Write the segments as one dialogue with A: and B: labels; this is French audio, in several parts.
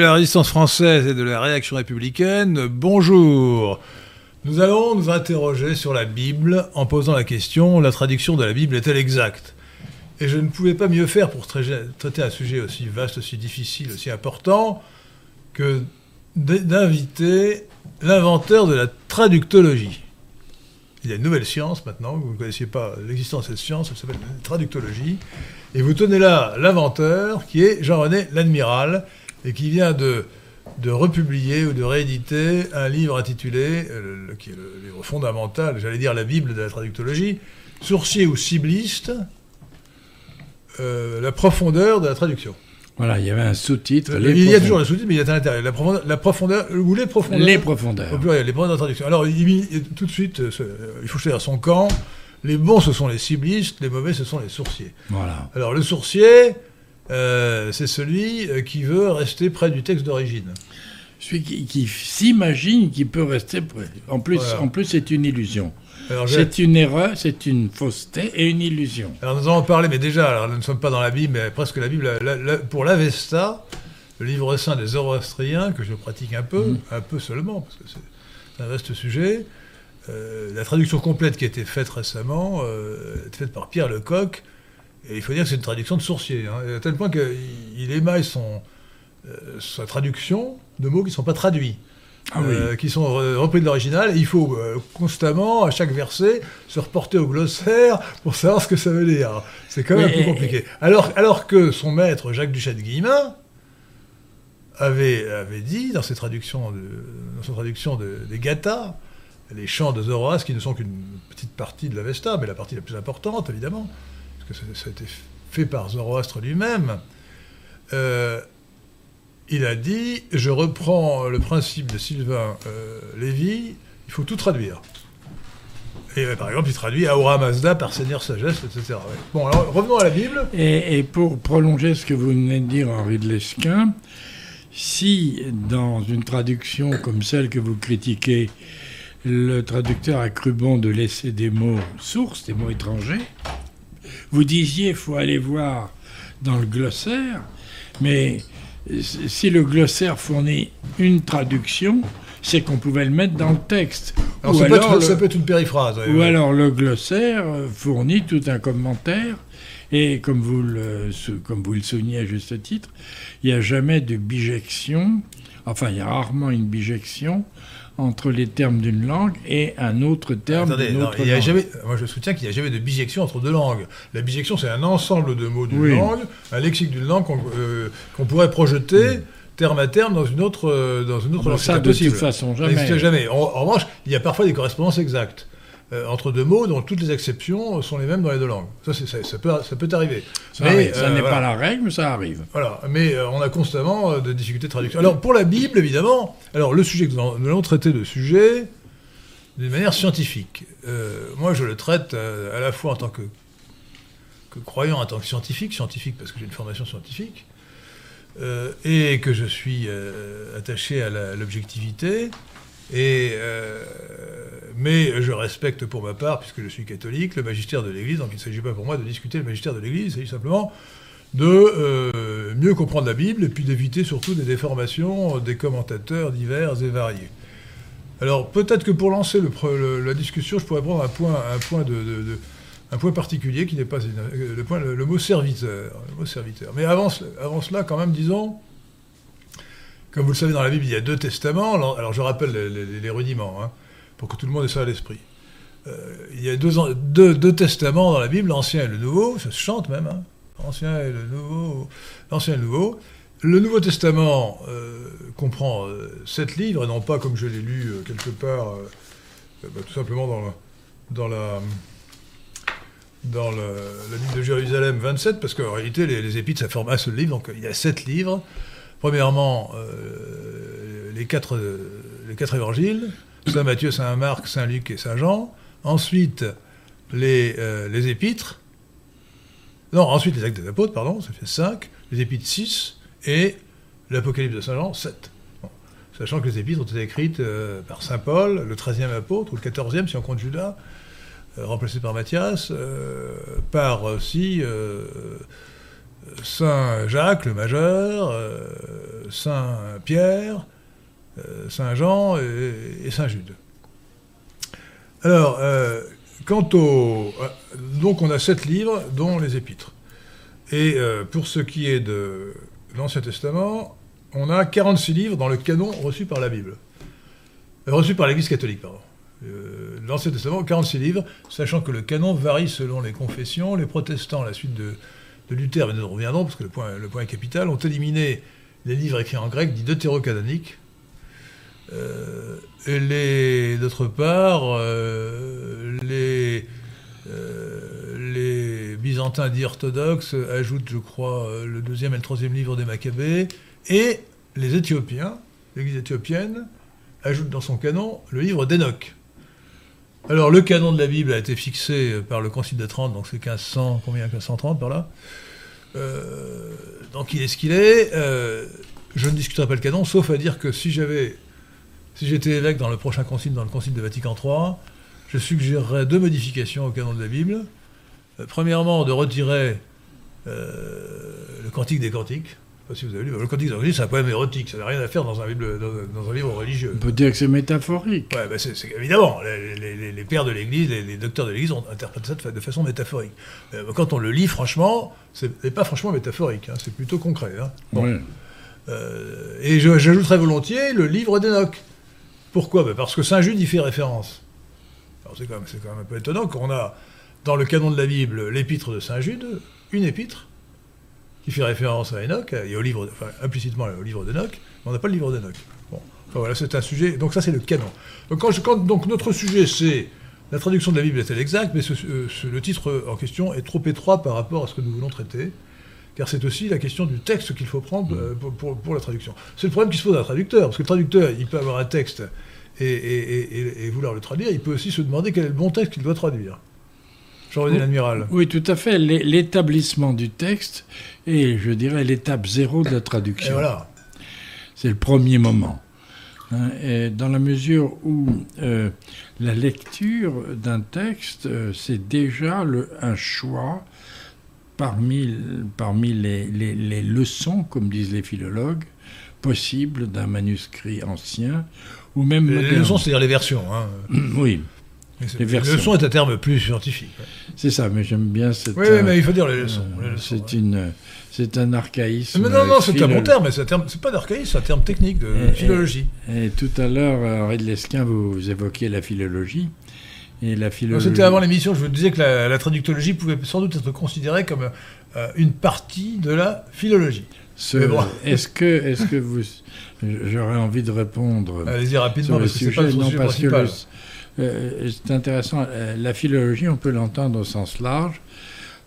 A: de la résistance française et de la réaction républicaine, bonjour. Nous allons nous interroger sur la Bible en posant la question la traduction de la Bible est-elle exacte? Et je ne pouvais pas mieux faire pour traiter un sujet aussi vaste, aussi difficile, aussi important que d'inviter l'inventeur de la traductologie. Il y a une nouvelle science maintenant, vous ne connaissiez pas l'existence de cette science, elle s'appelle la traductologie. Et vous tenez là l'inventeur, qui est Jean-René L'Admiral, et qui vient de, de republier ou de rééditer un livre intitulé, euh, qui est le livre fondamental, j'allais dire la Bible de la traductologie, Sourcier ou cibliste, euh, la profondeur de la traduction.
B: Voilà, il y avait un sous-titre.
A: Il y a toujours un sous-titre, mais il y a à l'intérieur. La profondeur, la profondeur, ou les profondeurs.
B: Les profondeurs.
A: Au pluriel, les profondeurs de la traduction. Alors, il, tout de suite, euh, il faut choisir son camp. Les bons, ce sont les ciblistes, les mauvais, ce sont les sourciers.
B: Voilà.
A: Alors, le sourcier, euh, c'est celui euh, qui veut rester près du texte d'origine.
B: Celui qui, s'imagine qu'il peut rester près. En plus, en plus c'est une illusion. C'est une erreur, c'est une fausseté et une illusion.
A: Alors nous allons parler, mais déjà, alors, nous ne sommes pas dans la Bible, mais presque la Bible. pour l'Avesta, le livre saint des Zoroastriens, que je pratique un peu, mm. un peu seulement, parce que c'est un vaste sujet, euh, la traduction complète qui a été faite récemment, euh, est faite par Pierre Lecoq, et il faut dire que c'est une traduction de sourcier, hein, à tel point qu'il émaille son, euh, sa traduction de mots qui ne sont pas traduits. Ah qui sont repris de l'original, il faut constamment, à chaque verset, se reporter au glossaire pour savoir ce que ça veut dire. C'est quand même un peu compliqué. Alors, alors que son maître, Jacques Duchet de Guillemin, avait, avait dit dans, ses traductions de, dans son traduction des Gathas, les chants de Zoroastre, qui ne sont qu'une petite partie de l'Avesta, mais la partie la plus importante, évidemment, que ça, a été fait par Zoroastre lui-même, euh, il a dit Je reprends le principe de Sylvain euh, Lévy, il faut tout traduire. Et euh, par exemple, il traduit Aura Mazda par Seigneur Sagesse, etc. Bon, alors revenons à la Bible.
B: Et, pour prolonger ce que vous venez de dire, Henri de Lesquin, si dans une traduction comme celle que vous critiquez, le traducteur a cru bon de laisser des mots sources, des mots étrangers. Vous disiez, il faut aller voir dans le glossaire, mais si le glossaire fournit une traduction, c'est qu'on pouvait le mettre dans le texte.
A: Alors, ça, peut être, ça, peut être, une périphrase.
B: ou alors le glossaire fournit tout un commentaire. Et comme vous le, comme vous le soulignez à juste titre, il n'y a jamais de bijection, enfin il y a rarement une bijection entre les termes d'une langue et un autre terme d'une autre
A: langue. Jamais, moi, je soutiens qu'il n'y a jamais de bijection entre deux langues. La bijection, c'est un ensemble de mots d'une langue, un lexique d'une langue qu'on euh, pourrait projeter. terme à terme dans une autre, euh, dans une autre
B: langue. Ça, de toute façon, jamais.
A: jamais. En, en, revanche, il y a parfois des correspondances exactes. Euh, entre deux mots dont toutes les exceptions sont les mêmes dans les deux langues. Ça, ça, peut, ça peut arriver.
B: Ça, mais, ça n'est pas la règle, mais ça arrive.
A: Voilà, mais euh, on a constamment euh, des difficultés de traduction. Alors, pour la Bible, évidemment, alors le sujet que nous allons traiter de sujet d'une manière scientifique. moi, je le traite à la fois en tant que, que, croyant, en tant que scientifique, scientifique parce que j'ai une formation scientifique, et que je suis attaché à l'objectivité, et mais je respecte pour ma part, puisque je suis catholique, le magistère de l'Église, donc il ne s'agit pas pour moi de discuter le magistère de l'Église, il s'agit simplement de euh, mieux comprendre la Bible et puis d'éviter surtout des déformations des commentateurs divers et variés. Alors peut-être que pour lancer la discussion, je pourrais prendre un point, particulier qui n'est pas le, point, le, mot serviteur, le mot serviteur. Mais avant, avant cela, quand même, disons, comme vous le savez dans la Bible, il y a deux testaments. Alors je rappelle les, rudiments. Hein pour que tout le monde ait ça à l'esprit. Euh, il y a deux, deux, testaments dans la Bible, l'Ancien et le Nouveau, ça se chante même, hein. l'Ancien et le Nouveau, l'Ancien et le Nouveau. Le Nouveau Testament euh, comprend euh, sept livres, et non pas comme je l'ai lu quelque part, bah, tout simplement dans la, dans la, dans la de Jérusalem 27, parce qu'en réalité, les, les, épîtres, ça forme un seul livre, donc il y a sept livres. Premièrement, les, quatre, les quatre évangiles, Saint Matthieu, Saint Marc, Saint Luc et Saint Jean. Ensuite, les, euh, les épîtres. Non, ensuite les actes des apôtres, pardon, ça fait 5. Les épîtres 6. Et l'Apocalypse de Saint Jean 7. Sachant que les épîtres ont été écrites euh, par Saint Paul, le 13e apôtre, ou le 14e si on compte Judas, euh, remplacé par Matthias, par aussi Saint Jacques le Majeur, Saint Pierre, Saint Jean et, Saint Jude. Alors, quant au... Donc on a sept livres, dont les épîtres. Et pour ce qui est de l'Ancien Testament, on a 46 livres dans le canon reçu par la Bible. Euh, reçu par l'Église catholique, pardon. Euh, L'Ancien Testament, 46 livres, sachant que le canon varie selon les confessions. Les protestants, à la suite de, Luther, mais nous reviendrons parce que le point, est capital, ont éliminé les livres écrits en grec, dits deutérocanoniques. Euh, et d'autre part, euh, les, les byzantins dits orthodoxes ajoutent, je crois, le deuxième et le troisième livre des Maccabées, et les Éthiopiens, l'Église éthiopienne, ajoute dans son canon le livre d'Enoch. Alors, le canon de la Bible a été fixé par le Concile de Trente, donc c'est 1500, combien 1530 par là. Euh, donc, il est ce qu'il est. Euh, je ne discuterai pas le canon, sauf à dire que si j'avais, si j'étais évêque dans le prochain concile, dans le concile de Vatican III, je suggérerais deux modifications au canon de la Bible. Euh, premièrement, de retirer le cantique des cantiques, si vous avez lu, le Cantique d'Origine, c'est un poème érotique, ça n'a rien à faire dans un, livre, dans, un livre religieux.
B: On peut dire que c'est métaphorique.
A: Ouais, bah c'est, évidemment, les, pères de l'Église, les, docteurs de l'Église ont interprété ça de, façon métaphorique. Euh, quand on le lit, franchement, c'est pas franchement métaphorique, hein, c'est plutôt concret. Hein. Euh, et j'ajouterais volontiers le livre d'Enoch. Pourquoi? Bah, Parce que Saint Jude y fait référence. c'est quand, quand, même un peu étonnant qu'on a dans le canon de la Bible l'épître de Saint Jude, une épître, qui fait référence à Enoch, enfin, implicitement au livre d'Enoch, mais on n'a pas le livre d'Enoch. Bon, voilà, c'est un sujet, donc ça c'est le canon. Donc, quand, donc notre sujet c'est la traduction de la Bible est-elle exacte, mais le titre en question est trop étroit par rapport à ce que nous voulons traiter, car c'est aussi la question du texte qu'il faut prendre euh, pour, la traduction. C'est le problème qui se pose à un traducteur, parce que le traducteur, il peut avoir un texte et vouloir le traduire, il peut aussi se demander quel est le bon texte qu'il doit traduire. Jean-René L'Admiral.
B: Oui, tout à fait. L'établissement du texte est, je dirais, l'étape zéro de la traduction.
A: voilà.
B: C'est le premier moment. Hein, et dans la mesure où euh, la lecture d'un texte, euh, c'est déjà le, un choix parmi, parmi les, les, leçons, comme disent les philologues, possibles d'un manuscrit ancien ou même
A: Les leçons, c'est-à-dire les versions. Hein.
B: oui.
A: Les le son est un terme plus scientifique.
B: C'est ça, mais j'aime bien cette.
A: Oui, mais il faut dire les euh, leçons.
B: c'est une, c'est un archaïsme.
A: Mais non, non, c'est un bon terme, mais c'est, terme, c'est pas d'archaïsme, c'est un terme technique de philologie.
B: Et, tout à l'heure, Henri de Lesquin, vous, évoquiez la philologie. Et la philologie...
A: C'était avant l'émission, je vous disais que la, traductologie pouvait sans doute être considérée comme euh, une partie de la philologie.
B: Est-ce que, est-ce que vous, j'aurais envie de répondre.
A: Allez-y rapidement, parce que c'est pas le non, parce que
B: euh, c'est intéressant. Euh, la philologie, on peut l'entendre au sens large.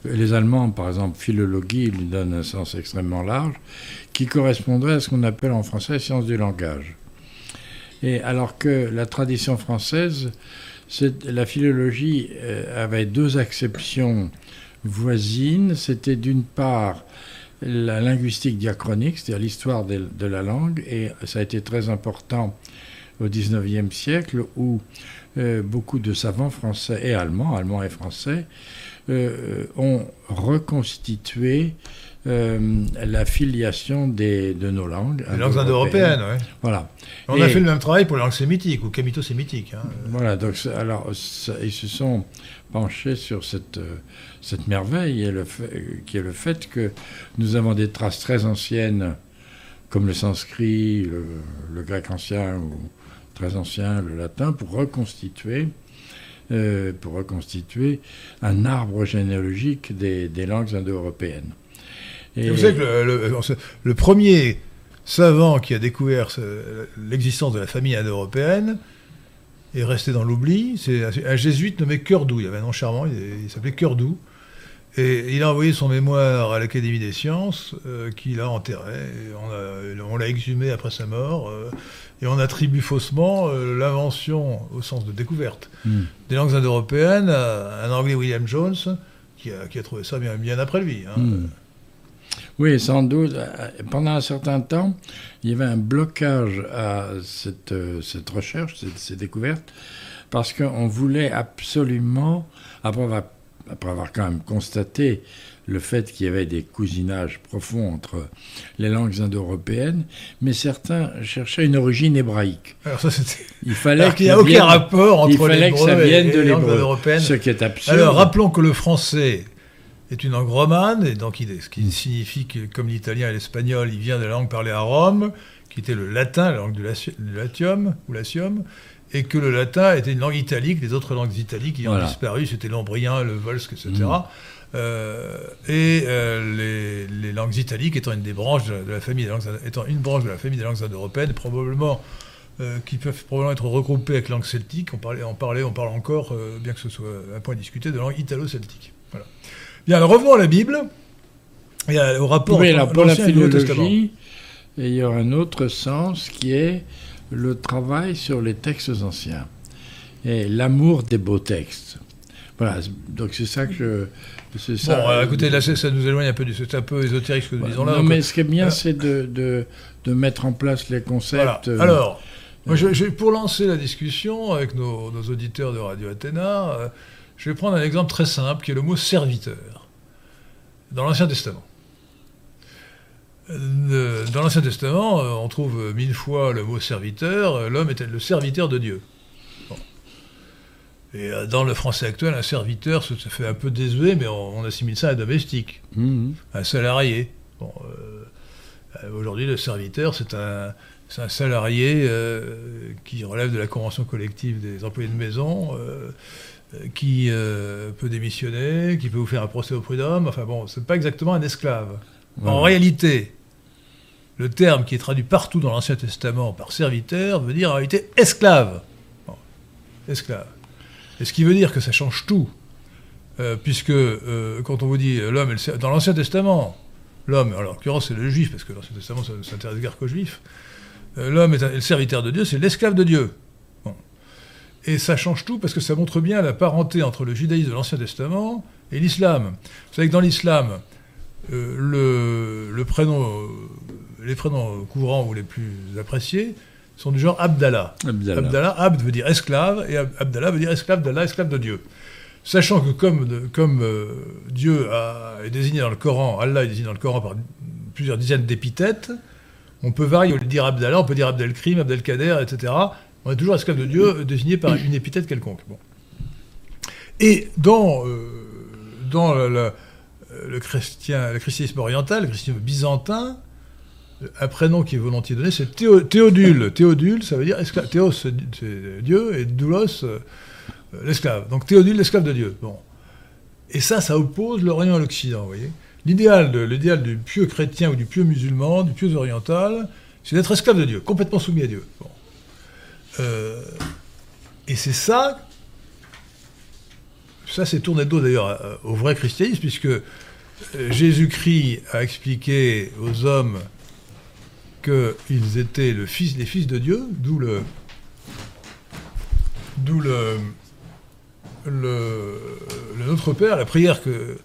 B: Les Allemands, par exemple, philologie, lui donnent un sens extrêmement large, qui correspondrait à ce qu'on appelle en français science du langage. Et alors que la tradition française, la philologie euh, avait deux acceptions voisines. C'était d'une part la linguistique diachronique, c'est-à-dire l'histoire de, de, la langue, et ça a été très important au XIXe siècle, où beaucoup de savants français et allemands, allemands et français, euh, ont reconstitué euh, la filiation des, de nos langues.
A: Les langues indo-européennes, oui.
B: Voilà.
A: On a fait le même travail pour les langues sémitiques ou camito-sémitiques. Hein.
B: Voilà, donc alors ils se sont penchés sur cette, cette merveille et le qui est le fait que nous avons des traces très anciennes comme le sanskrit, le, le grec ancien ou très ancien, le latin, pour reconstituer, euh, un arbre généalogique des, langues indo-européennes.
A: Vous savez que le, premier savant qui a découvert l'existence de la famille indo-européenne est resté dans l'oubli. C'est un jésuite nommé Cœurdou. Il avait un nom charmant, il, s'appelait Cœurdou. Et il a envoyé son mémoire à l'Académie des sciences, euh, qu'il a enterré. On l'a exhumé après sa mort. Euh, et on attribue faussement euh, l'invention, au sens de découverte, hmm. des langues indo-européennes à un Anglais, William Jones, qui a, trouvé ça bien, bien après lui. Hein. Hmm.
B: Oui, sans doute. Pendant un certain temps, il y avait un blocage à cette, euh, cette recherche, cette, ces découvertes, parce qu'on voulait absolument, après avoir, après avoir, quand même constaté le fait qu'il y avait des cousinages profonds entre les langues indo-européennes, mais certains cherchaient une origine hébraïque.
A: Alors ça, c'était...
B: Il fallait
A: qu'il n'y a aucun rapport entre
B: il fallait que ça vienne de
A: l'hébreu européenne.
B: Ce qui est absurde.
A: Alors rappelons que le français est une langue romane, et donc ce qui signifie que, comme l'italien et l'espagnol, il vient de la langue parlée à Rome, qui était le latin, la langue du latium, ou latium, et que le latin était une langue italique, les autres langues italiques qui ont disparu, c'était l'ombrien, le volsque, etc. Mm. Euh, et euh, les, langues italiques étant une des branches de, la famille des langues, étant une branche de la famille des langues indo-européennes, probablement euh, qui peuvent probablement être regroupées avec langue celtique. On parlait, on parlait, on parle encore, bien que ce soit un point discuté, de langue italo-celtique. Voilà. Bien, revenons à la Bible et au rapport
B: oui, entre pour la philologie, il y a un autre sens qui est le travail sur les textes anciens et l'amour des beaux textes. Voilà, donc c'est ça que je.
A: Ça, bon, euh, écoutez, là, ça nous éloigne un peu du. C'est un peu ésotérique ce que nous disons là.
B: Non, mais ce qui est bien, c'est de, de, de, mettre en place les concepts.
A: Voilà. Alors, moi, je, pour lancer la discussion avec nos, nos auditeurs de Radio Athéna, euh, je vais prendre un exemple très simple qui est le mot serviteur dans l'Ancien Testament. Euh, dans l'Ancien Testament, euh, on trouve mille fois le mot serviteur. Euh, l'homme était le serviteur de Dieu. Et dans le français actuel, un serviteur, ça, fait un peu désuet, mais on, assimile ça à un domestique, mmh. un salarié. Aujourd'hui, le serviteur, c'est un, un, salarié qui relève de la convention collective des employés de maison, qui peut démissionner, qui peut vous faire un procès au prud'homme. Enfin bon, c'est pas exactement un esclave. En réalité, le terme qui est traduit partout dans l'Ancien Testament par serviteur veut dire en réalité esclave. esclave. Et ce qui veut dire que ça change tout. Euh, puisque euh, quand on vous dit l'homme, dans l'Ancien Testament, l'homme, alors en l'occurrence c'est le juif, parce que l'Ancien Testament ça ne s'intéresse guère qu'aux juifs, euh, l'homme est, le serviteur de Dieu, c'est l'esclave de Dieu. Et ça change tout parce que ça montre bien la parenté entre le judaïsme de l'Ancien Testament et l'islam. Vous savez que dans l'islam, euh, le, prénom, euh, les prénoms courants ou les plus appréciés sont du genre Abdallah. Abdallah, Abd veut dire esclave, et Abdallah veut dire esclave d'Allah, esclave de Dieu. Sachant que comme, comme euh, Dieu est désigné dans le Coran, Allah est désigné dans le Coran par plusieurs dizaines d'épithètes, on peut varier, on peut dire Abdallah, on peut dire Abdelkrim, Abdelkader, etc. On est toujours esclave de Dieu désigné par une épithète quelconque. Bon. Et dans, euh, le, christianisme oriental, le christianisme byzantin, un prénom qui est volontiers donné, c'est Théodule. Théodule, ça veut dire esclave. Théos, c'est Dieu, et doulos, euh, l'esclave. Donc Théodule, l'esclave de Dieu. Bon. Et ça, ça oppose l'Orient à l'Occident, vous voyez. L'idéal, l'idéal du pieux chrétien ou du pieux musulman, du pieux oriental, c'est d'être esclave de Dieu, complètement soumis à Dieu. Euh, et c'est ça ça c'est tourné de dos d'ailleurs au vrai christianisme, puisque euh, Jésus-Christ a expliqué aux hommes qu'ils étaient le fils, les fils de Dieu, d'où le, d'où le, le, Notre Père, la prière que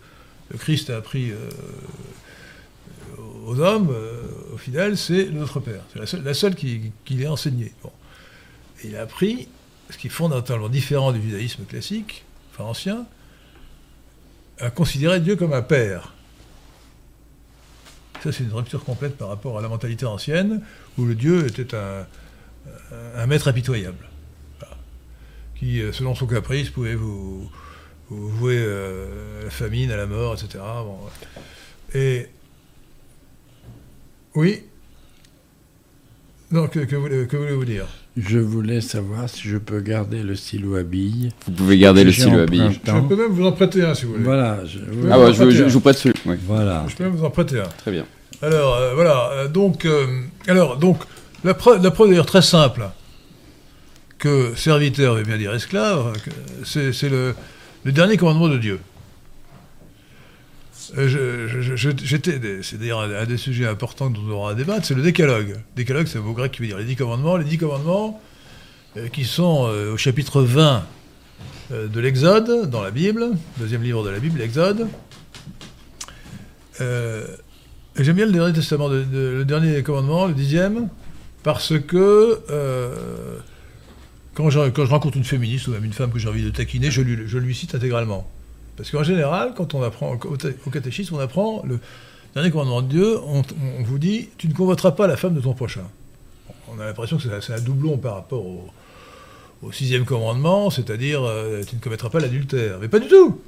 A: le Christ a appris euh, aux hommes, euh, aux fidèles, c'est le Notre Père. C'est la seule, seule qui, qui a enseigné. il a appris, ce qui est fondamentalement différent du judaïsme classique, ancien, a considéré Dieu comme un père. Ça, c'est une rupture complète par rapport à la mentalité ancienne, où le Dieu était un, un maître impitoyable, qui, euh, selon son caprice, pouvait vous, vouer euh, à la famine, à la mort, etc. Et oui. Donc, que voulez-vous dire
B: je voulais savoir si je peux garder le stylo à billes.
C: Vous pouvez garder le stylo à billes.
A: Je peux même vous en prêter un si vous voulez.
B: Voilà.
C: Je, ah ouais, je, je, vous prête celui.
B: Voilà.
A: Je peux même vous en prêter un.
C: Très bien.
A: Alors euh, voilà. Euh, donc, euh, alors donc la preuve, la preuve d'ailleurs très simple que serviteur veut bien dire esclave, c'est le, le dernier commandement de Dieu. C'est d'ailleurs un, des sujets importants dont on aura à débattre, c'est le décalogue. Décalogue, c'est un mot grec qui veut dire les dix commandements. Les dix commandements euh, qui sont euh, au chapitre 20 euh, de l'Exode, dans la Bible, deuxième livre de la Bible, l'Exode. J'aime bien le dernier testament, le dernier commandement, le dixième, parce que quand je, rencontre une féministe ou même une femme que j'ai envie de taquiner, je lui cite intégralement. Parce qu'en général, quand on apprend au catéchisme, on apprend le dernier commandement de Dieu, on, vous dit tu ne convoiteras pas la femme de ton prochain. On a l'impression que c'est un doublon par rapport au, sixième commandement, c'est-à-dire euh, tu ne commettras pas l'adultère. Mais pas du tout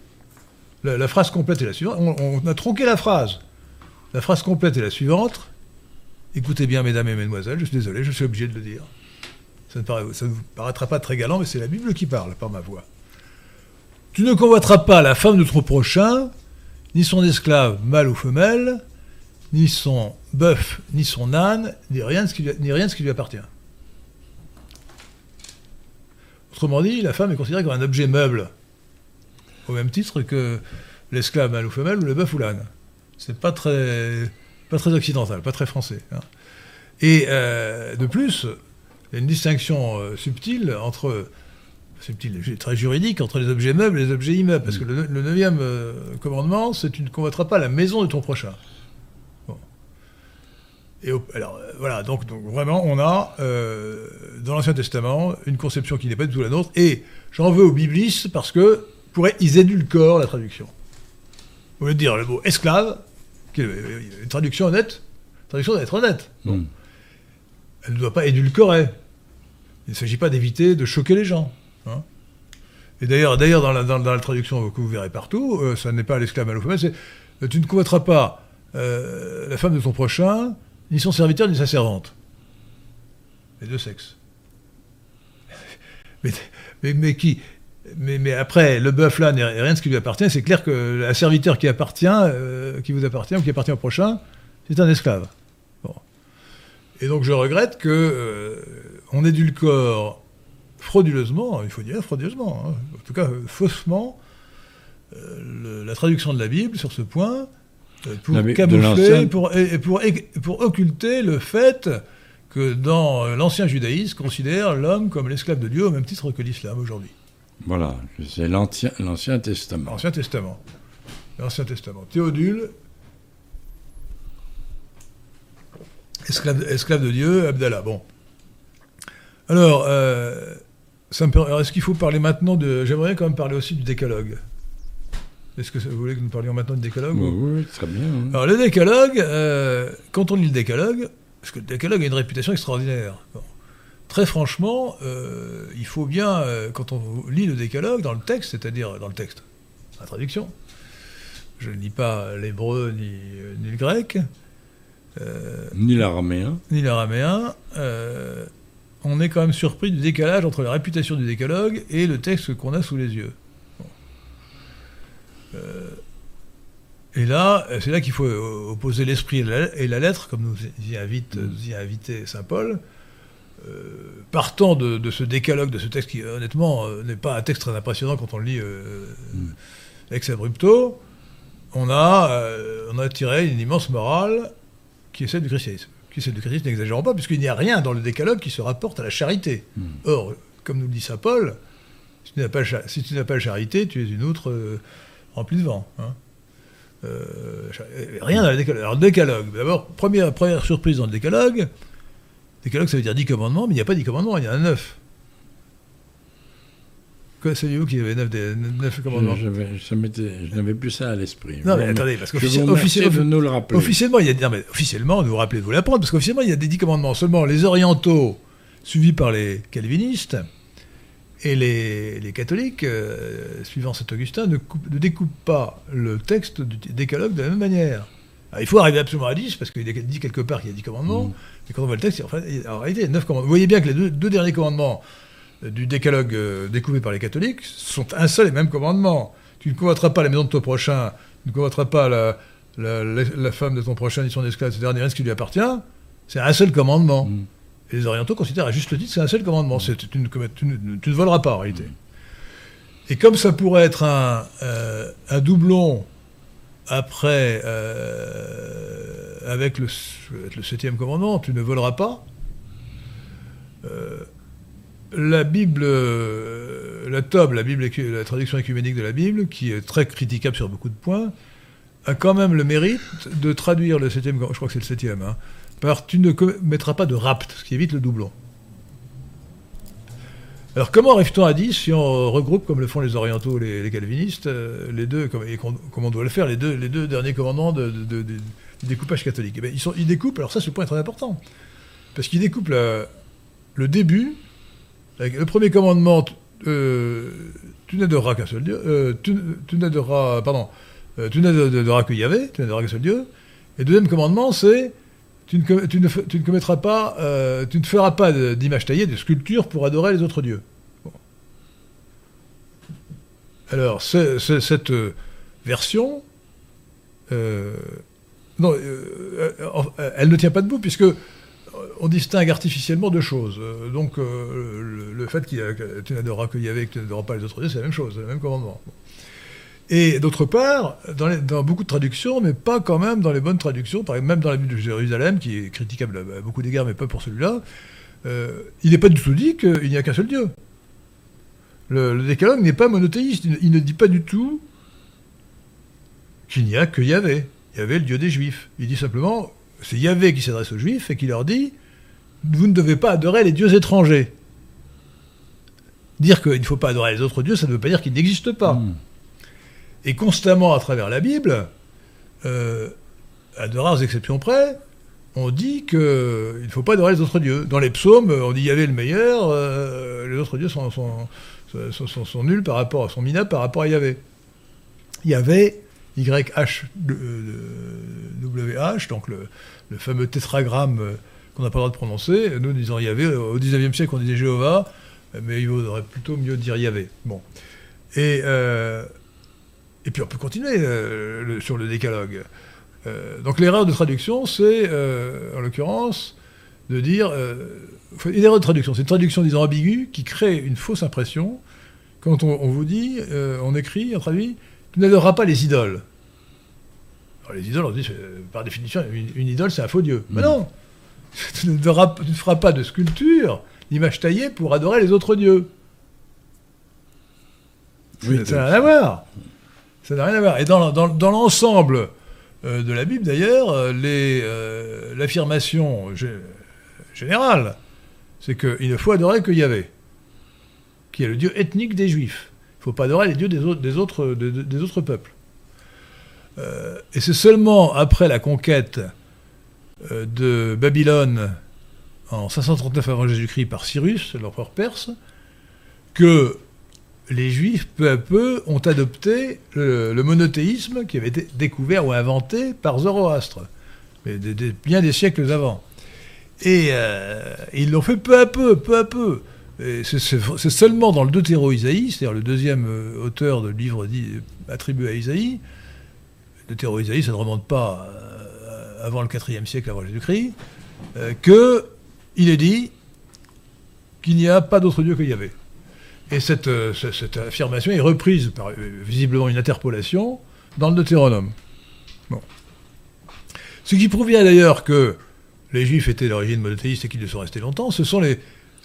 A: la, phrase complète est la suivante. On, a tronqué la phrase. La phrase complète est la suivante. Écoutez bien, mesdames et mesdemoiselles, je suis désolé, je suis obligé de le dire. Ça ne, vous paraîtra pas très galant, mais c'est la Bible qui parle, par ma voix. Tu ne convoiteras pas la femme de ton prochain, ni son esclave, mâle ou femelle, ni son bœuf, ni son âne, ni rien, de ce qui lui appartient. Autrement dit, la femme est considérée comme un objet meuble au même titre que l'esclave mâle ou femelle ou le bœuf ou l'âne. C'est pas très, pas très occidental, pas très français. Hein. Et euh, de plus, il y a une distinction euh, subtile entre subtile, très juridique entre les objets meubles et les objets immeubles. Parce que le, neuvième euh, commandement, c'est tu ne convoiteras pas la maison de ton prochain. Et alors voilà, donc, donc, vraiment, on a dans l'Ancien Testament une conception qui n'est pas du tout la nôtre. Et j'en veux aux biblistes parce que pourraient, ils édulcorent la traduction. Au lieu de dire le mot esclave, qui est une traduction honnête, traduction doit être honnête. Hmm. Elle ne doit pas édulcorer. Il ne s'agit pas d'éviter de choquer les gens. Hein. Et d'ailleurs, d'ailleurs dans, la, traduction que vous verrez partout, euh, ça n'est pas l'esclave mal c'est euh, tu ne convoiteras pas euh, la femme de ton prochain, ni son serviteur, ni sa servante. Les deux sexes. mais, mais, mais qui mais, après, le bœuf là n'est rien de ce qui lui appartient. C'est clair que un serviteur qui appartient, euh, qui vous appartient ou qui appartient au prochain, c'est un esclave. Et donc je regrette que euh, on édulcore frauduleusement, il faut dire frauduleusement, hein, en tout cas faussement, euh, la traduction de la Bible sur ce point pour camoufler, pour, et, pour, pour occulter le fait que dans l'ancien judaïsme, considère l'homme comme l'esclave de Dieu au même titre que l'islam aujourd'hui.
B: Voilà, c'est l'Ancien Testament.
A: L'Ancien Testament. L'Ancien Testament. Théodule, esclave, esclave, de Dieu, Abdallah. Bon. Alors, euh, est-ce qu'il faut parler maintenant de. J'aimerais quand même parler aussi du décalogue. Est-ce que vous voulez que nous parlions maintenant du décalogue
B: Oui, très bien. Hein.
A: Alors, le décalogue, euh, quand on lit le décalogue, parce que le décalogue a une réputation extraordinaire. Bon très franchement, euh, il faut bien, euh, quand on lit le décalogue dans le texte, c'est-à-dire dans le texte, la traduction, je ne lis pas l'hébreu ni, le grec.
B: Ni l'araméen.
A: Ni l'araméen. On est quand même surpris du décalage entre la réputation du décalogue et le texte qu'on a sous les yeux. et là, c'est là qu'il faut opposer l'esprit et la lettre, comme nous y invite, nous y a invité saint Paul. Euh, partant de, ce décalogue, de ce texte qui, honnêtement, euh, n'est pas un texte très impressionnant quand on le lit euh, mm. ex abrupto, on a, on a tiré une immense morale qui est celle du christianisme. Qui est celle du christianisme, n'exagérons pas, puisqu'il n'y a rien dans le décalogue qui se rapporte à la charité. Mm. Or, comme nous le dit saint Paul, si tu n'as pas, si tu pas la charité, tu es une outre remplie de vent. Hein. rien dans le décalogue. Alors, décalogue, d'abord, première, première surprise dans le décalogue, Décalogue, ça veut dire 10 commandements, mais il n'y a pas 10 commandements, il y en a 9. Saviez-vous qu'il y avait 9, commandements
B: Je, je n'avais plus ça à l'esprit.
A: Non, mais attendez, parce qu'officiellement. Officiellement, il y a, non, mais officiellement, nous vous rappelez de vous l'apprendre, parce qu'officiellement, il y a des 10 commandements. Seulement, les orientaux, suivis par les calvinistes, et les, catholiques, euh, suivant saint Augustin, ne, ne, découpent pas le texte du décalogue de la même manière. il faut arriver absolument à 10, parce qu'il dit quelque part qu'il y a 10 commandements. Mm. Et quand on voit le texte, en, réalité, il y a neuf commandements. Vous voyez bien que les deux, derniers commandements du décalogue euh, découvert par les catholiques sont un seul et même commandement. Tu ne convoiteras pas la maison de ton prochain, tu ne convoiteras pas la, femme de ton prochain, ni son esclave, etc., ni rien ce qui lui appartient. C'est un seul commandement. Mm. Et les orientaux considèrent à juste titre c'est un seul commandement. Mm. Tu, ne, voleras pas en réalité. Et comme ça pourrait être un, euh, doublon après avec le, septième commandement, tu ne voleras pas. Euh, la Bible, euh, la Tob, la, Bible, la traduction écuménique de la Bible, qui est très critiquable sur beaucoup de points, a quand même le mérite de traduire le septième, je crois que c'est le septième, hein, par tu ne commettras pas de rapt, ce qui évite le doublon. Alors comment arrive-t-on à 10 si on regroupe, comme le font les orientaux, les, les calvinistes, les deux, comme, on doit le faire, les deux, derniers commandements de, du découpage catholique? Eh ils, découpent, alors ça, ce point est très important, parce qu'ils découpent le début, le premier commandement, euh, tu n'adoreras qu'un seul Dieu, euh, tu, n'adoreras, pardon, euh, tu n'adoreras que Yahvé, tu n'adoreras qu'un seul Dieu, et le deuxième commandement, c'est tu ne, commettras pas, tu ne feras pas d'image taillée, de sculpture pour adorer les autres dieux. Alors, cette version, non, elle ne tient pas debout, puisque on distingue artificiellement deux choses. Euh, donc, euh, le, fait que tu n'adoreras que Yahvé et que tu n'adoreras pas les autres dieux, c'est la même chose, c'est le même commandement. Et d'autre part, dans, beaucoup de traductions, mais pas quand même dans les bonnes traductions, par exemple, même dans la Bible de Jérusalem, qui est critiquable à beaucoup d'égards, mais pas pour celui-là, euh, il n'est pas du tout dit qu'il n'y a qu'un seul Dieu. Le, décalogue n'est pas monothéiste, il, ne dit pas du tout qu'il n'y a que Yahvé. Yahvé, le Dieu des Juifs. Il dit simplement, c'est Yahvé qui s'adresse aux Juifs et qui leur dit Vous ne devez pas adorer les dieux étrangers. Dire qu'il ne faut pas adorer les autres dieux, ça ne veut pas dire qu'ils n'existent pas. Hmm. Et constamment, à travers la Bible, euh, à de rares exceptions près, on dit qu'il ne faut pas adorer les autres dieux. Dans les psaumes, on dit Yahvé le meilleur, euh, les autres dieux sont, sont, nuls par rapport, sont minables par rapport à Yahvé. Yahvé, YHWH, donc le, fameux tétragramme euh, qu'on n'a pas le droit de prononcer. Nous disons Yahvé, au 19e siècle on disait Jéhovah, mais il vaudrait plutôt mieux dire Yahvé. Bon. Et, euh, et puis on peut continuer euh, sur le décalogue. donc l'erreur de traduction, c'est, en l'occurrence, de dire... une erreur de traduction, c'est une traduction, disons, ambiguë, qui crée une fausse impression. Quand on, vous dit, on écrit, on traduit, tu n'adoreras pas les idoles. Alors, les idoles, on dit, par définition, une, idole, c'est un faux dieu. Mais mm. non tu ne, feras pas de sculpture, d'image taillée pour adorer les autres dieux. ça n'a rien à voir. Ça n'a rien à voir. Et dans, dans, l'ensemble euh, de la Bible, d'ailleurs, euh, euh, l'affirmation générale, c'est qu'il ne faut adorer que Yahvé, qui est le dieu ethnique des Juifs. Il ne faut pas adorer les dieux des autres, des autres, peuples. Euh, et c'est seulement après la conquête euh, de Babylone en 539 avant Jésus-Christ par Cyrus, l'empereur perse, que les Juifs, peu à peu, ont adopté le, monothéisme qui avait été découvert ou inventé par Zoroastre, bien des siècles avant. Et euh, ils l'ont fait peu à peu, peu à peu. C'est seulement dans le Deutéro-Isaïe, c'est-à-dire le deuxième euh, auteur de livre attribué à Isaïe, Deutéro-Isaïe, ça ne remonte pas euh, avant le IVe siècle avant Jésus-Christ, euh, qu'il est dit qu'il n'y a pas d'autre Dieu que Yahvé. Et cette, affirmation est reprise par visiblement une interpolation dans le Deutéronome. Ce qui prouve bien d'ailleurs que les Juifs étaient d'origine monothéiste et qu'ils le sont restés longtemps, ce sont les,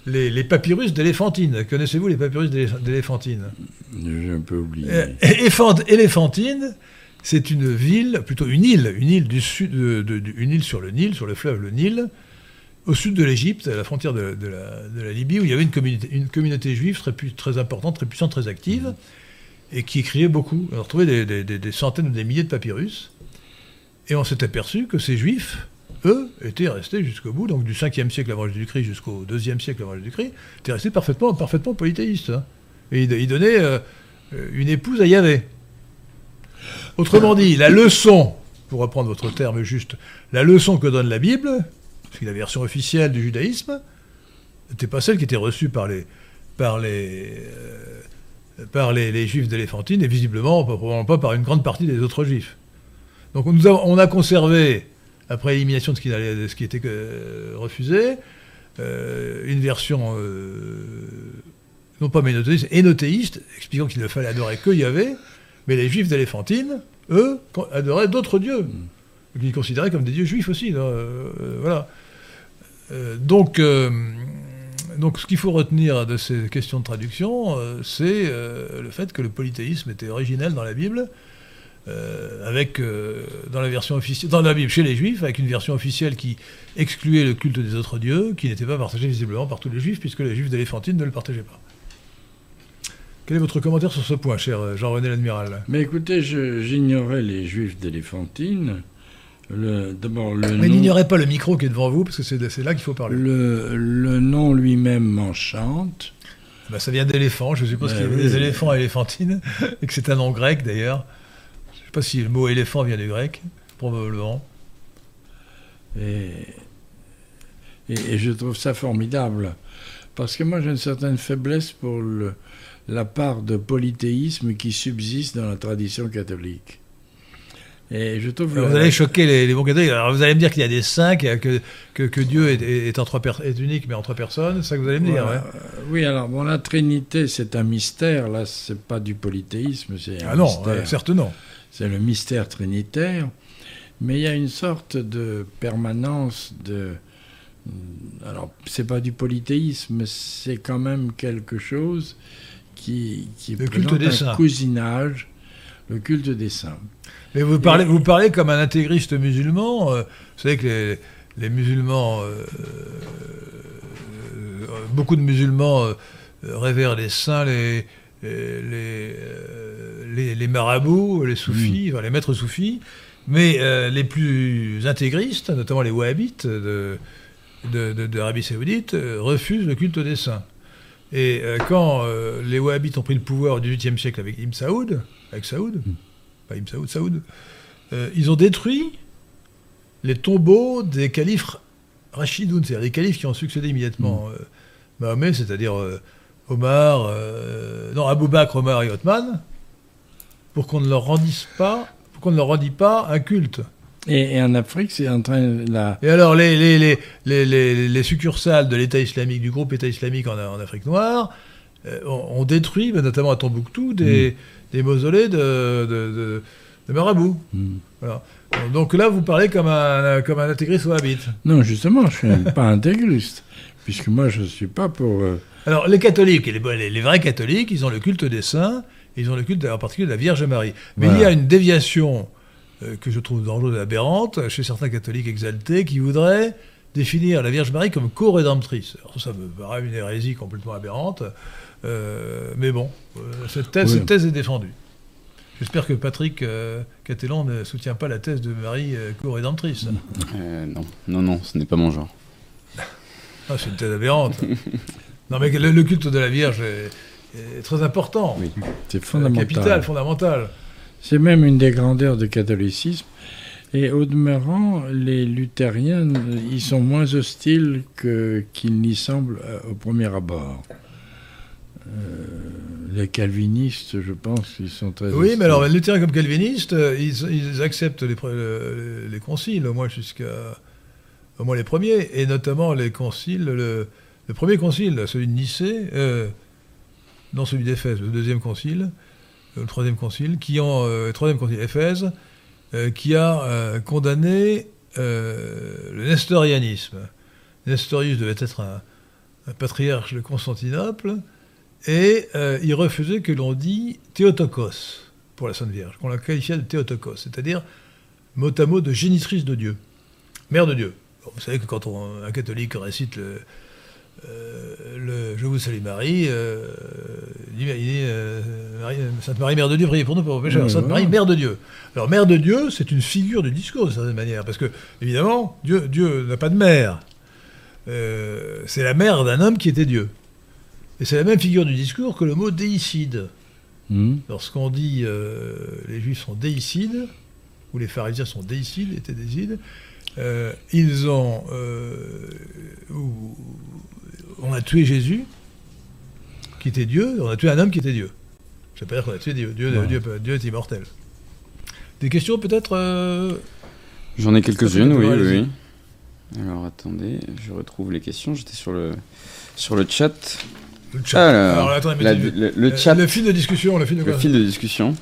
A: les, papyrus d'éléphantine. Connaissez-vous les papyrus d'éléphantine?
B: J'ai un peu oublié.
A: Éléphantine, c'est une ville, plutôt une île, une île du sud, de, une île sur le Nil, sur le fleuve le Nil, au sud de l'Égypte, à la frontière de, la, Libye, où il y avait une communauté, une communauté juive très, très importante, très puissante, très active, et qui écrivait beaucoup. On a retrouvé des, des centaines ou des milliers de papyrus, et on s'est aperçu que ces juifs eux, étaient restés jusqu'au bout, donc du 5e siècle avant Jésus-Christ jusqu'au 2e siècle avant Jésus-Christ, étaient restés parfaitement, parfaitement polythéistes. Hein. Et ils, donnaient euh, une épouse à Yahvé. Autrement dit, la leçon, pour reprendre votre terme juste, la leçon que donne la Bible, c'est la version officielle du judaïsme, n'était pas celle qui était reçue par les, par les, euh, par les, juifs d'éléphantine, et visiblement, probablement pas par une grande partie des autres juifs. Donc on a conservé après l'élimination de, ce qui, était euh, refusé, euh, une version euh, non pas ménothéiste, énothéiste, expliquant qu'il ne fallait adorer que Yahvé, mais les juifs d'Éléphantine, eux, adoraient d'autres dieux, qu'ils considéraient comme des dieux juifs aussi. voilà. donc, donc, ce qu'il faut retenir de ces questions de traduction, c'est le fait que le polythéisme était originel dans la Bible, euh, avec euh, dans la version officielle, dans la Bible chez les Juifs, avec une version officielle qui excluait le culte des autres dieux, qui n'était pas partagé visiblement par tous les Juifs, puisque les Juifs d'Éléphantine ne le partageaient pas. Quel est votre commentaire sur ce point, cher Jean-René l'Admiral?
B: Mais écoutez, j'ignorais les Juifs d'Éléphantine.
A: D'abord, le Mais n'ignorez pas le micro qui est devant vous, parce que c'est là qu'il faut parler.
B: Le, le nom lui-même m'enchante.
A: Bah, ça vient d'éléphant, je suppose qu'il y avait des éléphants à éléphantine, et que c'est un nom grec d'ailleurs. Je ne sais pas si le mot éléphant vient du grec, probablement.
B: Et, et, je trouve ça formidable, parce que moi j'ai une certaine faiblesse pour le, la part de polythéisme qui subsiste dans la tradition catholique.
A: Et je trouve vous allez choquer les, bons catholiques. Alors vous allez me dire qu'il y a des saints, que, que, Dieu est, est, en trois est unique mais en trois personnes. C'est ça que vous allez me dire.
B: Euh, oui, alors bon, la Trinité c'est un mystère. Là, c'est pas du polythéisme, c'est un
A: ah non, certes non.
B: C'est le mystère trinitaire, mais il y a une sorte de permanence de. Alors c'est pas du polythéisme, c'est quand même quelque chose qui qui
A: le culte des un
B: cousinage, le culte des saints.
A: Mais vous parlez, vous parlez comme un intégriste musulman. Euh, vous savez que les, musulmans, euh, euh, beaucoup de musulmans révèrent les saints, les, les, les, marabouts, les soufis, mm. les maîtres soufis. Mais les plus intégristes, notamment les wahhabites de, d'Arabie Saoudite, refusent le culte des saints. Et quand les wahhabites ont pris le pouvoir au XVIIIe siècle avec Ibn Saoud, avec Saoud, mm pas Ibn Saoud, Saoud, euh, ils ont détruit les tombeaux des califes Rachidoun, c'est-à-dire les califes qui ont succédé immédiatement mm. euh, Mahomet, c'est-à-dire euh, Omar, non, Abou Bakr, Omar et Othman, pour qu'on ne leur rendisse pas, pour qu'on ne leur rendit pas un culte.
B: Et, en Afrique, c'est en train de la...
A: Et alors, les, les, les, les succursales de l'État islamique, du groupe État islamique en, en Afrique noire, ont, détruit, notamment à Tombouctou, des... Mm des mausolées de, de, de, marabouts. Hmm. Donc là, vous parlez comme un, comme un intégriste wahhabite.
B: Non, justement, je ne suis pas intégriste, puisque moi, je ne suis pas pour... Euh,
A: Alors, les catholiques, les, les, vrais catholiques, ils ont le culte des saints, ils ont le culte en particulier de la Vierge Marie. Mais il y a une déviation euh, que je trouve dangereuse et aberrante chez certains catholiques exaltés qui voudraient définir la Vierge Marie comme co-rédemptrice. ça me paraît une hérésie complètement aberrante. Euh, mais bon, euh, cette, thèse, cette, thèse, est défendue. J'espère que Patrick euh, Catelan ne soutient pas la thèse de Marie co-rédemptrice.
C: non, non, non, ce n'est pas mon genre.
A: Ah, c'est une thèse aberrante. non, mais le, culte de la Vierge est, très important.
B: Oui, c'est fondamental.
A: Capital, fondamental.
B: C'est même une des grandeurs du catholicisme. Et au demeurant, les luthériens, ils sont moins hostiles qu'ils n'y semblent au premier abord. Euh, les calvinistes, je pense, ils sont très.
A: Oui, mais alors, les luthériens comme calvinistes, euh, ils, acceptent les, les, conciles, au moins jusqu'à. Au moins les premiers, et notamment les conciles. Le, premier concile, celui de Nicée, euh, non celui d'Éphèse, le deuxième concile, le troisième concile, qui ont. le troisième concile, Éphèse, qui a condamné le nestorianisme. Nestorius devait être un, patriarche de Constantinople et euh, il refusait que l'on dit Théotokos pour la Sainte Vierge, qu'on la qualifiait de Théotokos, c'est-à-dire mot à mot de génitrice de Dieu, mère de Dieu. vous savez que quand un catholique récite le, euh, Je vous salue Marie, euh, il dit, Sainte Marie, Mère de Dieu, priez pour nous pour pécheurs. Sainte Marie, Mère de Dieu. Alors, Mère de Dieu, c'est une figure du discours, de certaine manière, parce que, évidemment, Dieu, Dieu n'a pas de mère. c'est la mère d'un homme qui était Dieu. Et c'est la même figure du discours que le mot déicide. Hmm. Lorsqu'on dit euh, les juifs sont déicides, ou les pharisiens sont déicides, étaient déicides, euh, ils ont. Euh, on a tué Jésus, qui était Dieu, on a tué un homme qui était Dieu. Ça veut pas dire qu'on a tué Dieu. Dieu, Dieu, est immortel. Des questions peut-être
C: J'en ai quelques-unes, oui, oui, oui. Alors attendez, je retrouve les questions. J'étais sur le, sur le chat.
A: Le chat. Alors, le, le, chat. Le fil de discussion. Le fil de,
C: le fil de discussion.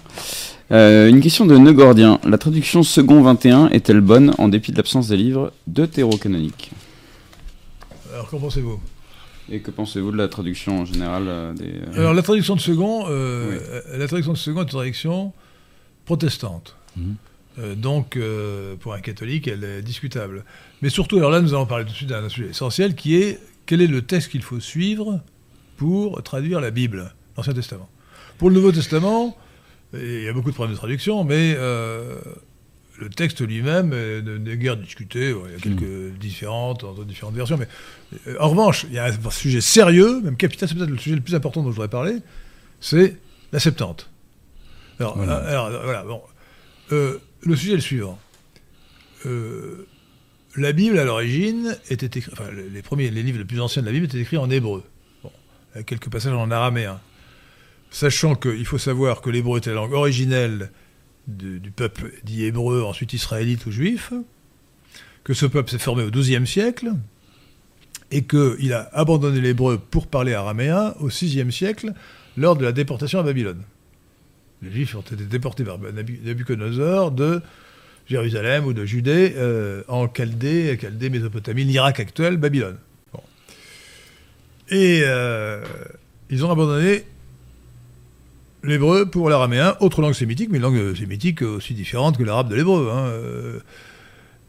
C: Euh, une question de Neugordien. La traduction second 21 est-elle bonne en dépit de l'absence des livres deutérocanoniques
A: Alors, qu'en pensez-vous?
C: Et que pensez-vous de la traduction en général euh, des, euh,
A: Alors, la traduction de second, la traduction de second est une traduction protestante. Mhm. donc, pour un catholique, elle est discutable. Mais surtout, alors là, nous allons parler tout de suite d'un sujet essentiel qui est quel est le texte qu'il faut suivre pour traduire la Bible, l'Ancien Testament. Pour le Nouveau Testament, il y a beaucoup de problèmes de traduction, mais euh, le texte lui-même n'est guère discuté. Il y a quelques mm. différentes entre différentes versions, mais euh, en revanche, il y a un sujet sérieux, même capital, c'est peut-être le sujet le plus important dont je voudrais parler, c'est la Septante. Alors, voilà, euh, bon, le sujet est le suivant. la Bible, à l'origine, était écrite, enfin, les premiers, les livres les plus anciens de la Bible étaient écrits en hébreu. A quelques passages en araméen. Sachant qu'il faut savoir que l'hébreu était la langue originelle du peuple dit hébreu, ensuite israélite ou juif, que ce peuple s'est formé au XIIe siècle, et qu'il a abandonné l'hébreu pour parler araméen au VIe siècle, lors de la déportation à Babylone. Les Juifs ont été déportés par Nabucodonosor de Jérusalem ou de Judée euh, en Chaldée, Chaldée, Mésopotamie, l'Irak actuel, Babylone. Et euh, ils ont abandonné l'hébreu pour l'araméen, autre langue sémitique, mais une langue sémitique aussi différente que l'arabe de l'hébreu. Hein.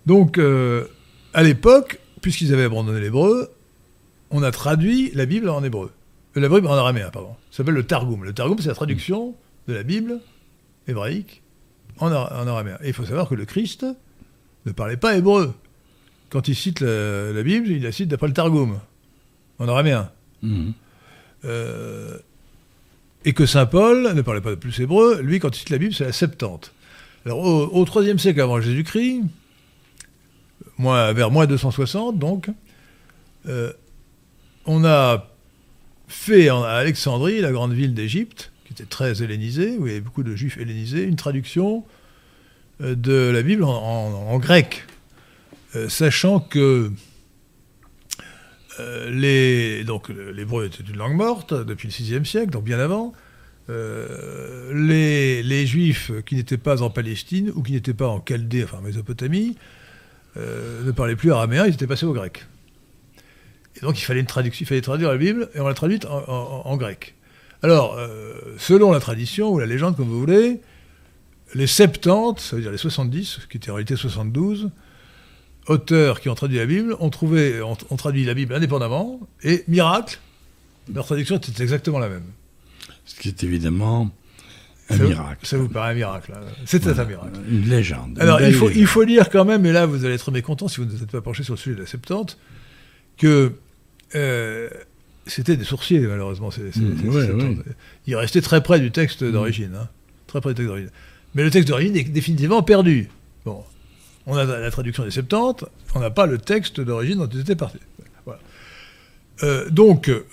A: Donc, euh, à l'époque, puisqu'ils avaient abandonné l'hébreu, on a traduit la Bible en hébreu. Euh, la Bible en araméen, pardon. Ça s'appelle le Targum. Le Targum, c'est la traduction de la Bible hébraïque en, araméen. Et il faut savoir que le Christ ne parlait pas hébreu. Quand il cite la, Bible, il la cite d'après le Targum, en araméen. Mmh. Euh, et que saint Paul ne parlait pas plus hébreu, lui, quand il cite la Bible, c'est la Septante. Alors, au, IIIe siècle avant Jésus-Christ, vers moins 260, donc, euh, on a fait à Alexandrie, la grande ville d'Égypte, qui était très hellénisée, où il y avait beaucoup de juifs hellénisés, une traduction euh, de la Bible en, grec, euh, sachant que euh, les, donc l'hébreu était une langue morte depuis le VIe siècle, donc bien avant. Euh, les, juifs qui n'étaient pas en Palestine ou qui n'étaient pas en Chaldée, enfin en Mésopotamie, euh, ne parlaient plus araméen, ils étaient passés au grec. Et donc il fallait, une il fallait traduire la Bible et on l'a traduite en, grec. Alors, selon la tradition ou la légende, comme vous voulez, les 70, ça veut dire les 70, qui étaient en réalité 72, auteurs qui ont traduit la Bible ont, trouvé, ont, traduit la Bible indépendamment, et miracle, leur traduction était exactement la même.
B: Ce qui est évidemment un miracle.
A: ça vous paraît un miracle. Hein. C'était un miracle.
B: Une légende.
A: Alors, il faut, il faut dire quand même, et là vous allez être mécontent si vous ne vous êtes pas penché sur le sujet de la Septante, que euh, c'était des sourciers, malheureusement. Mmh, il restait très près du texte d'origine. Hein. très près du texte d'origine. Mais le texte d'origine est définitivement perdu. Bon, on a la traduction des Septante, on n'a pas le texte d'origine dont ils étaient partis. Euh, donc, euh,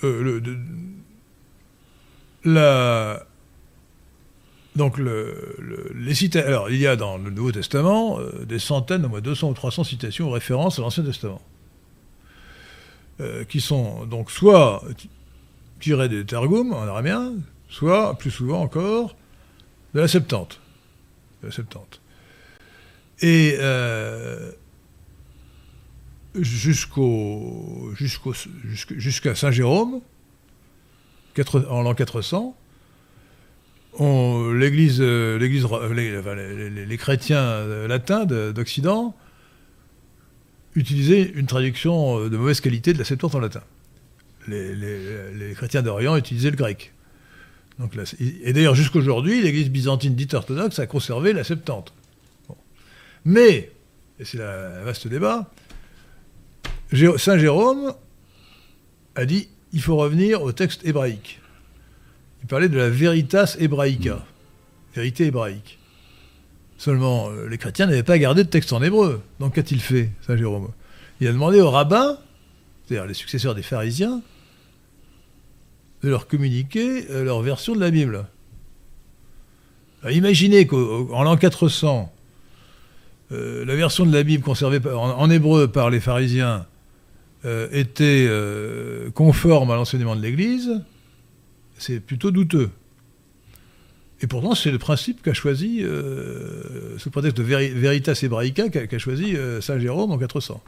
A: les citations. Alors, il y a dans le Nouveau Testament euh, des centaines, au moins 200 ou 300 citations ou références à l'Ancien Testament, qui sont donc soit tirées des Targum en araméen, soit, plus souvent encore. De la Septante. Et euh, jusqu'au, jusqu'à Saint Jérôme, en l'an 400, l'église, euh, l'église, les, chrétiens latins d'Occident utilisaient une traduction de mauvaise qualité de la Septante en latin. Les, chrétiens d'Orient utilisaient le grec. Donc et d'ailleurs, jusqu'aujourd'hui, l'église byzantine dite orthodoxe a conservé la Septante. Mais, et c'est un vaste débat, Saint Jérôme a dit il faut revenir au texte hébraïque. Il parlait de la veritas hébraïca, vérité hébraïque. Seulement, euh, les chrétiens n'avaient pas gardé de texte en hébreu. Donc qu'a-t-il fait, Saint Jérôme? Il a demandé aux rabbins, c'est-à-dire les successeurs des pharisiens, de leur communiquer euh, leur version de la Bible. imaginez qu'en l'an 400, euh, la version de la Bible conservée en, hébreu par les pharisiens euh, était euh, conforme à l'enseignement de l'Église, c'est plutôt douteux. Et pourtant, c'est le principe qu'a choisi, sous prétexte de Veritas Hebraica, qu'a choisi Saint Jérôme en 400.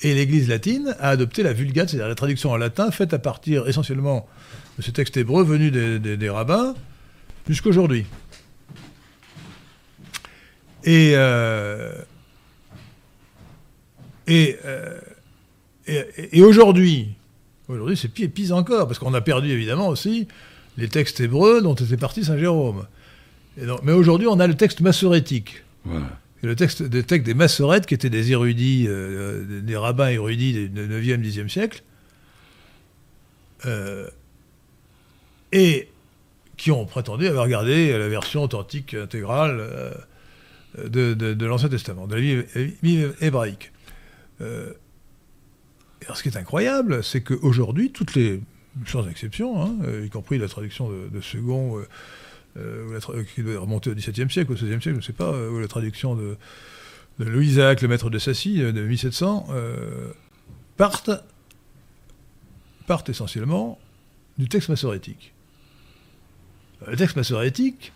A: Et l'Église latine a adopté la Vulgate, c'est-à-dire la traduction en latin, faite à partir essentiellement de ce texte hébreu venu des, des rabbins, jusqu'aujourd'hui. Euh, euh, et, et, aujourd'hui, aujourd'hui c'est pire, pire encore, parce qu'on a perdu évidemment aussi les textes hébreux dont était parti Saint Jérôme. mais aujourd'hui, on a le texte massorétique. Et le texte, des textes des massorètes, qui étaient des érudits, euh, des rabbins érudits du 9e, 10e siècle, euh, et qui ont prétendu avoir regardé la version authentique intégrale euh, de, l'Ancien Testament, de la Bible hébraïque. alors ce qui est incroyable, c'est qu'aujourd'hui, toutes les, sans exception, hein, y compris la traduction de, Second, euh, qui doit remonter au XVIIe siècle, au XVIe siècle, je ne sais pas, ou la traduction de, Louis Isaac, le maître de Sassy, de 1700, partent, partent essentiellement du texte massorétique. Le texte massorétique,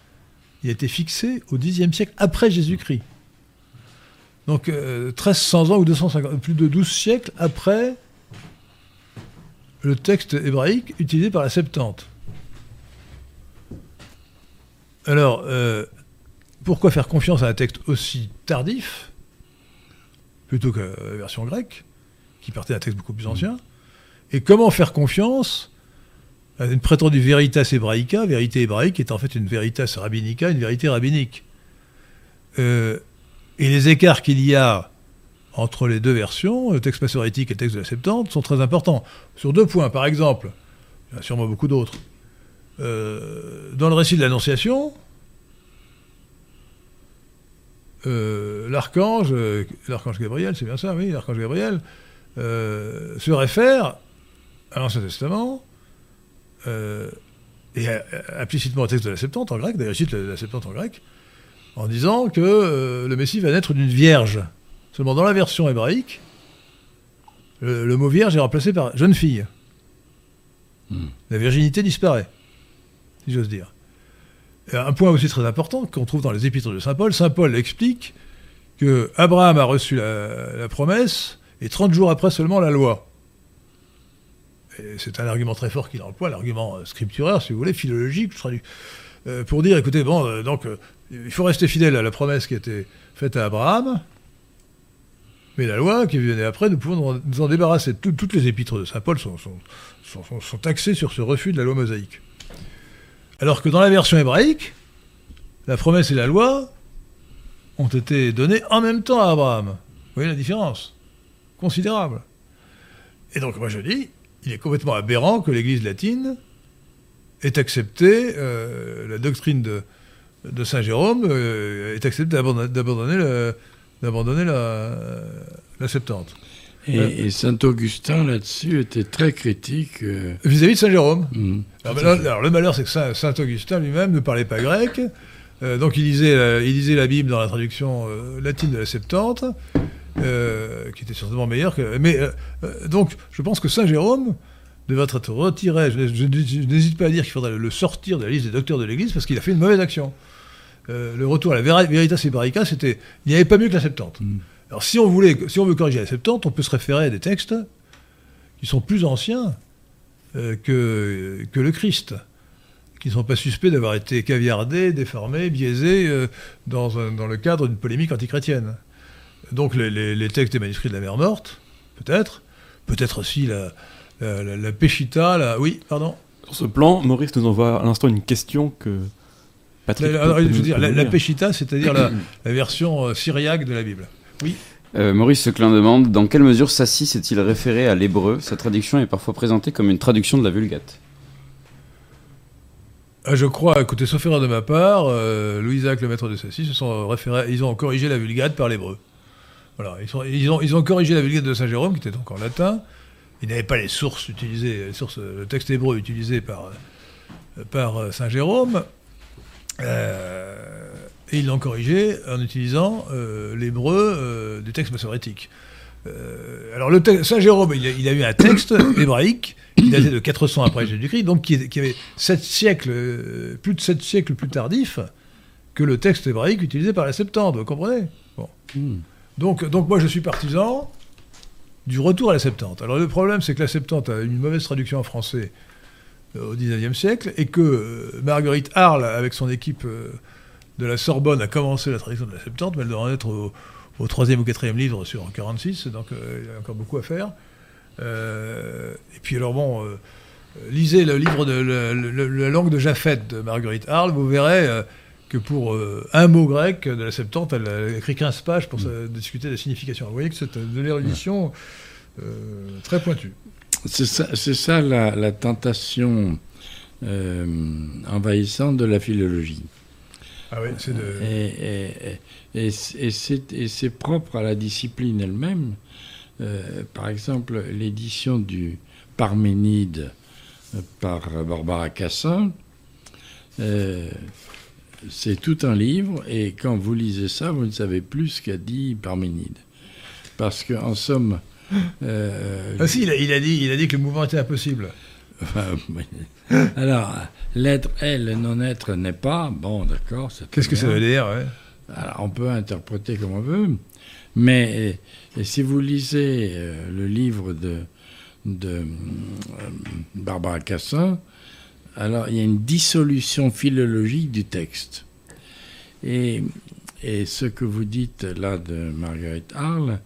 A: il a été fixé au Xe siècle après Jésus-Christ. Donc 1300 ans ou 250, plus de 12 siècles après le texte hébraïque utilisé par la Septante. Alors, euh, pourquoi faire confiance à un texte aussi tardif, plutôt que la version grecque, qui partait d'un texte beaucoup plus ancien Et comment faire confiance une prétendue veritas hébraïca, vérité hébraïque, est en fait une veritas rabbinica, une vérité rabbinique euh, Et les écarts qu'il y a entre les deux versions, le texte massorétique et le texte de la Septante, sont très importants. Sur deux points, par exemple, il y en a sûrement beaucoup d'autres. Euh, dans le récit de l'Annonciation, euh, l'archange, euh, l'archange Gabriel, c'est bien ça, oui, l'archange Gabriel, se réfère à l'Ancien Testament et implicitement au texte de la Septante en grec, d'ailleurs il cite la, Septante en grec, en disant que le Messie va naître d'une vierge. Seulement dans la version hébraïque, le, mot vierge est remplacé par jeune fille. Hmm. La virginité disparaît si j'ose dire. un point aussi très important qu'on trouve dans les épîtres de Saint Paul, Saint Paul explique que Abraham a reçu la, promesse et 30 jours après seulement la loi. C'est un argument très fort qu'il emploie, l'argument scripturaire, si vous voulez, philologique, euh, pour dire, écoutez, bon, euh, donc, euh, il faut rester fidèle à la promesse qui a été faite à Abraham, mais la loi qui venait après, nous pouvons nous en débarrasser. toutes les épîtres de Saint Paul sont, sont axées sur ce refus de la loi mosaïque. Alors que dans la version hébraïque, la promesse et la loi ont été données en même temps à Abraham. Vous voyez la différence? Considérable. Et donc moi je dis, il est complètement aberrant que l'Église latine ait accepté euh, la doctrine de, Saint Jérôme, euh, ait accepté d'abandonner la, la Septante.
B: Et, Saint-Augustin, là-dessus, était très critique.
A: Euh, Vis-à-vis de Saint-Jérôme. Mmh. Alors, le malheur, c'est que Saint-Augustin lui-même ne parlait pas grec. Euh, donc il lisait, il lisait la Bible dans la traduction euh, latine de la Septante, qui était certainement meilleure que. Mais donc, je pense que Saint Jérôme devrait être retiré. Je, n'hésite pas à dire qu'il faudrait le sortir de la liste des docteurs de l'Église parce qu'il a fait une mauvaise action. le retour à la Veritas Hebreica, c'était. Il n'y avait pas mieux que la Septante. Mmh. Alors si on, voulait, si on veut corriger la Septante, on peut se référer à des textes qui sont plus anciens euh, que, que le Christ, qui ne sont pas suspects d'avoir été caviardés, déformés, biaisés euh, dans, dans, le cadre d'une polémique antichrétienne. Donc les, textes des manuscrits de la mer morte, peut-être, peut-être aussi la, la, la, oui, pardon.
D: Sur ce plan, Maurice nous envoie à l'instant une question que
A: Patrick. La, je veux dire, la, Péchita, c'est-à-dire la, version euh, syriaque de la Bible.
C: Oui. Euh, Maurice Seclin demande Dans quelle mesure Sassi s'est-il référé à l'hébreu? Sa traduction est parfois présentée comme une traduction de la Vulgate.
A: Ah, je crois, écoutez, sauf erreur de ma part, euh, Louis-Jacques, le maître de Sassy, se sont référés, ils ont corrigé la Vulgate par l'hébreu. Ils, ont, corrigé la Vulgate de Saint Jérôme, qui était encore latin. Ils n'avaient pas les sources utilisées, le texte hébreu utilisé par, par Saint Jérôme. Euh, et ils l'ont corrigé en utilisant euh, l'hébreu euh, du texte massorétique. Euh, alors, Saint Jérôme, il a, eu un texte hébraïque qui datait de 400 après Jésus-Christ, donc qui, avait 7 siècles, plus de 7 siècles plus tardif que le texte hébraïque utilisé par la Septante, vous comprenez? Hmm. Donc, moi, je suis partisan du retour à la Septante. Alors, le problème, c'est que la Septante a une mauvaise traduction en français au XIXe siècle, et que Marguerite Arles, avec son équipe de la Sorbonne a commencé la traduction de la Septante, mais elle doit en être au, troisième ou quatrième livre sur 46, donc euh, il y a encore beaucoup à faire. Euh, et puis alors bon, lisez le livre de la langue de Japhet de Marguerite Arles, vous verrez euh, que pour euh, un mot grec de la Septante, elle a écrit 15 pages pour se- discuter de la signification. Vous voyez que c'est de l'érudition euh, très pointue.
B: C'est ça, la, la tentation euh, envahissante de la philologie.
A: Ah oui, c'est de...
B: Et, et- et- et c'est- propre à la discipline elle-même. Euh, par exemple, l'édition du Parménide euh, par Barbara Cassin, euh, c'est tout un livre, et quand vous lisez ça, vous ne savez plus ce qu'a dit Parménide. Parce qu'en somme... euh,
A: Ah si, il a, il a dit, il a dit que le mouvement était impossible.
B: Alors, l'être est, le non-être n'est pas. Bon, d'accord.
A: Qu'est-ce que ça veut dire ouais?
B: Alors, on peut interpréter comme on veut. Mais et, et si vous lisez euh, le livre de, de euh, Barbara Cassin, alors il y a une dissolution philologique du texte. Et, et ce que vous dites là de Marguerite Arles,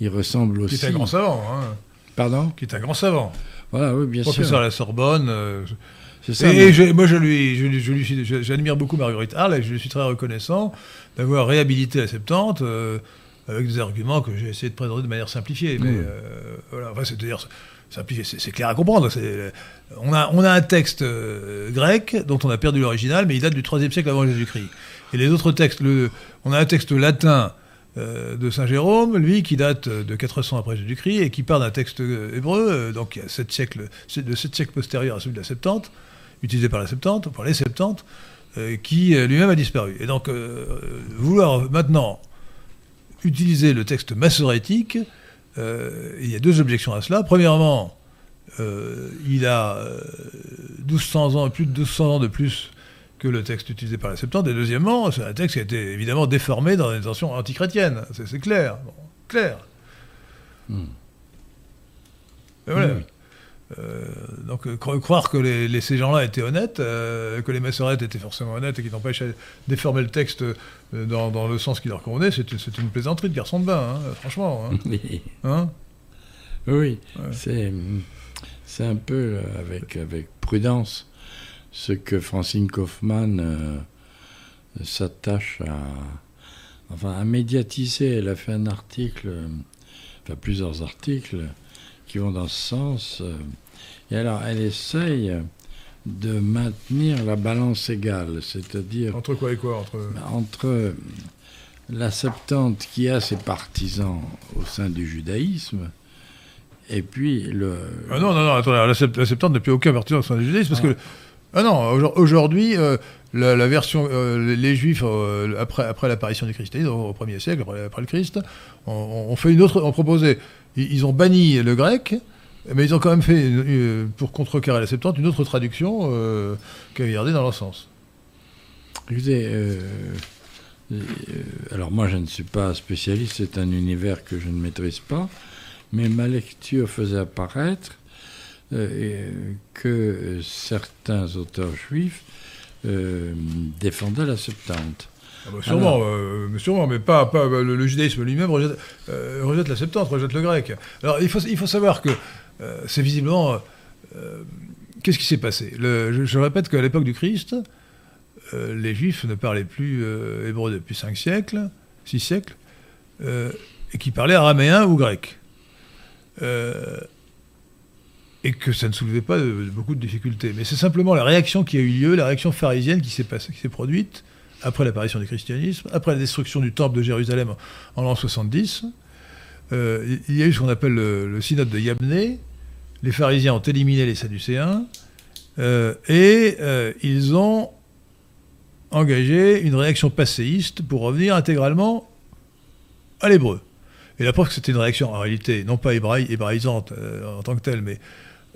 B: il ressemble
A: Qui
B: aussi.
A: est un grand savant, hein.
B: Pardon
A: Qui est un grand savant.
B: Voilà, oui, bien
A: Professeur
B: sûr.
A: à la Sorbonne. euh,
B: C'est ça.
A: et
B: mais-
A: j'ai- moi, je lui, je, je je- j'admire beaucoup Marguerite Arles et je lui suis très reconnaissant d'avoir réhabilité la Septante euh, avec des arguments que j'ai essayé de présenter de manière simplifiée. Mais
B: Mmh.
A: euh, voilà, enfin, c'est-à-dire c'est clair à comprendre. On a, a un texte euh, grec dont on a perdu l'original, mais il date du IIIe siècle avant Jésus-Christ. Et les autres textes, on a un texte latin euh, de Saint Jérôme, lui, qui date de 400 après Jésus-Christ et qui part d'un texte euh, hébreu, euh, donc siècles, de 7 siècles postérieurs à celui de la Septante, utilisé par la Septante, par les Septantes, euh, qui euh, lui-même a disparu. Et donc, euh, vouloir maintenant utiliser le texte massorétique, euh, il y a deux objections à cela. Premièrement, euh, il a euh, 1200 ans, plus de 1200 ans de plus que le texte utilisé par la Septante. Et deuxièmement, c'est un texte qui a été évidemment déformé dans des intentions antichrétiennes. C'est c'est clair. Bon, clair.
B: Hmm.
A: Et voilà.
B: Hmm.
A: Euh, donc euh, cro- croire que les, les- ces gens-là étaient honnêtes, euh, que les massorettes étaient forcément honnêtes et qu'ils n'empêchent à déformer le texte dans, dans le sens qui leur convenait, c'est une- plaisanterie de garçon de bain, hein, franchement. hein.
B: Oui.
A: Hein
B: Oui,
A: Ouais.
B: c'est un peu avec avec prudence ce que Francine Kaufmann euh, s'attache à enfin à médiatiser. Elle a fait un article, enfin plusieurs articles qui vont dans ce sens. euh, et alors elle essaye de maintenir la balance égale, c'est-à-dire
A: Entre quoi et quoi entre...
B: entre la Septante qui a ses partisans au sein du judaïsme et puis le.
A: Ah non, non, non, attendez, la, Sept- la Septante n'a plus aucun vertu dans le judaïsme, parce que... Ah non, aujourd- aujourd'hui, euh, la, la version... euh, les- Juifs, euh, après, après l'apparition du christianisme, au, au 1er siècle, après, après le Christ, on, on fait une autre... On proposait... Ils, ont banni le grec, mais ils ont quand même fait, euh, pour contrecarrer la Septante, une autre traduction euh, qui avait gardé dans leur sens.
B: Euh, euh, alors moi je ne suis pas spécialiste, c'est un univers que je ne maîtrise pas, mais ma lecture faisait apparaître que certains auteurs juifs défendaient la Septante.
A: Ah bah, sûrement, euh, mais sûrement, mais pas, pas le, le judaïsme lui-même rejette, euh, rejette la Septante, rejette le grec. Alors il faut, il faut savoir que euh, c'est visiblement. Qu'est-ce qui s'est passé? Le- je, je répète qu'à l'époque du Christ, les Juifs ne parlaient plus hébreu depuis 5 siècles, 6 siècles, et qui parlaient araméen ou grec. Et que ça ne soulevait pas de- de beaucoup de difficultés. Mais c'est simplement la réaction qui a eu lieu, la réaction pharisienne qui s'est passée- qui s'est produite après l'apparition du christianisme, après la destruction du temple de Jérusalem en l'an 70. Euh, il y a eu ce qu'on appelle le, synode de Yamné. Les pharisiens ont éliminé les sadducéens euh, et euh, ils ont engagé une réaction passéiste pour revenir intégralement à l'hébreu. Et la preuve que c'était une réaction en réalité, non pas hébraï- hébraïsante en tant que telle, mais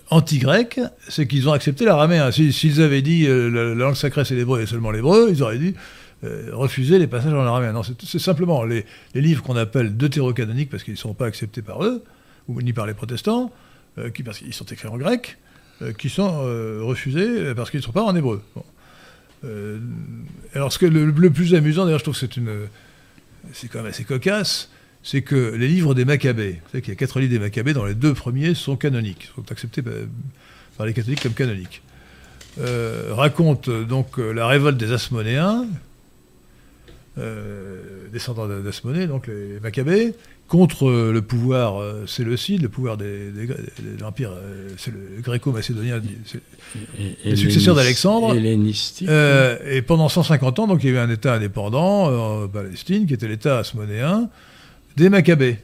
A: anti-grecque, c'est qu'ils ont accepté l'araméen. Si- S'ils avaient dit la, la langue sacrée c'est l'hébreu et seulement l'hébreu, ils auraient dû euh, refuser les passages en araméen. Non, c'est simplement les, les livres qu'on appelle deutérocanoniques parce qu'ils ne sont pas acceptés par eux, ou ni par les protestants, euh, qui, parce qu'ils sont écrits en grec, euh, qui sont refusés parce qu'ils ne sont pas en hébreu. Alors, ce que le, plus amusant, d'ailleurs, je trouve que c'est quand même assez cocasse, c'est que les livres des Maccabées, vous savez qu'il y a quatre livres des Maccabées, dans les deux premiers sont canoniques, sont acceptés par, les catholiques comme canonique. Euh, raconte euh, donc la révolte des Asmonéens, euh, descendants d'Asmonée, donc les Maccabées, contre euh, le pouvoir euh, séleucide, le pouvoir des, des- de l'empire euh, c'est le gréco-macédonien, Les successeurs
B: hellénis-
A: d'Alexandre. Euh, et pendant 150 ans, donc il y a eu un État indépendant en Palestine, qui était l'État asmonéen des Maccabées.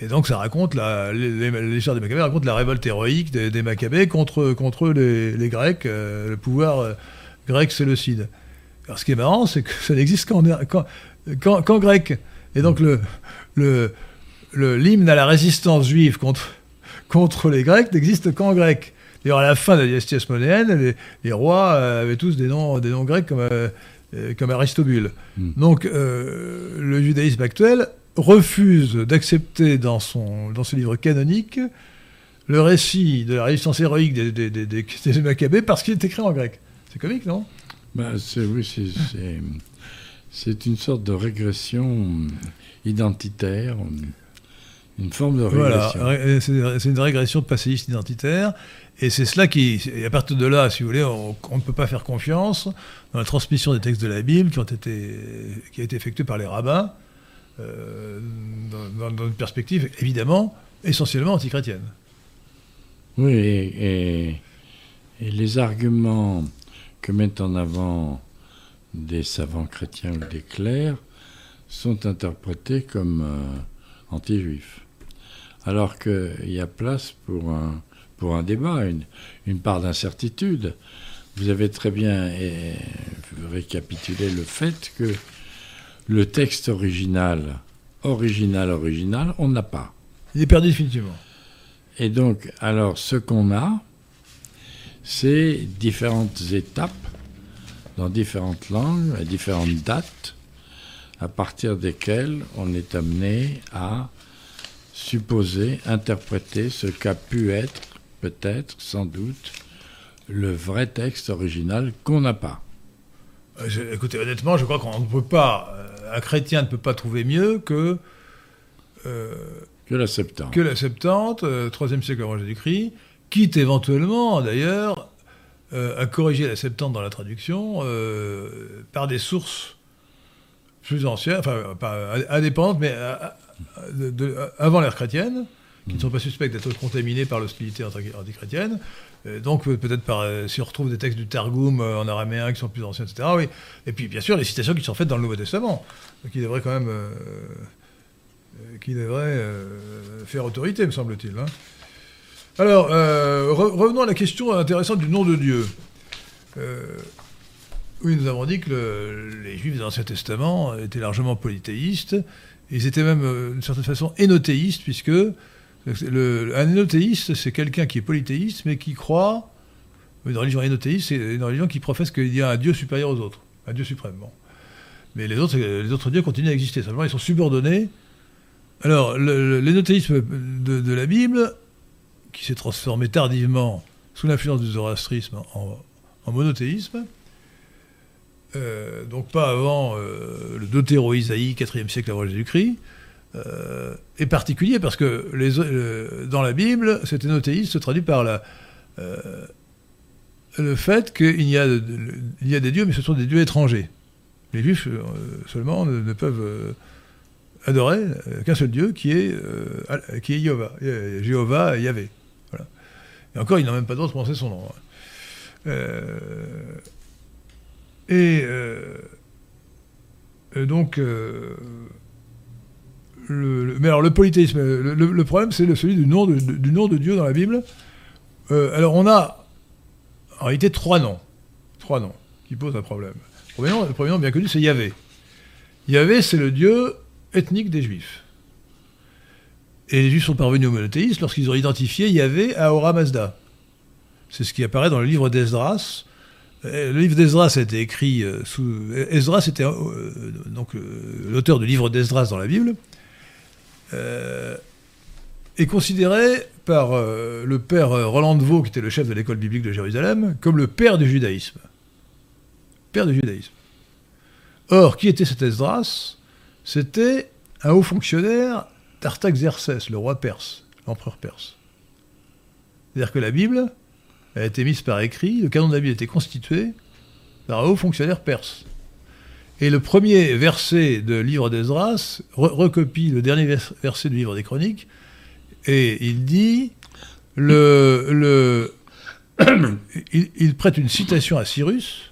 A: Et donc ça raconte la, les- les- l'histoire des Maccabées raconte la révolte héroïque des, des Maccabées contre contre les, les Grecs, euh, le pouvoir grec séleucide. Alors ce qui est marrant, c'est que ça n'existe qu'en qu'en- grec. Et donc le le le- l'hymne à la résistance juive contre contre les Grecs n'existe qu'en grec. D'ailleurs, à la fin de la dynastie asmonéenne, les, les rois euh, avaient tous des noms, des noms grecs comme, euh, euh, comme Aristobule.
B: Hmm.
A: Donc, euh, le judaïsme actuel refuse d'accepter dans, son, dans ce livre canonique le récit de la résistance héroïque des, des, des, des- des Maccabées parce qu'il est écrit en grec. C'est comique, non?
B: Bah, c'est, oui, c'est, c'est, c'est une sorte de régression identitaire, une forme de
A: Voilà,
B: régression.
A: Ré- c'est c'est une régression de passéiste identitaire. Et c'est cela qui. Et à partir de là, si vous voulez, on, on ne peut pas faire confiance dans la transmission des textes de la Bible qui, ont été, qui a été effectuée par les rabbins, euh, dans, dans- dans une perspective évidemment essentiellement antichrétienne.
B: Oui, et, et- et les arguments que mettent en avant des savants chrétiens ou des clercs sont interprétés comme euh, anti-juifs. Alors qu'il y a place pour un, pour un débat, une, une part d'incertitude. Vous avez très bien eh, récapitulé le fait que le texte original, original, original, on n'a pas.
A: Il est perdu définitivement.
B: Et donc, alors, ce qu'on a, c'est différentes étapes dans différentes langues, à différentes dates, à partir desquelles on est amené à supposer, interpréter ce qu'a pu être, peut-être, sans doute, le vrai texte original qu'on n'a pas.
A: Euh, je- écoutez, honnêtement, je crois qu'on ne peut pas. euh, un chrétien ne peut pas trouver mieux que. euh,
B: Que la Septante.
A: que la Septante, 3e siècle avant Jésus-Christ, quitte éventuellement, d'ailleurs, euh, à corriger la Septante dans la traduction euh, par des sources plus anciennes, enfin, pas indépendantes, mais euh, avant l'ère chrétienne, qui ne sont pas suspectes d'être contaminés par l'hostilité anti- antichrétienne. Donc peut-être par, si on retrouve des textes du Targum en araméen qui sont plus anciens, etc. Et puis bien sûr les citations qui sont faites dans le Nouveau Testament, qui devraient quand même, qui devraient faire autorité, me semble-t-il. hein. Alors euh, re- revenons à la question intéressante du nom de Dieu. Euh, oui, nous avons dit que le- les Juifs de l'Ancien Testament étaient largement polythéistes. Ils étaient même, euh, d'une certaine façon, énothéistes, puisque un énothéiste, c'est quelqu'un qui est polythéiste, mais qui croit. Une religion énothéiste, c'est une religion qui professe qu'il y a un Dieu supérieur aux autres, un Dieu suprême. Mais les autres, dieux continuent à exister, simplement ils sont subordonnés. Alors, l'énothéisme de la Bible, qui s'est transformé tardivement sous l'influence du zoroastrisme en, monothéisme, euh, donc pas avant euh, le Deutéro-Isaïe, 4e siècle avant Jésus-Christ, euh, est particulier parce que euh, dans la Bible, cet énothéisme se traduit par euh, le fait qu'il y, a, des dieux, mais ce sont des dieux étrangers. Les juifs euh, seulement ne, peuvent euh, adorer euh, qu'un seul dieu qui est, euh, qui est Jéhovah, euh, Jéhovah Yahvé. Et encore, ils n'ont même pas le droit son nom. hein. Euh, et, euh, et donc, euh, le, mais alors le polythéisme, le, problème c'est celui du nom de, du nom de Dieu dans la Bible. Alors on a en réalité trois noms, trois noms qui posent un problème. Le premier nom, le premier nom bien connu c'est Yahvé. Yahvé c'est le Dieu ethnique des Juifs. Et les Juifs sont parvenus au monothéisme lorsqu'ils ont identifié Yahvé à Ora Mazda. C'est ce qui apparaît dans le livre d'Esdras. Euh, Le livre d'Esdras a été écrit euh, sous. Esdras était euh, donc euh, l'auteur du livre d'Esdras dans la Bible, euh, est considéré par euh, le père euh, Roland de Vaux, qui était le chef de l'école biblique de Jérusalem, comme le père du judaïsme. Père du judaïsme. Or, qui était cet Esdras? C'était un haut fonctionnaire d'Artaxerxès, le roi perse, l'empereur perse. C'est-à-dire que la Bible a été mise par écrit, le canon de la Bible a été constitué par un haut fonctionnaire perse. Et le premier verset de livre d'Esdras re- recopie le dernier vers- verset du livre des Chroniques, et il dit le, le, il, prête une citation à Cyrus,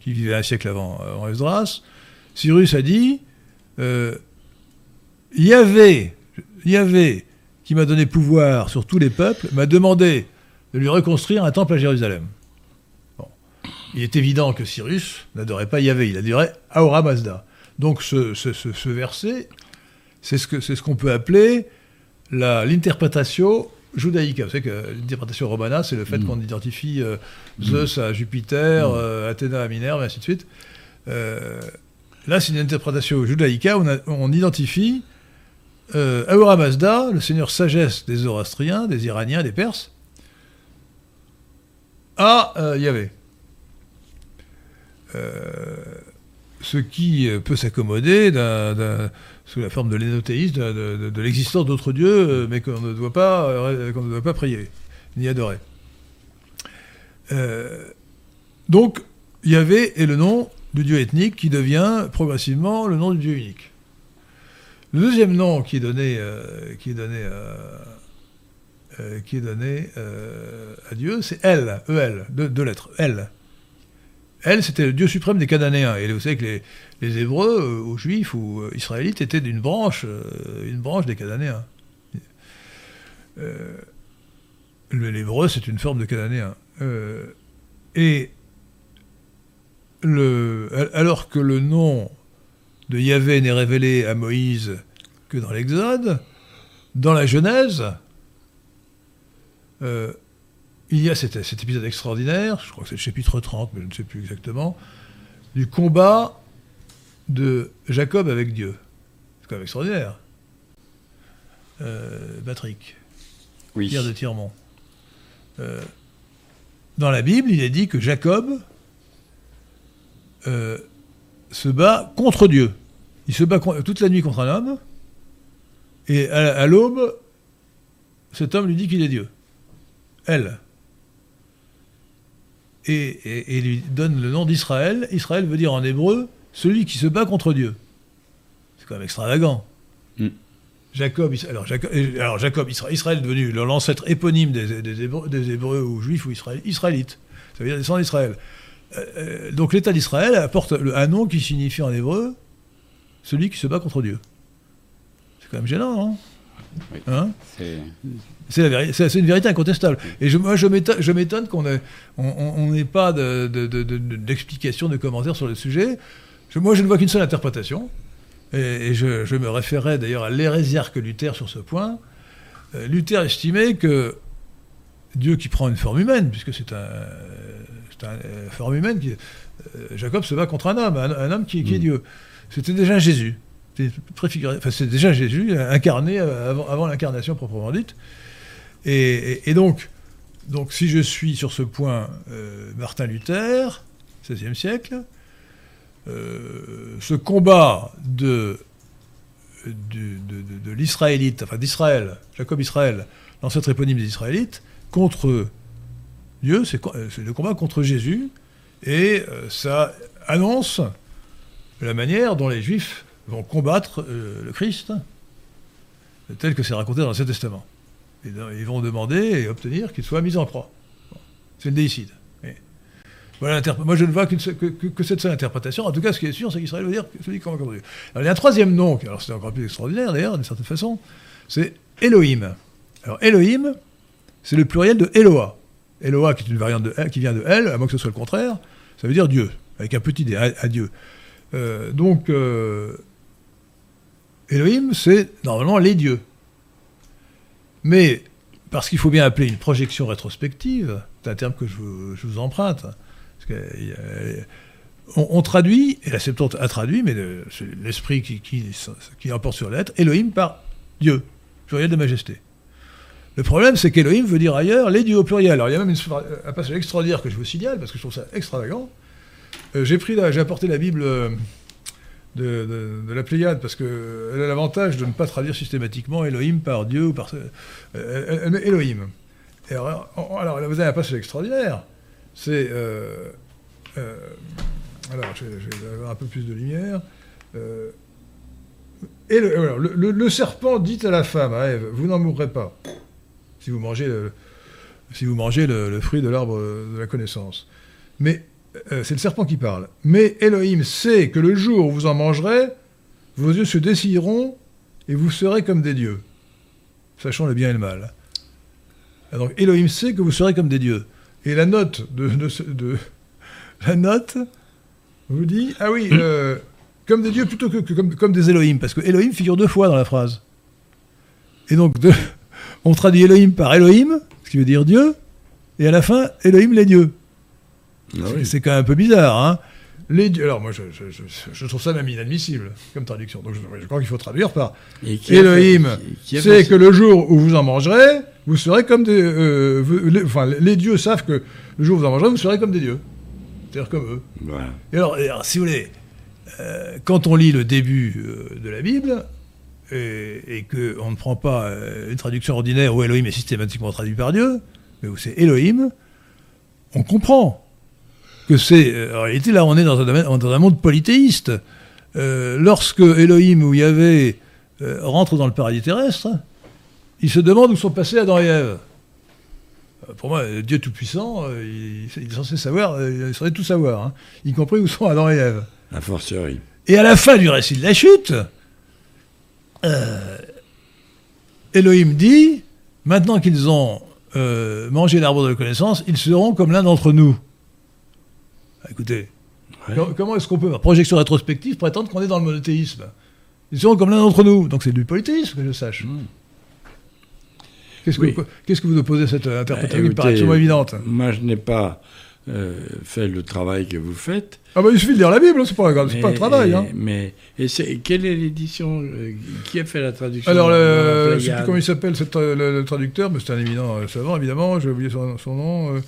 A: qui vivait un siècle avant, avant Esdras. Cyrus a dit euh, Yahvé, Yahvé, qui m'a donné pouvoir sur tous les peuples, m'a demandé de lui reconstruire un temple à Jérusalem. Bon. Il est évident que Cyrus n'adorait pas Yahvé, il adorait Ahura Mazda. Donc ce, ce- ce- ce verset, c'est ce c'est ce qu'on peut appeler l'interprétation judaïque. Vous savez que l'interprétation romana, c'est le fait qu'on identifie euh, Zeus à Jupiter, euh, Athéna à Minerve, et ainsi de suite. Euh, là, c'est une interprétation judaïca, on, a- on identifie euh, Mazda, le seigneur sagesse des Zoroastriens, des Iraniens, des Perses, à euh, Yahvé. Euh, ce qui euh, peut s'accommoder sous la forme de l'énothéisme, de, l'existence d'autres dieux, mais qu'on ne doit pas, qu'on ne doit pas prier ni adorer. Donc, Yahvé est le nom du dieu ethnique qui devient progressivement le nom du dieu unique. Le deuxième nom qui est donné, euh, qui est donné, à, euh, euh, à Dieu, c'est El, E-L, deux, deux lettres, El. El, c'était le dieu suprême des Cananéens. Et vous savez que les, Hébreux, ou Juifs, ou Israélites, étaient d'une branche, une branche des Cananéens. L'hébreu, c'est une forme de Cananéen. Et alors que le nom de Yahvé n'est révélé à Moïse que dans l'Exode, dans la Genèse, euh, il y a cet, cet épisode extraordinaire, je crois que c'est le chapitre 30, mais je ne sais plus exactement, du combat de Jacob avec Dieu. C'est quand même extraordinaire. Euh, Patrick,
C: Oui.
A: Pierre de Tirmont. Euh, dans la Bible, il est dit que Jacob euh, se bat contre Dieu. Il se bat toute la nuit contre un homme, et à, à l'aube, cet homme lui dit qu'il est Dieu. Elle. Et, et- et lui donne le nom d'Israël. Israël veut dire en hébreu celui qui se bat contre Dieu. C'est quand même extravagant.
C: Mm.
A: Jacob, alors Jacob, alors Jacob Isra- Israël est devenu l'ancêtre éponyme des, des Hébreux, des Hébreux ou Juifs ou Israél- Israélites. Ça veut dire descendant d'Israël. Euh, euh, donc l'État d'Israël apporte un nom qui signifie en hébreu celui qui se bat contre Dieu. C'est quand même gênant, non
C: Oui.
A: Hein
C: C'est-
A: une vérité incontestable. Et je, moi, je m'étonne, qu'on ait- on- on- on n'ait pas de, de, de- de- d'explications, de commentaires sur le sujet. Je- moi, je ne vois qu'une seule interprétation. Et, et je, je me référais d'ailleurs à l'hérésiarque Luther sur ce point. Euh, Luther estimait que Dieu qui prend une forme humaine, puisque c'est un, c'est un euh, forme humaine, qui, euh, Jacob se bat contre un homme, un, un homme qui, qui est Dieu. C'était déjà Jésus. Enfin, c'est déjà Jésus incarné avant, l'incarnation proprement dite. Et, donc, donc, si je suis sur ce point euh, Martin Luther, XVIe siècle, euh, ce combat de, l'Israélite, enfin d'Israël, Jacob Israël, l'ancêtre éponyme des Israélites, contre Dieu, c'est le combat contre Jésus, et euh, ça annonce la manière dont les Juifs vont combattre euh, le Christ, tel que c'est raconté dans l'Ancien Testament. Ils vont demander et obtenir qu'il soit mis en croix. C'est le déicide. Moi, je ne vois que, cette seule interprétation. En tout cas, ce qui est sûr, c'est qu'Israël veut dire celui qui combat contre Dieu. Alors, il y a un troisième nom, qui- alors c'est encore plus extraordinaire d'ailleurs, d'une certaine façon, c'est Elohim. Alors, Elohim, c'est le pluriel de Eloah. Eloah, qui est une variante de qui vient de El, à moins que ce soit le contraire, ça veut dire Dieu, avec un petit D, à, à Dieu. Euh, donc, euh, Elohim, c'est normalement les dieux. Mais, parce qu'il faut bien appeler une projection rétrospective, c'est un terme que je vous, emprunte, y a- on, traduit, et la Septante a traduit, mais c'est l'esprit qui, qui, emporte sur l'être, Elohim par Dieu, pluriel de majesté. Le problème, c'est qu'Elohim veut dire ailleurs les dieux au pluriel. Alors, il y a même un passage extraordinaire que je vous signale, parce que je trouve ça extravagant. Euh, j'ai pris j'ai apporté la Bible euh, de, la Pléiade, parce qu'elle a l'avantage de ne pas traduire systématiquement Elohim par Dieu ou par. euh, Elohim. Alors, là, vous avez un passage extraordinaire. C'est. alors, je, vais un peu plus de lumière. Et le, serpent dit à la femme, à Ève, vous n'en mourrez pas si vous mangez le, si vous mangez le fruit de l'arbre de la connaissance. Mais euh, c'est le serpent qui parle. Mais Elohim sait que le jour où vous en mangerez, vos yeux se dessilleront et vous serez comme des dieux, sachant le bien et le mal. Ah, Donc Elohim sait que vous serez comme des dieux. Et la note de, de ce- de- la note vous dit ah oui euh, comme des dieux plutôt que, que comme, comme des Elohim parce que Elohim figure deux fois dans la phrase. Et donc on traduit Elohim par Elohim, ce qui veut dire Dieu, et à la fin Elohim les dieux.
B: Ah
A: C'est-
B: oui.
A: C'est quand même un peu bizarre, hein. Les dieux, alors moi je, je- je- je trouve ça même inadmissible comme traduction. Donc je, crois qu'il faut traduire par
B: Et qui a
A: Elohim, c'est que le jour où vous en mangerez, vous serez comme des. euh, vous- les, enfin, les dieux savent que le jour où vous en mangerez, vous serez comme des dieux. C'est-à-dire comme eux.
B: Voilà.
A: Et alors, et alors, si vous voulez, euh, quand on lit le début euh, de la Bible, et, et qu'on ne prend pas une traduction ordinaire où Elohim est systématiquement traduit par Dieu, mais où c'est Elohim, on comprend que c'est. euh, En réalité, là, on est dans un, domaine- dans un monde polythéiste. Euh, lorsque Elohim ou Yahvé euh, rentre dans le paradis terrestre, il se demande où sont passés Adam et Ève. Euh, Pour moi, Dieu Tout-Puissant, il, il est censé savoir, il est censé tout savoir, hein, y compris où sont Adam et Ève.
B: A fortiori.
A: Et à la fin du récit de la chute, euh, Elohim dit, maintenant qu'ils ont mangé l'arbre de la connaissance, ils seront comme l'un d'entre nous. Écoutez,
B: Ouais.
A: comment est-ce qu'on peut, par projection rétrospective, prétendre qu'on est dans le monothéisme? Ils seront comme l'un d'entre nous. Donc c'est du polythéisme, que je sache.
B: Mm.
A: Qu'est-ce
B: Oui.
A: que, qu'est-ce que vous opposez à cette euh, interprétation
B: Bah,
A: qui me paraît évidente?
B: Moi, je n'ai pas euh, fait le travail que vous faites.
A: Ah bah il suffit de lire la Bible, c'est pas, un- c'est pas un travail.
B: et-
A: hein.
B: Mais et c'est- quelle est l'édition euh, Qui a fait la traduction
A: Alors,
B: la
A: je sais
B: Pléiade?
A: plus comment il s'appelle euh, le, le traducteur, mais c'est un éminent euh, savant, évidemment, j'ai oublié son, son nom.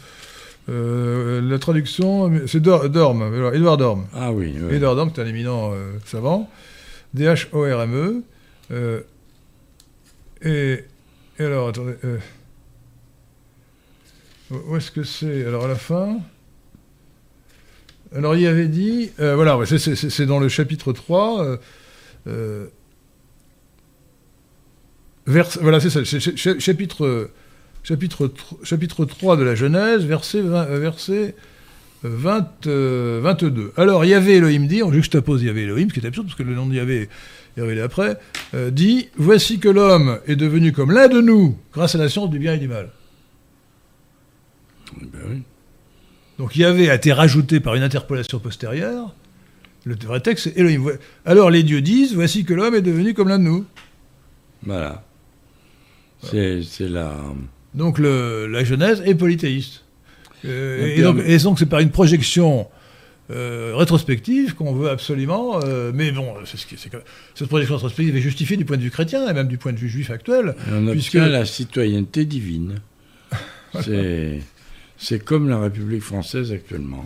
A: Euh, la traduction, c'est Dor- Dorme, Edouard Dorme.
B: Ah oui. oui.
A: Edouard Dorme, c'est un éminent euh, savant. D-H-O-R-M-E. euh, et, et alors, attendez. où est-ce que c'est? Alors, à la fin. Alors, il avait dit. voilà, ouais, c'est- dans le chapitre 3. euh, euh, vers- voilà, c'est ça. chapitre, chapitre, tr- chapitre 3 de la Genèse, verset, 20, euh, verset 20, euh, 22. Alors, Yahvé Elohim dit, on juxtapose Yahvé Elohim, ce qui est absurde, parce que le nom de Yahvé est révélé après, euh, dit Voici que l'homme est devenu comme l'un de nous, grâce à la science du bien et du mal.
B: Ben oui.
A: Donc Yahvé a été rajouté par une interpolation postérieure. Le vrai texte, c'est Elohim. Alors les dieux disent Voici que l'homme est devenu comme l'un de nous.
B: Voilà. C'est c'est la.
A: Donc le- la Genèse est polythéiste. Euh, et, donc, et c'est par une projection euh, rétrospective qu'on veut absolument. euh, mais bon, c'est ce qui- c'est que- cette projection rétrospective est justifiée du point de vue chrétien et même du point de vue juif actuel.
B: On
A: Puisque-
B: obtient la citoyenneté divine. C'est c'est comme la République française actuellement.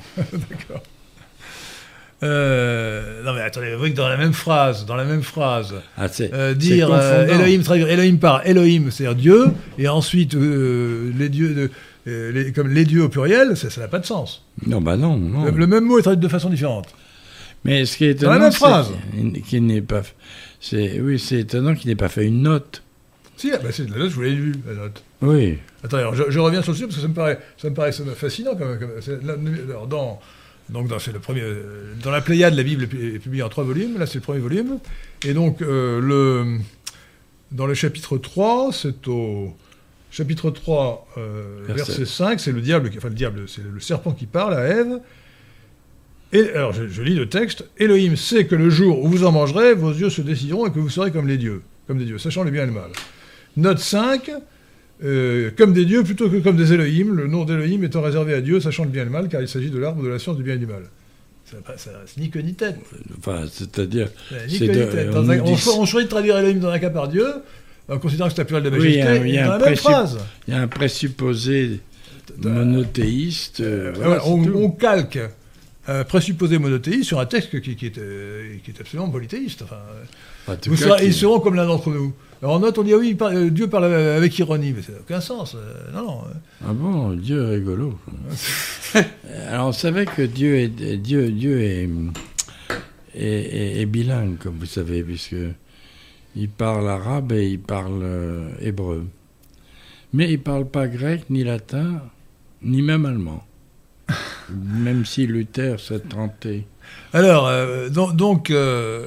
A: Euh, non mais attendez, vous voyez que dans la même phrase, dans la même phrase,
B: Ah,
A: euh, dire euh. Elohim, par Elohim, c'est-à-dire Dieu, et ensuite les dieux, de, les- comme les dieux au pluriel, ça n'a pas de sens.
B: Non, bah non, non.
A: Le, le même mot est traduit de façon différente.
B: Mais ce qui est
A: Dans la
B: étonnant,
A: même phrase.
B: qu'il- n'ait pas. C'est oui, c'est étonnant qu'il n'ait pas fait une note.
A: Si, ah bah, c'est la note, je vous l'ai lu, la note.
B: Oui.
A: Attendez, alors, je, je reviens sur le sujet parce que ça me paraît, ça me paraît fascinant. Comme, comme- c'est la- alors, dans, donc, dans, c'est le premier, euh, dans la Pléiade, la Bible est pu- est publiée en trois volumes. Là, c'est le premier volume. Et donc, euh, le, dans le chapitre 3, c'est au chapitre 3, euh,
B: Verset.
A: verset 5, c'est le diable, enfin le diable, c'est le serpent qui parle à Ève. Et alors, je, je lis le texte. Elohim sait que le jour où vous en mangerez, vos yeux se décideront et que vous serez comme les dieux, comme des dieux, sachant le bien et le mal. Note 5, euh, comme des dieux plutôt que comme des Elohim, le nom d'Elohim étant réservé à Dieu, sachant le bien et le mal, car il s'agit de l'arbre de la science du bien et du mal. Ça pas- ça- C'est ni queue ni tête.
B: Enfin, c'est-à-dire. C'est de-
A: ni tête.
B: on
A: un- on,
B: dit-
A: cho- on choisit de traduire Elohim dans un cas par Dieu, en considérant que c'est la plurale de
B: Oui, il y
A: majesté,
B: a- il y a un
A: la phrase.
B: Il y a un présupposé monothéiste. euh,
A: Euh,
B: voilà,
A: voilà,
B: c'est
A: on, on calque un présupposé monothéiste sur un texte qui, qui est, euh, qui est absolument polythéiste. Enfin,
B: En tout
A: vous
B: cas,
A: serez-
B: qui-
A: ils seront comme l'un d'entre nous. Alors en note, on dit ah oui, parle- euh, Dieu parle avec ironie, mais ça n'a aucun sens. euh, non, non.
B: Ah bon, Dieu est rigolo. Alors on savait que Dieu est, Dieu, Dieu est, est, est- est bilingue, comme vous savez, puisque il parle arabe et il parle euh, hébreu. Mais il parle pas grec, ni latin, ni même allemand. même si Luther s'est tenté.
A: Alors, euh, donc, donc, euh,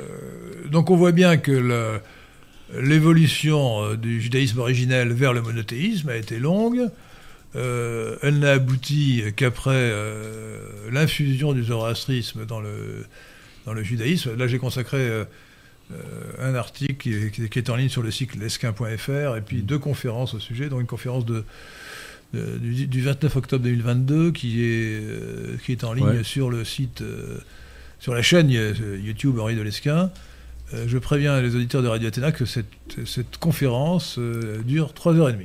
A: donc on voit bien que le- l'évolution euh, du judaïsme originel vers le monothéisme a été longue. Euh, elle n'a abouti qu'après euh, l'infusion du zoroastrisme dans le, dans le judaïsme. Là, j'ai consacré euh, un article qui est, qui en ligne sur le site lesquin.fr et puis deux conférences au sujet, dont une conférence de, de- du, du 29 octobre 2022 qui est, qui est en ligne
B: Ouais.
A: sur le site, sur la chaîne YouTube Henri de Lesquin. Euh, je préviens les auditeurs de Radio Athéna que cette, cette conférence euh, dure 3h30.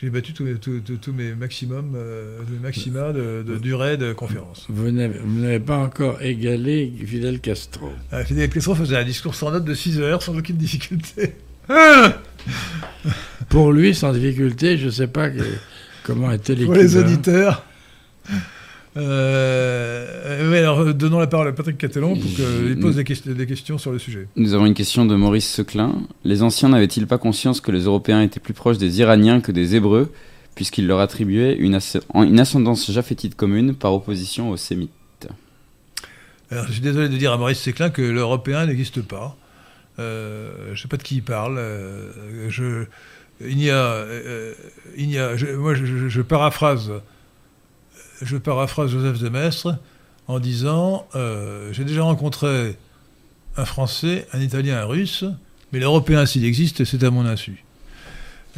A: J'ai battu tous mes, maximums, euh, mes maxima de, de durée de conférence.
B: Vous n'avez pas encore égalé Fidel Castro.
A: Euh, Fidel Castro faisait un discours sans note de 6 heures sans aucune difficulté.
B: Pour lui, sans difficulté, je ne sais pas que- comment était
A: Pour les
B: l'équivalent.
A: auditeurs. Euh, oui, alors euh, donnons la parole à Patrick Catelon pour qu'il pose des, ques- des questions sur le sujet.
C: Nous avons une question de Maurice Seclin. Les anciens n'avaient-ils pas conscience que les Européens étaient plus proches des Iraniens que des Hébreux, puisqu'ils leur attribuaient une, as- en- une ascendance japhétite commune par opposition aux Sémites?
A: Alors, je suis désolé de dire à Maurice Séclin que l'Européen n'existe pas. Euh, je ne sais pas de qui il parle. euh, je, il n'y a, il n'y a, je- moi, je paraphrase, je paraphrase Joseph de en disant, euh, j'ai déjà rencontré un Français, un Italien, un Russe, mais l'Européen, s'il existe, c'est à mon insu.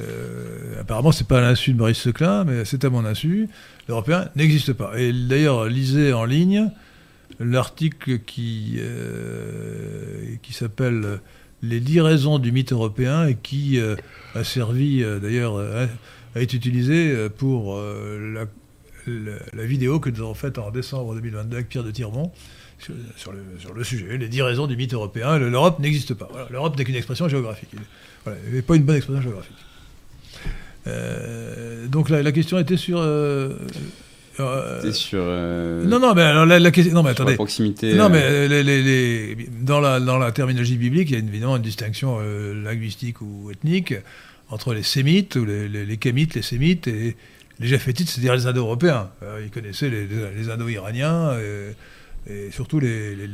A: Euh, apparemment, c'est pas à l'insu de Maurice Seclin, mais c'est à mon insu. L'Européen n'existe pas. Et d'ailleurs, lisez en ligne l'article qui, euh, qui s'appelle Les dix raisons du mythe européen et qui euh, a servi d'ailleurs a été utilisé pour la, la- la vidéo que nous avons faite en décembre 2022 avec Pierre de Tirmont sur, sur le, sur le sujet, les dix raisons du mythe européen. Le- L'Europe n'existe pas. Voilà, L'Europe n'est qu'une expression géographique. Il- Voilà, il n'est pas une bonne expression géographique. Euh, donc la, la question était sur... euh, euh,
C: sur, euh,
A: non, non, mais alors la, la question... Non, mais attendez.
C: la proximité.
A: Non, mais les- les- les- dans, la, dans la terminologie biblique, il y a évidemment une distinction linguistique ou ethnique entre les sémites, ou les kémites, les sémites, et les japhétites, c'est-à-dire les indo-européens. Euh, ils connaissaient les, indo-iraniens, et, surtout les, les,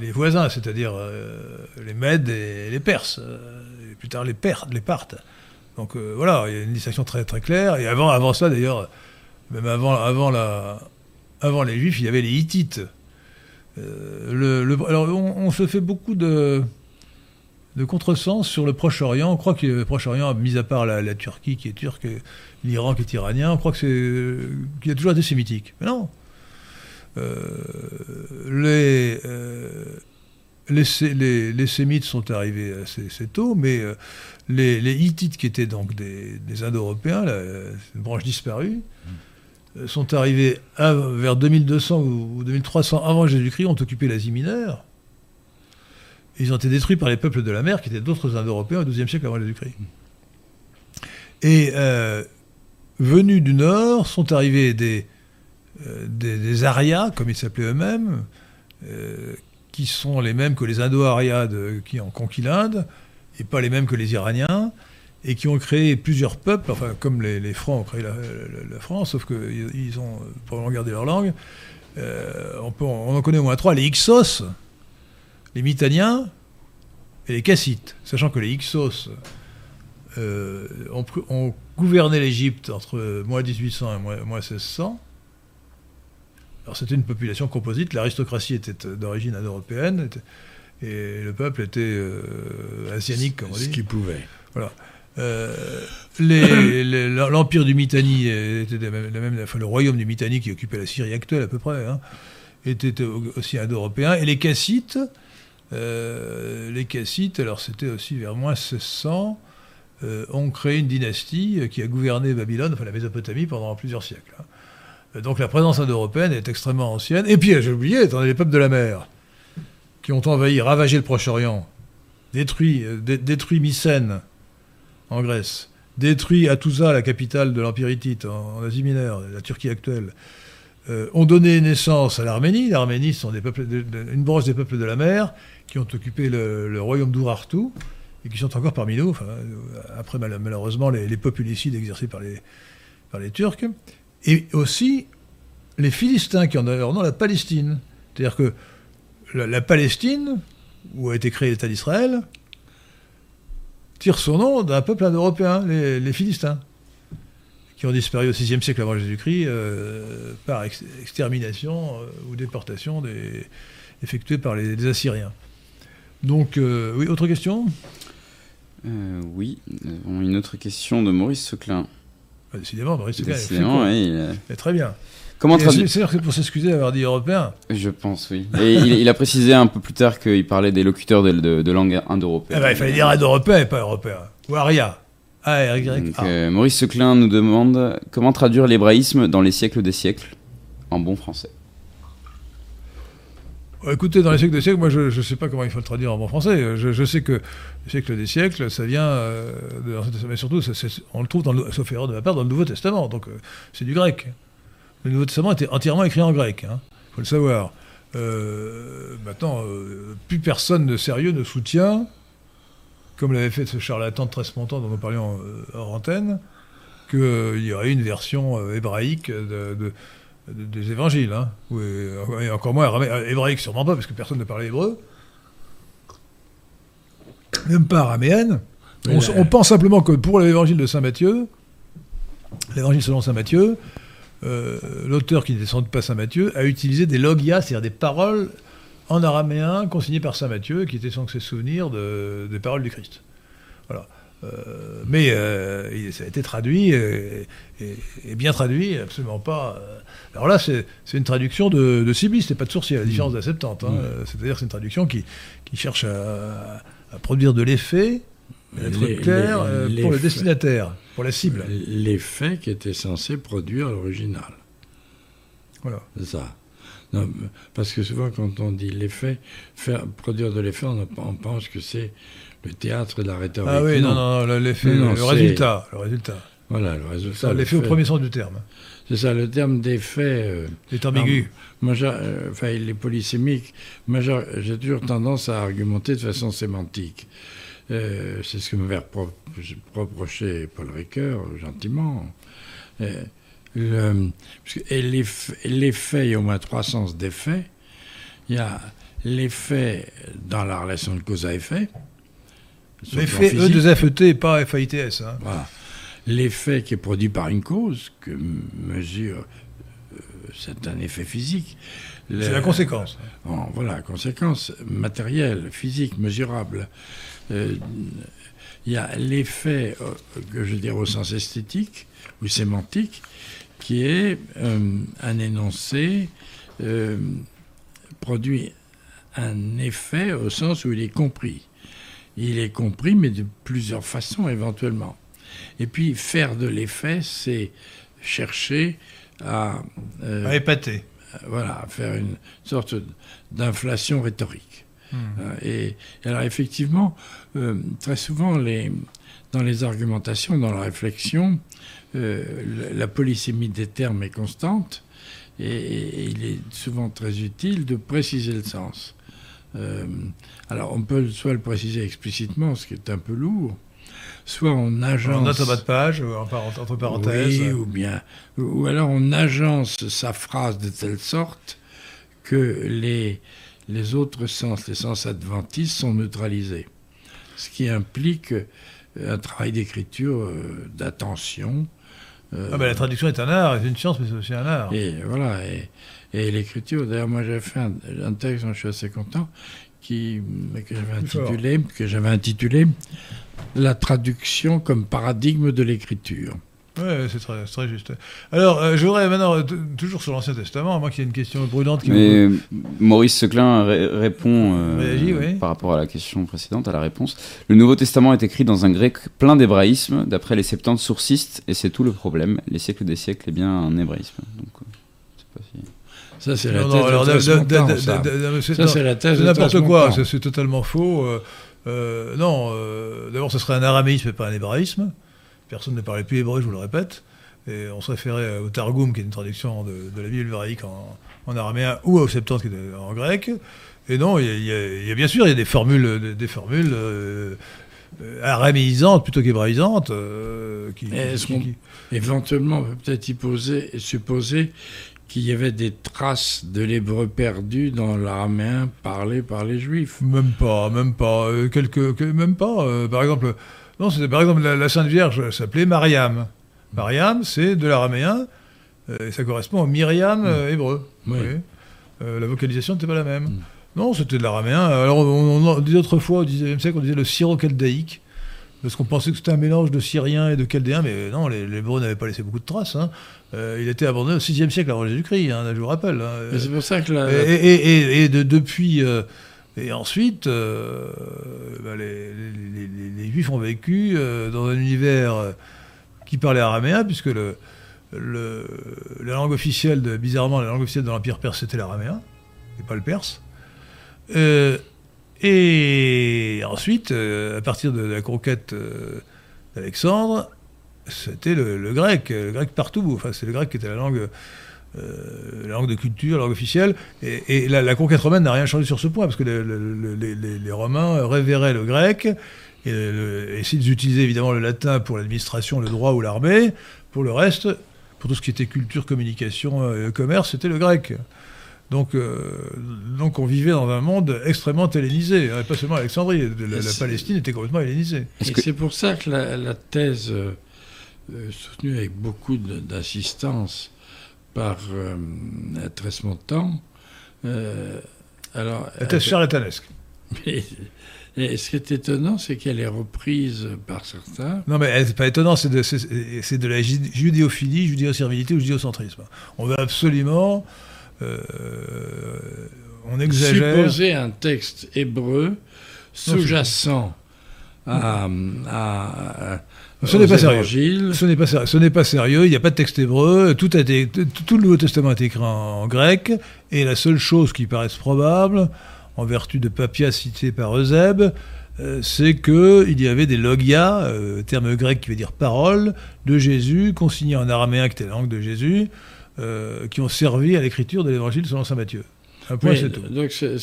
A: les- voisins, c'est-à-dire euh, les Mèdes et les Perses, euh, et plus tard les, Pertes, les Parthes. Donc voilà, il y a une distinction très, très claire. Et avant, avant ça, d'ailleurs, même avant, avant, la, avant les Juifs, il y avait les Hittites. Alors, on, se fait beaucoup de, de contresens sur le Proche-Orient. On croit que le Proche-Orient, mis à part la Turquie qui est turque, qui est iranien, on croit qu'il y a toujours été sémitique. Mais non. Euh, les, euh, les, les, les Sémites sont arrivés assez, tôt, mais euh, les, Hittites, qui étaient donc des, Indo-Européens, une branche disparue, sont arrivés vers 2200 ou ou 2300 avant Jésus-Christ, ont occupé l'Asie mineure. Ils ont été détruits par les peuples de la mer, qui étaient d'autres Indo-Européens au XIIe siècle avant Jésus-Christ. Et venus du nord, sont arrivés des, euh, des, comme ils s'appelaient eux-mêmes, euh, qui sont les mêmes que les Indo-Aryas de- qui ont conquis l'Inde, et pas les mêmes que les Iraniens, et qui ont créé plusieurs peuples, enfin comme les, les Francs ont créé la, France, sauf qu'ils ils ont probablement gardé leur langue. Euh, on en connaît au moins trois, les Hyksos, les Mitanniens et les Cassites, sachant que les Hyksos euh, ont, ont gouverné l'Égypte entre moins 1800 et moins, moins 1600. Alors c'était une population composite, l'aristocratie était euh, d'origine indo-européenne, et le peuple était euh, asianique, comme on
B: Ce
A: dit.
B: qu'il pouvait.
A: Euh, les- les- L'empire du Mitanni était la même, enfin, le royaume du Mitanni qui occupait la Syrie actuelle à peu près, hein, était au- aussi indo-européen. Et les Cassites, euh, les Cassites, alors c'était aussi vers moins 1600, euh, ont créé une dynastie qui a gouverné Babylone, enfin la Mésopotamie, pendant plusieurs siècles. hein. Euh, Donc la présence indo-européenne est extrêmement ancienne. Et puis, j'ai oublié, attendez, les peuples de la mer qui ont envahi, ravagé le Proche-Orient, détruit, euh, dé- détruit Mycène en Grèce, détruit Atouza, la capitale de l'Empire hittite en, Asie mineure, la Turquie actuelle, euh, ont donné naissance à l'Arménie. L'Arménie, sont des peuples, une branche des peuples de la mer qui ont occupé le, le royaume d'Urartu et qui sont encore parmi nous. Euh, après, mal- malheureusement, les, populicides exercés par les, par les Turcs. Et aussi les Philistins qui ont leur nom la Palestine. C'est-à-dire que la, Palestine, où a été créé l'État d'Israël, tire son nom d'un peuple indo-européen, les, Philistins, qui ont disparu au VIe siècle avant Jésus-Christ euh, par ex- extermination euh, ou déportation effectuée par les, Assyriens. Donc, oui, autre question?
C: Euh, oui, nous avons une autre question de Maurice Seclin.
A: Ah, Décidément, Maurice Seclin est
C: Décidément, oui, il
A: Très bien.
C: Comment traduire
A: C'est c'est-à-dire que pour s'excuser d'avoir dit européen,
C: Je pense, oui. Et il, il a précisé un peu plus tard qu'il parlait des locuteurs de, de, de langue
A: eh
C: indo-européenne.
A: ben, il fallait dire indo-européen et pas européen. Ou aria.
C: Donc, euh, Maurice Seclin nous demande comment traduire l'hébraïsme dans les siècles des siècles en bon français.
A: Écoutez, dans les siècles des siècles, moi je ne sais pas comment il faut le traduire en bon français. Je, sais que le siècle des siècles, ça vient euh, mais surtout, on le trouve, dans le, sauf erreur de ma part, dans le Nouveau Testament. Donc euh, c'est du grec. Le Nouveau Testament était entièrement écrit en grec, il faut le savoir. Euh, maintenant, plus personne de sérieux ne soutient, comme l'avait fait ce charlatan de Tresmontant dont nous parlions hors antenne, qu'il y aurait une version hébraïque de- des évangiles. Hein, et encore moins euh, hébraïque, sûrement pas, parce que personne ne parlait hébreu. Même pas araméenne. On,
B: là-
A: on pense simplement que pour l'évangile de Saint Matthieu, l'évangile selon Saint Matthieu, euh, l'auteur qui n'est sans doute pas Saint Matthieu a utilisé des logias, c'est-à-dire des paroles en araméen consignées par Saint Matthieu, qui étaient censées se souvenir de- des paroles du Christ. Voilà. Euh, mais euh, ça a été traduit, et, et- et bien traduit, absolument pas. euh. Alors là, c'est une traduction de, de c'est pas de Sourcier, à la différence de la Septante. hein.
B: Mm.
A: Euh, C'est-à-dire que c'est une traduction qui, qui cherche à, à produire de l'effet, à être
B: Les-
A: clair
B: les- les
A: pour le destinataire, pour la cible.
B: L'effet qui était censé produire l'original.
A: Voilà.
B: C'est ça. Non, parce que souvent, quand on dit l'effet, produire de l'effet, on, on pense que c'est le théâtre de la rhétorique.
A: Ah oui, non, non, non, le- l'effet, le
B: c'est-
A: résultat, le résultat.
B: Voilà, le résultat.
A: L'effet au premier sens du terme.
B: C'est ça, le terme d'effet. euh,
A: C'est ambigu.
B: J'ai- euh, enfin, il est polysémique. Moi, j'ai toujours tendance à argumenter de façon sémantique. Euh, c'est ce que m'avait repro- reproché Paul Ricoeur, gentiment. Euh, le- parce que- et l'eff- l'effet, il y a au moins trois sens d'effet. Il y a l'effet dans la relation de cause à effet.
A: L'effet E
B: physique.
A: E2FET, pas FAITS. Hein.
B: Voilà. L'effet qui est produit par une cause, que mesure, euh, c'est un effet physique.
A: C'est la conséquence.
B: Bon, voilà, conséquence matérielle, physique, mesurable. Euh, Il y a l'effet, euh, que je dirais au sens esthétique ou sémantique, qui est euh, un énoncé produit un effet au sens où il est compris. Il est compris, mais de plusieurs façons éventuellement. Et puis, faire de l'effet, c'est chercher à, euh,
A: À épater.
B: voilà, faire une sorte d'inflation rhétorique.
A: Hmm.
B: Euh, Et, et alors effectivement, euh, très souvent, les, dans les argumentations, dans la réflexion, euh, la, la polysémie des termes est constante et, et il est souvent très utile de préciser le sens. Euh, alors on peut soit le préciser explicitement, ce qui est un peu lourd, soit on agence...
A: En note en bas de page, par- entre parenthèses.
B: Oui, ou bien, ou alors on agence sa phrase de telle sorte que les, les autres sens, les sens adventistes, sont neutralisés. Ce qui implique euh, un travail d'écriture, euh, d'attention. euh,
A: Ah ben, la traduction est un art, c'est une science, mais c'est aussi un art.
B: et voilà, et, et l'écriture, d'ailleurs, moi j'avais fait un, un texte dont je suis assez content, qui, que j'avais intitulé, que j'avais intitulé La traduction comme paradigme de l'écriture.
A: Oui, c'est très, c'est très juste. Alors, euh, je voudrais maintenant, toujours sur l'Ancien Testament, à moins qu'il y ait une question brûlante qui vous...
C: Mais Maurice Seclin ré- répond euh,
A: oui.
C: par rapport à la question précédente, à la réponse. Le Nouveau Testament est écrit dans un grec plein d'hébraïsmes, d'après les Septante sourcistes, et c'est tout le problème. Les siècles des siècles est bien un hébraïsme. Donc, euh, sais pas si-
B: Ça, c'est la thèse de ça.
A: n'importe quoi, c'est totalement faux. euh, euh, non, euh, d'abord, ce serait un araméisme et pas un hébraïsme. Personne ne parlait plus hébreu, je vous le répète. Et on se référait au Targum, qui est une traduction de, de la Bible hébraïque en, en araméen, ou au Septante, qui est en grec. Et non, il y a, y y bien sûr, il y a des formules, des, des formules euh, araméisantes plutôt qu'hébraïsantes. qui-
B: Éventuellement, on peut peut-être y poser, supposer qu'il y avait des traces de l'hébreu perdu dans l'araméen parlé par les juifs.
A: Même pas, même pas, euh, quelques, que- même pas. euh, par exemple, non, c'était par exemple la, la Sainte Vierge s'appelait Mariam. Mariam, c'est de l'araméen, euh, et ça correspond au Myriam euh, hébreu.
B: Oui.
A: la vocalisation n'était pas la même.
B: Mm.
A: Non, c'était de l'araméen. Alors, on, on, autrefois, au XIXe siècle, on disait le syro-chaldéique, parce qu'on pensait que c'était un mélange de syrien et de chaldéen, mais non, les, les Hébreux n'avaient pas laissé beaucoup de traces. hein. Euh, il était abandonné au VIe siècle avant Jésus-Christ, hein, je vous rappelle. hein.
B: C'est pour ça que la,
A: Et, et- et- et de- depuis. euh, et ensuite, euh, bah, les, les- les- les Juifs ont vécu euh, dans un univers euh, qui parlait araméen, puisque le, le- la langue officielle, de, bizarrement, la langue officielle de l'Empire perse, c'était l'araméen, et pas le perse. Euh, et ensuite, euh, à partir de la conquête euh, d'Alexandre, c'était le, grec, le grec partout. Enfin, c'est le grec qui était la langue, euh, la langue de culture, la langue officielle. Et, la, conquête romaine n'a rien changé sur ce point, parce que le- le- le- les, Romains révéraient le grec, et s'ils utilisaient évidemment le latin pour l'administration, le droit ou l'armée, pour le reste, pour tout ce qui était culture, communication, euh, commerce, c'était le grec. Donc, euh, donc on vivait dans un monde extrêmement hellénisé, hein, pas seulement Alexandrie, la, la Palestine était complètement hellénisée.
B: Et
C: que-
B: c'est pour ça que la, la thèse, euh, euh, soutenue avec beaucoup de- d'assistance par euh, euh, alors,
A: La thèse charlatanesque.
B: mais- et ce qui est étonnant, c'est qu'elle est reprise par certains.
A: Non, mais elle, c'est pas étonnant, c'est de, c'est- c'est de la ju- judéophilie, judéo-servilité ou judéocentrisme. On veut absolument. Euh, on exagère.
B: Supposer un texte hébreu sous-jacent à, à- à-
A: Ce n'est pas sérieux. Ce n'est pas, ser- ce n'est pas sérieux, il n'y a pas de texte hébreu, tout, a été, tout, tout le Nouveau Testament été écrit en, en grec, et la seule chose qui paraisse probable, en vertu de Papias cité par Eusèbe, euh, c'est qu'il y avait des logia, euh, terme grec qui veut dire parole, de Jésus, consignés en araméen, qui était la langue de Jésus, euh, qui ont servi à l'écriture de l'évangile selon saint Matthieu. Un point,
B: Oui,
A: c'est tout.
B: donc euh,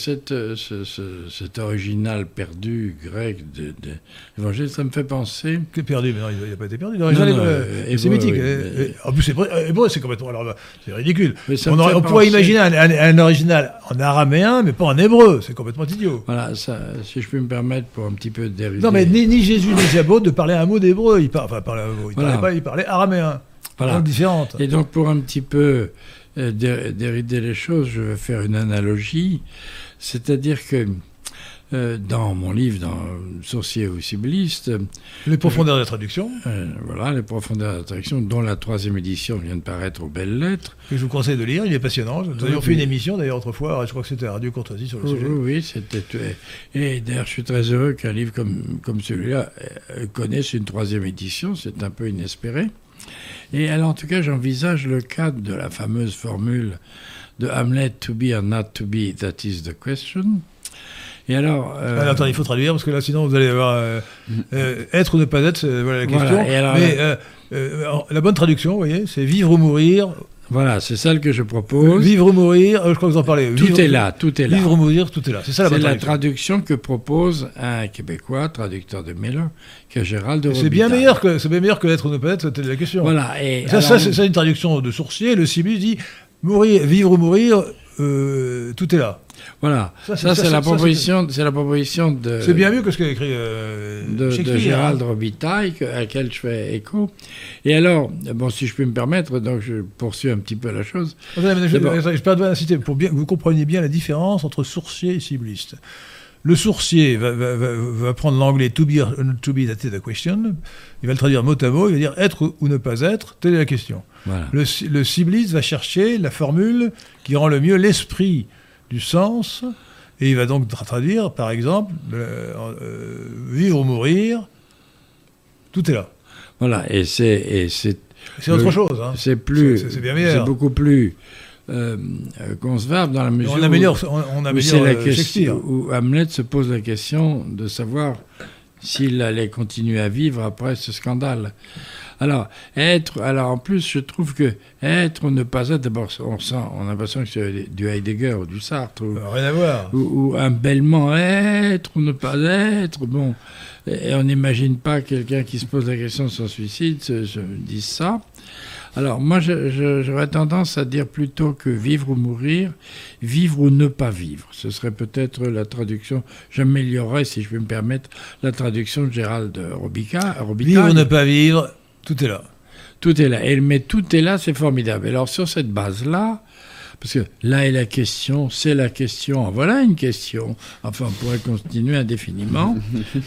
B: ce- ce- cet original perdu grec de, de l'évangile, ça me fait penser.
A: Que perdu, mais non, il n'a pas été perdu. L'original
B: euh,
A: c'est
B: hébreu,
A: mythique.
B: oui,
A: Euh,
B: mais-
A: euh, En plus, c'est vrai- hébreu, c'est complètement. alors, c'est ridicule. On, aurait- pourrait imaginer un, un- un original en araméen, mais pas en hébreu. C'est complètement idiot.
B: Voilà, ça, si je peux me permettre pour un petit peu dériver.
A: Non, mais ni, ni Jésus ni Jabot ne parlaient un mot d'hébreu. Il, par- enfin, parlait, il
B: Voilà.
A: parlait pas, il parlait araméen.
B: Voilà. Et donc, pour un petit peu euh, dé- dérider les choses, je vais faire une analogie. C'est-à-dire que euh, dans mon livre, dans Sorcier ou Cibliste,
A: Les profondeurs de la traduction,
B: euh, voilà, Les profondeurs d'attraction, dont la troisième édition vient de paraître aux belles lettres.
A: que je vous conseille de lire, il est passionnant. Nous avions fait une émission d'ailleurs autrefois, je crois que c'était à Radio Courtoisie sur le
B: Oui,
A: sujet.
B: oui, oui, c'était. Et d'ailleurs, je suis très heureux qu'un livre comme, comme celui-là connaisse une troisième édition. C'est un peu inespéré. Et alors, en tout cas, j'envisage le cadre de la fameuse formule de Hamlet to be or not to be, that is the question. Et alors. euh,
A: Ah, attends, il faut traduire parce que là, sinon, vous allez avoir euh, euh, être ou ne pas être, c'est voilà la question.
B: alors,
A: Mais la bonne traduction, vous voyez, c'est vivre ou mourir.
B: Voilà, c'est celle que je propose.
A: Vivre ou mourir, euh, je crois que vous en parlez.
B: tout
A: Vivre-
B: est là, tout est là.
A: Vivre ou mourir, tout est là. C'est ça la
B: C'est la
A: traduction.
B: que propose un Québécois, traducteur de Miller, que Gérald de
A: C'est bien meilleur que c'est bien meilleur que être ou ne pas être, c'était la question.
B: Voilà. Et
A: Ça,
B: alors,
A: ça, c'est une traduction de sourcier. Le Sibyl dit mourir, vivre ou mourir, euh, tout est là.
B: Voilà,
A: Ça,
B: ça,
A: c'est-
B: la proposition, c'est la proposition de,
A: C'est bien mieux que ce qu'a écrit euh,
B: de, de
A: Shakespeare.
B: Gérald
A: hein.
B: Robitaille, que- à laquelle je fais écho. Et alors, bon, si je peux me permettre, donc je poursuis un petit peu la chose.
A: Attendez, mais je, je, je peux pour bien que vous compreniez bien la différence entre sourcier et cibliste. Le sourcier va, va- va- va prendre l'anglais to be or not to be, that is the question. Il va le traduire mot à mot. Il va dire être ou ne pas être, telle est la question.
B: Voilà.
A: Le, ci- le cibliste va chercher la formule qui rend le mieux l'esprit du sens, et il va donc tra- traduire, par exemple, euh, euh, vivre ou mourir, tout est là.
B: Voilà, et c'est, et c'est,
A: autre chose. Hein.
B: c'est plus,
A: C'est-
B: beaucoup plus euh, concevable dans la mesure
A: On améliore, on, on
B: où, où
A: améliore
B: la question où Hamlet se pose la question de savoir s'il allait continuer à vivre après ce scandale. Alors, être, alors en plus, je trouve que être ou ne pas être, d'abord, on sent, on a l'impression que c'est du Heidegger ou du Sartre, ou,
A: Rien à voir.
B: ou, ou un bellement être ou ne pas être. Bon, et on n'imagine pas quelqu'un qui se pose la question de son suicide se, se dise ça. Alors moi, j'aurais tendance à dire plutôt que vivre ou mourir, vivre ou ne pas vivre. Ce serait peut-être la traduction. J'améliorerais, si je peux me permettre, la traduction de Gérald Robica. Robitaille.
A: Vivre ou ne pas vivre, tout est là.
B: Tout est là. Et, mais tout est là, c'est formidable. Alors sur cette base-là, parce que là est la question, c'est la question, en voilà une question. Enfin, on pourrait continuer indéfiniment.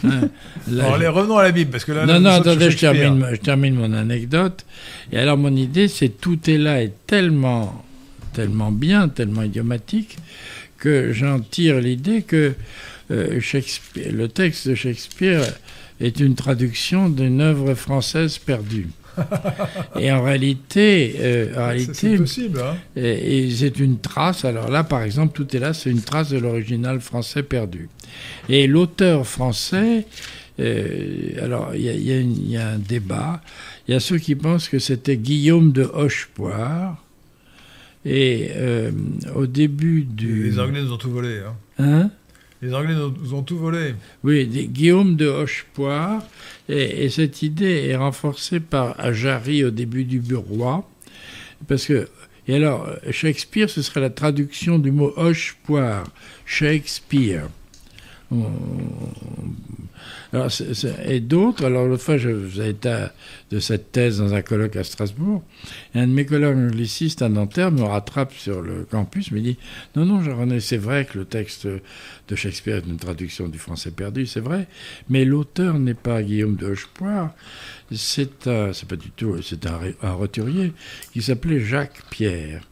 B: Hein, là,
A: allez, revenons à la Bible, parce que là,
B: non, non, attendez, je termine, je termine mon anecdote. Et alors, mon idée, c'est tout est là est tellement, tellement bien, tellement idiomatique, que j'en tire l'idée que euh, Shakespeare, le texte de Shakespeare est une traduction d'une œuvre française perdue. Et en réalité, euh, en
A: C'est-
B: réalité,
A: C'est possible, hein.
B: et, et c'est une trace. Alors là, par exemple, tout est là, c'est une trace de l'original français perdu. Et l'auteur français, euh, alors il y, y y a un débat. Il y a ceux qui pensent que c'était Guillaume de Hochepoire. Et euh, au début du.
A: Les Anglais nous ont tout volé. Hein.
B: Hein?
A: Les Anglais nous ont tout volé.
B: Oui, Guillaume de Hochepoire. Et, et cette idée est renforcée par Jarry au début du Roi. Parce que. Et alors, Shakespeare, ce serait la traduction du mot Hochepoire. Shakespeare. On- alors, c'est- et d'autres, alors l'autre fois, je faisais état de cette thèse dans un colloque à Strasbourg, et un de mes collègues anglicistes à Nanterre me rattrape sur le campus, me dit Non, non, Jean-René, c'est vrai que le texte de Shakespeare est une traduction du français perdu, c'est vrai, mais l'auteur n'est pas Guillaume de Hochepoire, c'est un, c'est pas du tout, c'est un, un roturier qui s'appelait Jacques Pierre.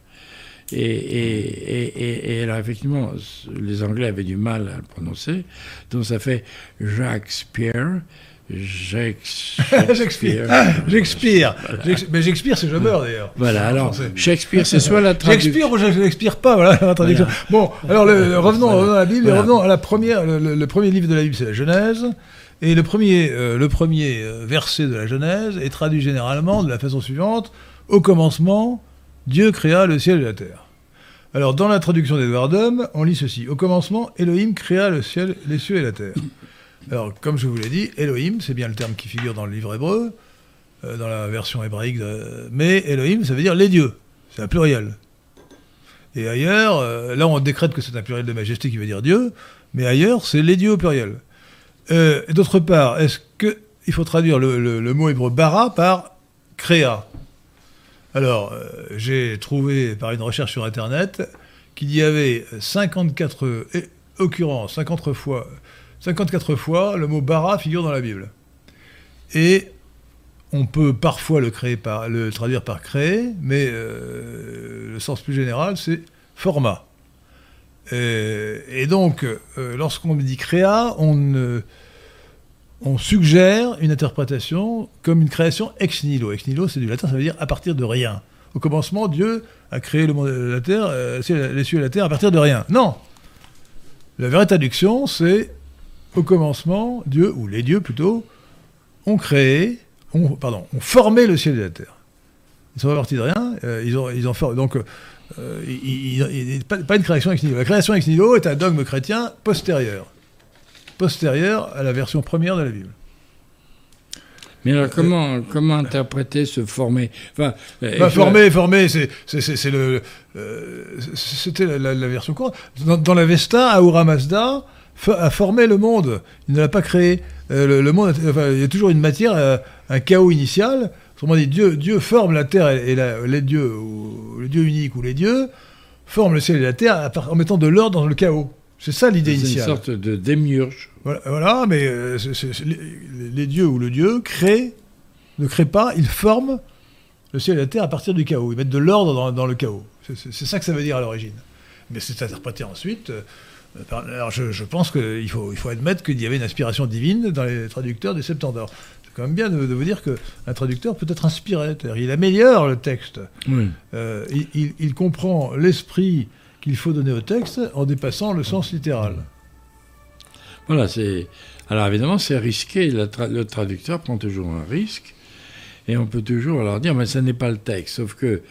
B: Et, et, et, et, et alors, effectivement, les Anglais avaient du mal à le prononcer, donc ça fait
A: Shakespeare. Shakespeare. Shakespeare. Mais Shakespeare, c'est jamais d'ailleurs.
B: Voilà, alors. Shakespeare, c'est soit la traduction.
A: Shakespeare ou je n'expire pas, voilà la traduction. Bon, alors le- le- revenons, à la Bible,
B: Voilà.
A: revenons à la première, le, le- le premier livre de la Bible, c'est la Genèse, et le premier, euh, le premier euh, verset de la Genèse est traduit généralement de la façon suivante au commencement, Dieu créa le ciel et la terre. Alors, dans la traduction d'Edward Hum, on lit ceci Au commencement, Elohim créa le ciel, les cieux et la terre. Alors, comme je vous l'ai dit, Elohim, c'est bien le terme qui figure dans le livre hébreu, euh, dans la version hébraïque, de- mais Elohim, ça veut dire les dieux. C'est un pluriel. Et ailleurs, euh, là on décrète que c'est un pluriel de majesté qui veut dire Dieu, mais ailleurs c'est les dieux au pluriel. Euh, D'autre part, est-ce qu'il faut traduire le mot hébreu bara par créa? Alors, euh, j'ai trouvé par une recherche sur Internet qu'il y avait 54 euh, é- occurrences, 54 fois, 54 fois le mot bara figure dans la Bible. Et on peut parfois le, traduire par créer, mais euh, le sens plus général, c'est format. Euh, et donc, lorsqu'on dit créa, on, euh, on suggère une interprétation comme une création ex nihilo. Ex nihilo, c'est du latin, ça veut dire à partir de rien. Au commencement, Dieu a créé le monde, la terre, euh, les cieux et la terre à partir de rien. Non La vraie traduction, c'est au commencement, Dieu, ou les dieux plutôt, ont créé, ont, pardon, ont formé le ciel et la terre. Ils sont pas partis de rien, euh, ils ont. Donc, euh, il- il- il- pas une création ex nihilo. La création ex nihilo est un dogme chrétien postérieur. Postérieur à la version première de la Bible.
B: Mais alors, comment, comment interpréter ce formé enfin, euh,
A: Bah, formé, formé, c'est, le, euh, c'était la, la- la version courante. Dans, dans la Vesta, Ahura Mazda a formé le monde. Il ne l'a pas créé. Euh, le, le monde, enfin, il y a toujours une matière, euh, un chaos initial. Autrement dit, Dieu, Dieu forme la terre et, la- les dieux, ou les dieux uniques ou les dieux, forment le ciel et la terre en mettant de l'ordre dans le chaos. C'est ça l'idée
B: C'est une
A: initiale.
B: sorte de démiurge.
A: Voilà, voilà, mais euh, les, les dieux ou le dieu créent, ne créent pas, ils forment le ciel et la terre à partir du chaos. Ils mettent de l'ordre dans, dans le chaos. C'est- ça que ça veut dire à l'origine. Mais c'est interprété ensuite. euh, par- alors je, je pense qu'il faut, il faut admettre qu'il y avait une inspiration divine dans les traducteurs des c'est quand même bien de, de vous dire qu'un traducteur peut être inspiré. C'est-à-dire, il améliore le texte.
B: Oui.
A: Euh, il, il- il comprend l'esprit qu'il faut donner au texte en dépassant le sens littéral.
B: Voilà, c'est. Alors évidemment, c'est risqué. Le, tra- le traducteur prend toujours un risque. Et on peut toujours leur dire, mais ce n'est pas le texte. Sauf que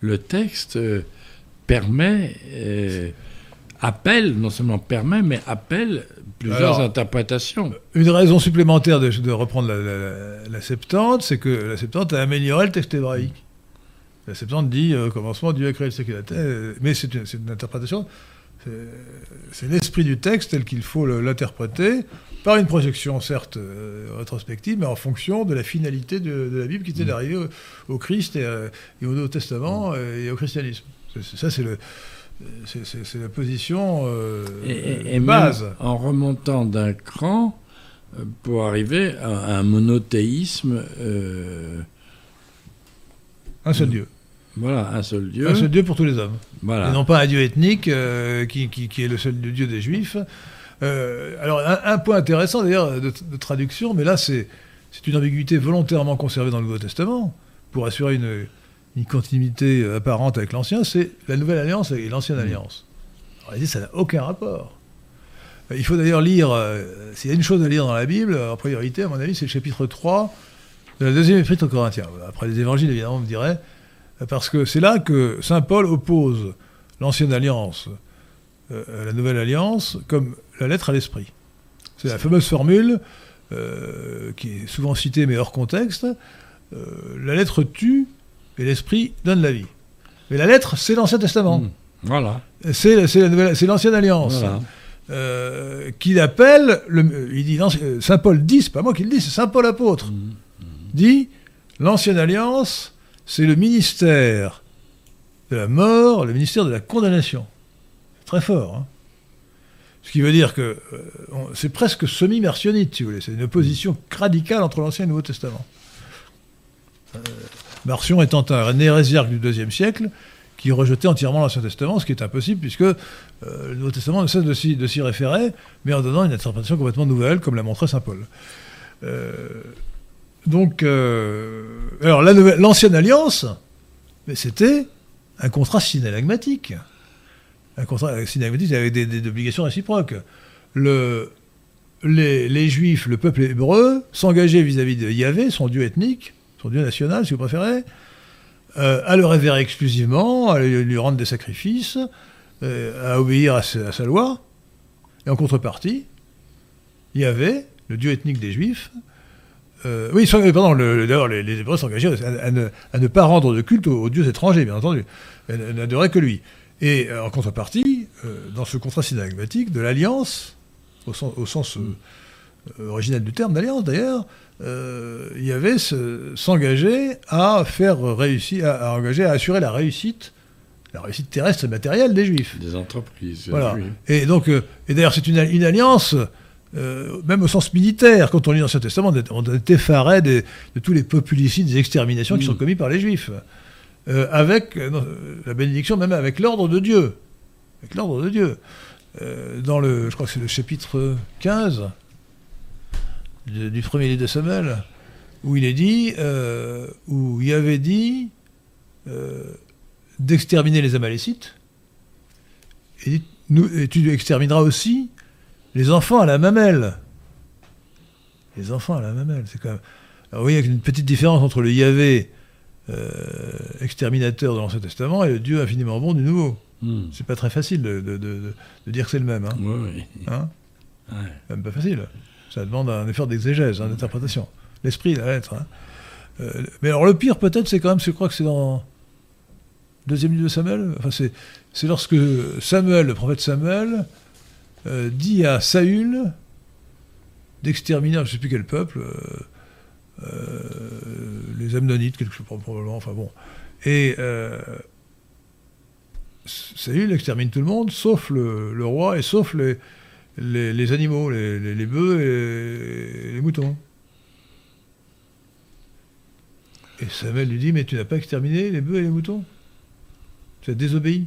B: le texte euh, permet, euh, appelle, non seulement permet, mais appelle plusieurs
A: Alors,
B: interprétations.
A: Une raison supplémentaire de, de reprendre la, la- la Septante, c'est que la Septante a amélioré le texte hébraïque. La Septante dit euh, au commencement Dieu a créé le ciel et la terre, euh, mais c'est une, interprétation. c'est- l'esprit du texte tel qu'il faut l'interpréter par une projection certes euh, rétrospective, mais en fonction de la finalité de, de la Bible qui était d'arriver au, au Christ et, euh, et au Nouveau Testament euh, et au christianisme. Ça, c'est le. La position euh,
B: Et,
A: base.
B: même en remontant d'un cran pour arriver à un monothéisme, euh,
A: Un seul Dieu.
B: Voilà, un seul Dieu.
A: Un seul Dieu pour tous les hommes.
B: Voilà.
A: Et non pas un dieu ethnique euh, qui, qui- qui est le seul dieu des juifs. Euh, alors, un, un point intéressant d'ailleurs de, de traduction, mais là c'est une ambiguïté volontairement conservée dans le Nouveau Testament pour assurer une, une continuité apparente avec l'Ancien, c'est la Nouvelle Alliance et l'Ancienne Alliance. Alors, ça n'a aucun rapport. Euh, Il faut d'ailleurs lire, euh, s'il y a une chose à lire dans la Bible, en priorité, à mon avis, c'est le chapitre 3 de la deuxième épître aux Corinthiens. Après les évangiles, évidemment, on me dirait, parce que c'est là que Saint Paul oppose l'ancienne alliance euh, à la nouvelle alliance comme la lettre à l'esprit. C'est la fameuse formule euh, qui est souvent citée mais hors contexte. euh, la lettre tue et l'esprit donne la vie. Mais la lettre, c'est l'Ancien Testament.
B: Mm. Voilà.
A: C'est l'ancienne alliance.
B: voilà.
A: Euh, qu'il appelle, le, il dit, euh, Saint Paul dit, c'est pas moi qui le dis, c'est Saint Paul apôtre,
B: Mm.
A: dit, l'ancienne alliance, c'est le ministère de la mort, le ministère de la condamnation. Très fort. hein. Ce qui veut dire que euh, c'est presque semi-mercionnite, si vous voulez. C'est une opposition radicale entre l'Ancien et le Nouveau Testament. Euh, Marcion étant un hérésiarque du IIe siècle, qui rejetait entièrement l'Ancien Testament, ce qui est impossible, puisque euh, le Nouveau Testament ne cesse de s'y, référer, mais en donnant une interprétation complètement nouvelle, comme l'a montré saint Paul. Donc, euh, alors l'ancienne alliance, c'était un contrat synalagmatique. Un contrat synalagmatique avec des, obligations réciproques. Le, les, Juifs, le peuple hébreu, s'engageaient vis-à-vis de Yahvé, son dieu ethnique, son dieu national, si vous préférez, euh, à le révérer exclusivement, à lui, rendre des sacrifices, euh, à obéir à à sa loi. Et en contrepartie, Yahvé, le dieu ethnique des Juifs, euh, oui, euh, pardon, le- d'ailleurs, les, les Hébreux s'engageaient à, à ne, à ne pas rendre de culte aux, aux dieux étrangers, bien entendu. Elles n'adoraient que lui. Et euh, en contrepartie, euh, dans ce contrat synagmatique de l'alliance, au sens, au sens euh, originel du terme d'alliance d'ailleurs, il y avait ce- s'engager à faire réussir, à, à engager à assurer la réussite, la réussite terrestre et matérielle des Juifs.
B: Des entreprises.
A: Voilà.
B: oui.
A: Et donc, et d'ailleurs, c'est une, une alliance, euh, même au sens militaire. Quand on lit l'Ancien Testament, on est, effaré de tous les populicides, des exterminations qui
B: Mm.
A: sont commis par les Juifs, Euh, avec euh, non, la bénédiction, même avec l'ordre de Dieu, avec l'ordre de Dieu. Euh, dans le, je crois que c'est le chapitre 15 de- du premier livre de Samuel, où il est dit, où il avait dit d'exterminer les Amalécites. Et, dit, nous, et tu extermineras aussi les enfants à la mamelle. Les enfants à la mamelle, c'est quand même. Alors, vous voyez, il y a une petite différence entre le Yahvé euh, exterminateur de l'Ancien Testament et le Dieu infiniment bon du Nouveau.
B: Mm.
A: C'est pas très facile de, de- de- de- de dire que c'est le même. Hein.
B: Oui, oui.
A: Hein
B: Ouais.
A: Même pas facile. Ça demande un effort d'exégèse, hein, d'interprétation. L'esprit, la lettre. hein. Euh, mais alors le pire peut-être, c'est quand même, je crois que c'est dans deuxième livre de Samuel. Enfin, c'est, c'est lorsque Samuel, le prophète Samuel, euh, dit à Saül d'exterminer, je ne sais plus quel peuple, euh, euh, les Amnonites, quelque chose probablement. Enfin bon. Et Saül extermine tout le monde, sauf le, roi et sauf les, animaux, les, les bœufs et les moutons. Et Samuel lui dit, mais tu n'as pas exterminé les bœufs et les moutons? Tu as désobéi?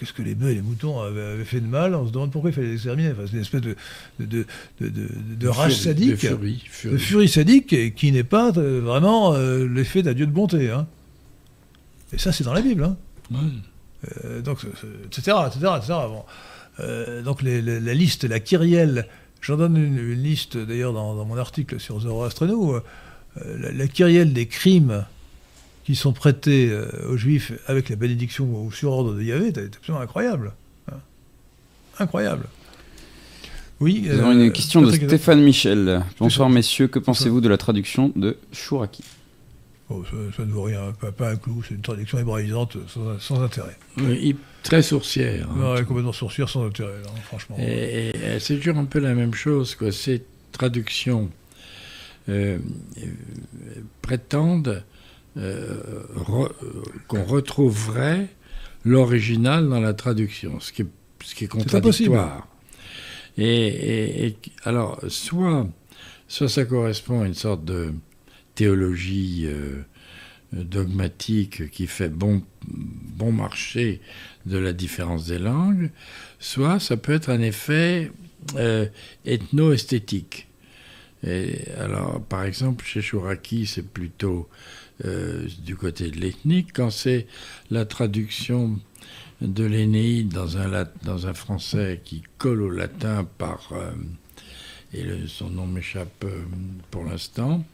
A: Qu'est-ce que les bœufs et les moutons avaient, fait de mal On se demande pourquoi il fallait les exterminer. Enfin, c'est une espèce de, de, de, de, de- de rage
B: Furie-
A: sadique,
B: De furie, furie.
A: de furie sadique, qui n'est pas euh, vraiment euh, l'effet d'un Dieu de bonté. hein. Et ça, c'est dans la Bible. hein.
B: Ouais.
A: Euh, donc, etc., etc., etc. Bon. Euh, donc les- les- la liste, la kyrielle, j'en donne une, une liste d'ailleurs dans, dans mon article sur Zoroastre et nous, euh, la, la kyrielle des crimes qui sont prêtés euh, aux juifs avec la bénédiction ou sur ordre de Yahvé est absolument incroyable. hein. Incroyable. Oui.
C: Nous avons une
A: euh,
C: question de Stéphane Michel. Bonsoir messieurs, que pensez-vous de la traduction de Chouraki
A: Oh, ça, ça ne vaut rien, pas, pas un clou, c'est une traduction hébraïsante sans, sans intérêt.
B: Oui, il- très sourcière. hein.
A: Non, complètement sourcière sans intérêt, là, franchement.
B: Et, et c'est toujours un peu la même chose, quoi. Ces traductions euh, prétendent re- euh, qu'on retrouverait l'original dans la traduction, ce qui est, ce qui est
A: pas possible.
B: contradictoire. Et, et- et- alors, soit, soit ça correspond à une sorte de théologie euh, dogmatique qui fait bon, bon marché de la différence des langues, soit ça peut être un effet euh, ethno-esthétique. Et alors, par exemple, chez Chouraki, c'est plutôt euh, du côté de l'ethnique. Quand c'est la traduction de l'Énéide dans un, français qui colle au latin par... euh, et son nom m'échappe euh, pour l'instant.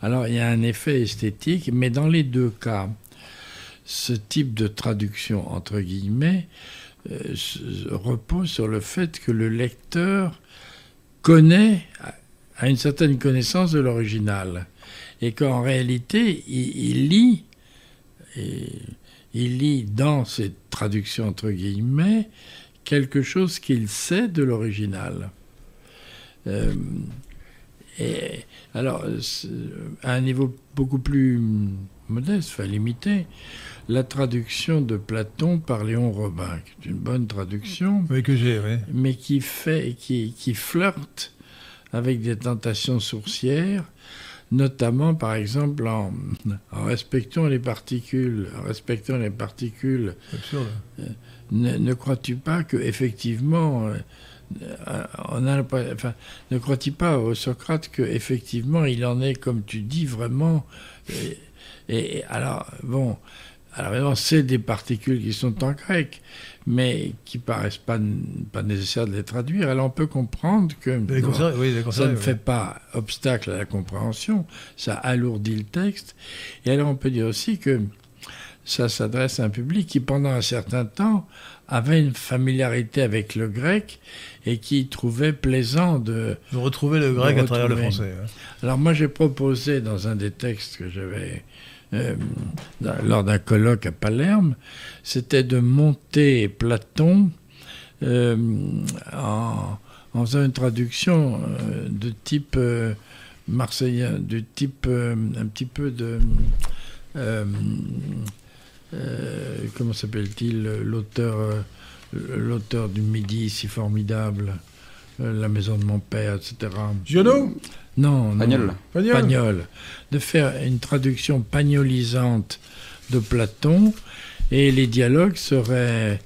B: Alors, il y a un effet esthétique, mais dans les deux cas, ce type de traduction, entre guillemets, se- repose sur le fait que le lecteur connaît, a une certaine connaissance de l'original. Et qu'en réalité, il, il lit, et il lit dans cette traduction, entre guillemets, quelque chose qu'il sait de l'original. Euh, et alors, à un niveau beaucoup plus modeste, enfin limité, la traduction de Platon par Léon Robin, qui est une bonne traduction,
A: Oui, que j'ai, oui.
B: mais qui fait, qui, qui flirte avec des tentations sourcières, notamment par exemple en, en respectant les particules, en respectant les particules
A: Absurde.
B: ne, ne crois-tu pas que effectivement, euh, euh, on a enfin, ne crois-tu pas au Socrate que effectivement il en est comme tu dis vraiment et, et alors bon, alors c'est des particules qui sont en grec, mais qui paraissent pas pas nécessaire de les traduire. Alors on peut comprendre que
A: oui,
B: ça ne
A: oui.
B: fait pas obstacle à la compréhension, ça alourdit le texte. Et alors on peut dire aussi que ça s'adresse à un public qui, pendant un certain temps, avait une familiarité avec le grec et qui trouvait plaisant de...
A: De retrouver le grec
B: De
A: à travers le français. hein.
B: Alors moi j'ai proposé dans un des textes que j'avais euh, lors d'un colloque à Palerme, c'était de monter Platon euh, en, en une traduction euh, de type marseillais, du type un petit peu de... comment s'appelle-t-il l'auteur du Midi si formidable la maison de mon père etc non, non.
C: Pagnol.
A: Pagnol.
B: De faire une traduction pagnolisante de Platon et les dialogues seraient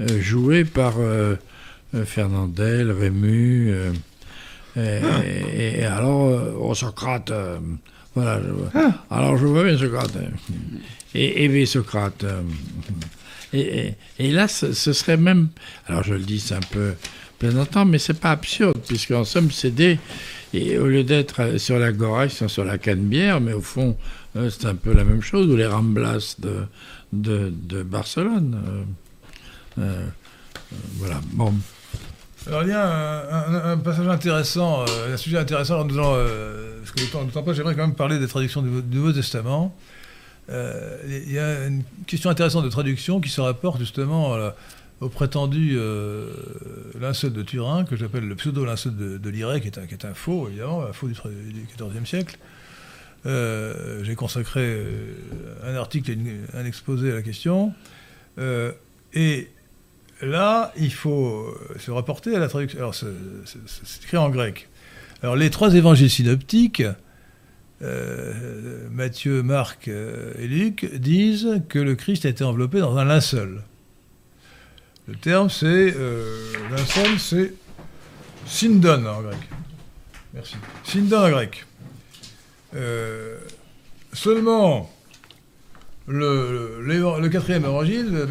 B: euh, joués par euh, euh, Fernandel, Rému. euh, et, et alors, oh, Socrate. euh, voilà. je- Alors, je vois bien Socrate. Et, et Socrate. euh, et, et- et là, ce, ce serait même. Alors, je le dis, c'est un peu plaisantant, mais c'est pas absurde, puisqu'en somme, c'est des. Et au lieu d'être sur l'Agora, ils sont sur la Canebière, mais au fond, euh, c'est un peu la même chose, ou les Ramblas de, Barcelone. euh, euh, voilà. Bon.
A: Alors il y a un, passage intéressant, un sujet intéressant, allons, euh, parce que le temps ne temps pas, j'aimerais quand même parler des traductions du, Nouveau Testament. Il y a une question intéressante de traduction qui se rapporte justement à au prétendu euh, linceul de Turin, que j'appelle le pseudo-linceul de, de qui est, un, un faux, évidemment, un faux du XIVe siècle. Euh, J'ai consacré euh, un article et un exposé à la question. Et là, il faut se rapporter à la traduction. Alors, c'est- écrit en grec. Alors, les trois évangiles synoptiques, Matthieu, Marc et Luc, disent que le Christ a été enveloppé dans un linceul. Le terme, c'est. Euh, c'est. Sindon en grec. Merci. Sindon en grec. Euh, seulement, le, quatrième évangile,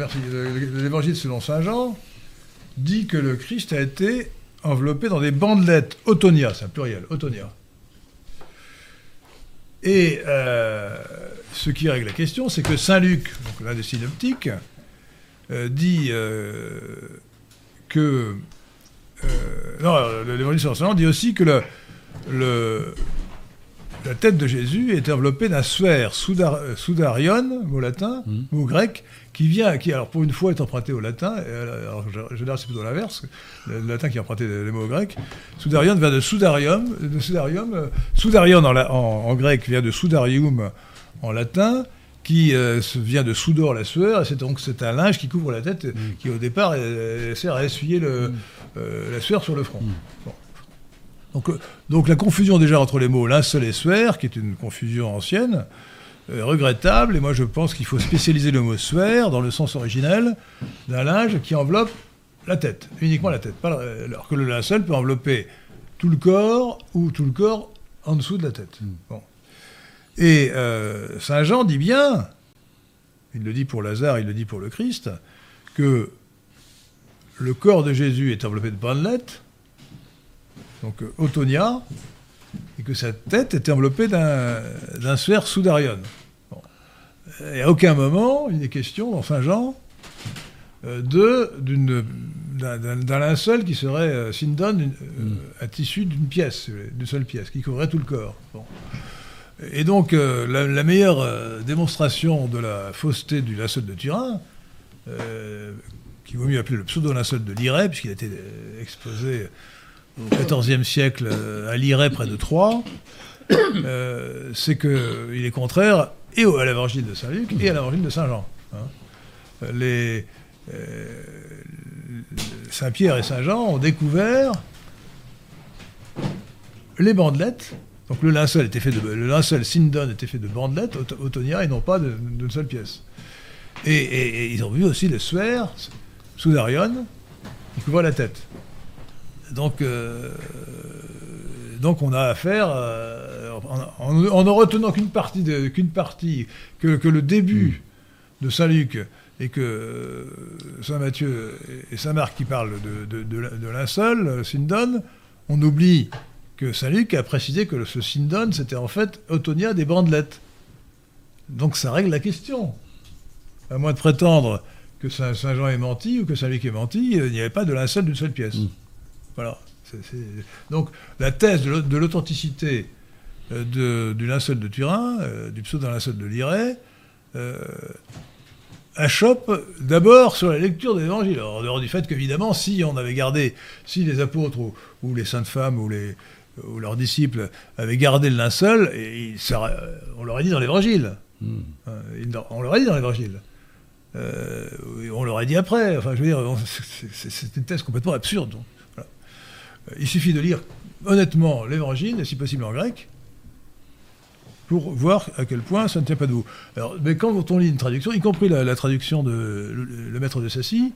A: l'évangile selon saint Jean, dit que le Christ a été enveloppé dans des bandelettes, autonia, c'est un pluriel, autonia. Et euh, ce qui règle la question, c'est que Saint Luc, l'un des synoptiques, dit euh, que. euh, non, le- l'évangile selon saint Jean dit aussi que le, le- la tête de Jésus est enveloppée d'un sphère soudar, euh, soudarion, mot latin,
B: Mhm.
A: mot grec, qui vient, qui alors pour une fois est emprunté au latin, euh, alors en général c'est plutôt l'inverse, le, le latin qui a emprunté les, mots grecs. Soudarion vient de soudarium, de soudarium, euh, soudarion en, en- en grec vient de soudarium en latin, qui euh, vient de soudor la sueur, et c'est donc c'est un linge qui couvre la tête,
B: Mm.
A: qui au départ euh, sert à essuyer le, euh, la sueur sur le front.
B: Mm.
A: Bon. Donc, euh, donc la confusion déjà entre les mots linceul et suaire, qui est une confusion ancienne, regrettable, et moi je pense qu'il faut spécialiser le mot suaire dans le sens originel d'un linge qui enveloppe la tête, uniquement la tête. Pas alors que le linceul peut envelopper tout le corps ou tout le corps en dessous de la tête. Bon. Et euh, Saint Jean dit bien, il le dit pour Lazare, il le dit pour le Christ, que le corps de Jésus est enveloppé de bandelettes, donc euh, autonia, et que sa tête était enveloppée d'un sphère soudarion. Bon. Et à aucun moment, il est question dans Saint Jean euh, d'un linceul qui serait euh, sindon, euh, un tissu d'une pièce, euh, d'une seule pièce, qui couvrait tout le corps. Bon. Et donc, euh, la, la meilleure euh, démonstration de la fausseté du linceul de Turin, euh, qui vaut mieux appeler le pseudo-linceul de Liray, puisqu'il a été euh, exposé au XIVe siècle à Liray, près de Troyes, c'est qu'il est contraire et à l'évangile de Saint Luc et à l'évangile de Saint Jean. hein. Les, euh, Saint Pierre et Saint Jean ont découvert les bandelettes. Donc le linceul était fait de le linceul Sindon était fait de bandelettes autonia et non pas d'une seule pièce. Et, et- et ils ont vu aussi le sphère soudarion qui couvrait la tête. Donc, euh, donc on a affaire, euh, en, en- en ne retenant qu'une partie, qu'une partie que, que le début de Saint Luc et que euh, Saint Matthieu et Saint Marc qui parlent de, de, de, de linceul, Sindon, on oublie que Saint Luc a précisé que le- ce Sindon c'était en fait Autonia des bandelettes. Donc ça règle la question. À moins de prétendre que Saint, Saint Jean est menti ou que Saint Luc est menti, euh, il n'y avait pas de linceul d'une seule pièce.
B: Mm.
A: Voilà. Donc la thèse de l'au- de l'authenticité euh, du linceul de Turin, euh, du pseudo-linceul de Liray, euh, achoppe d'abord sur la lecture des évangiles. Alors, en dehors du fait qu'évidemment, si on avait gardé, si les apôtres ou, ou les saintes femmes ou, les, ou leurs disciples avaient gardé le linceul, et euh, on l'aurait dit dans l'évangile.
B: Hmm.
A: Il- On l'aurait dit dans l'évangile. Euh, on l'aurait dit après. Enfin, je veux dire, c'est- une thèse complètement absurde. donc, voilà. Euh, Il suffit de lire honnêtement l'évangile, et si possible en grec, pour voir à quel point ça ne tient pas debout. Alors, mais quand on lit une traduction, y compris la, la traduction de le, le maître de Sassy,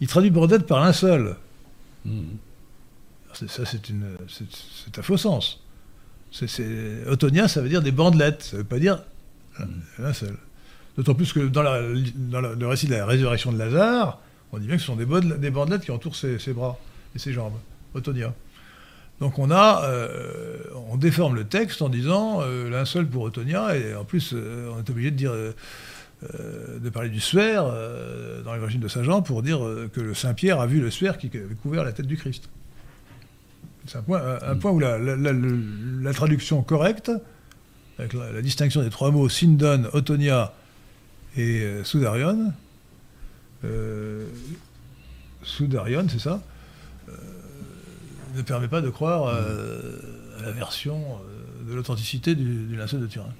A: il traduit bordette par linceul.
B: Hmm.
A: Ça, c'est un faux sens. C'est, ça veut dire des bandelettes, ça veut pas dire linceul. D'autant plus que dans, la- la- le récit de la résurrection de Lazare, on dit bien que ce sont des, bandelettes qui entourent ses, bras et ses jambes. Autonia. Donc on a, euh, on déforme le texte en disant euh, linceul pour Autonia, et en plus euh, on est obligé de dire, euh, de parler du sphère dans l'évangile de Saint Jean pour dire que le Saint Pierre a vu le sphère qui avait couvert la tête du Christ. C'est un point, où la, traduction correcte, avec la, distinction des trois mots Sindon, Autonia et euh, Soudarion, euh, Soudarion, c'est ça, euh, ne permet pas de croire à la version de l'authenticité du, du linceul de Turin.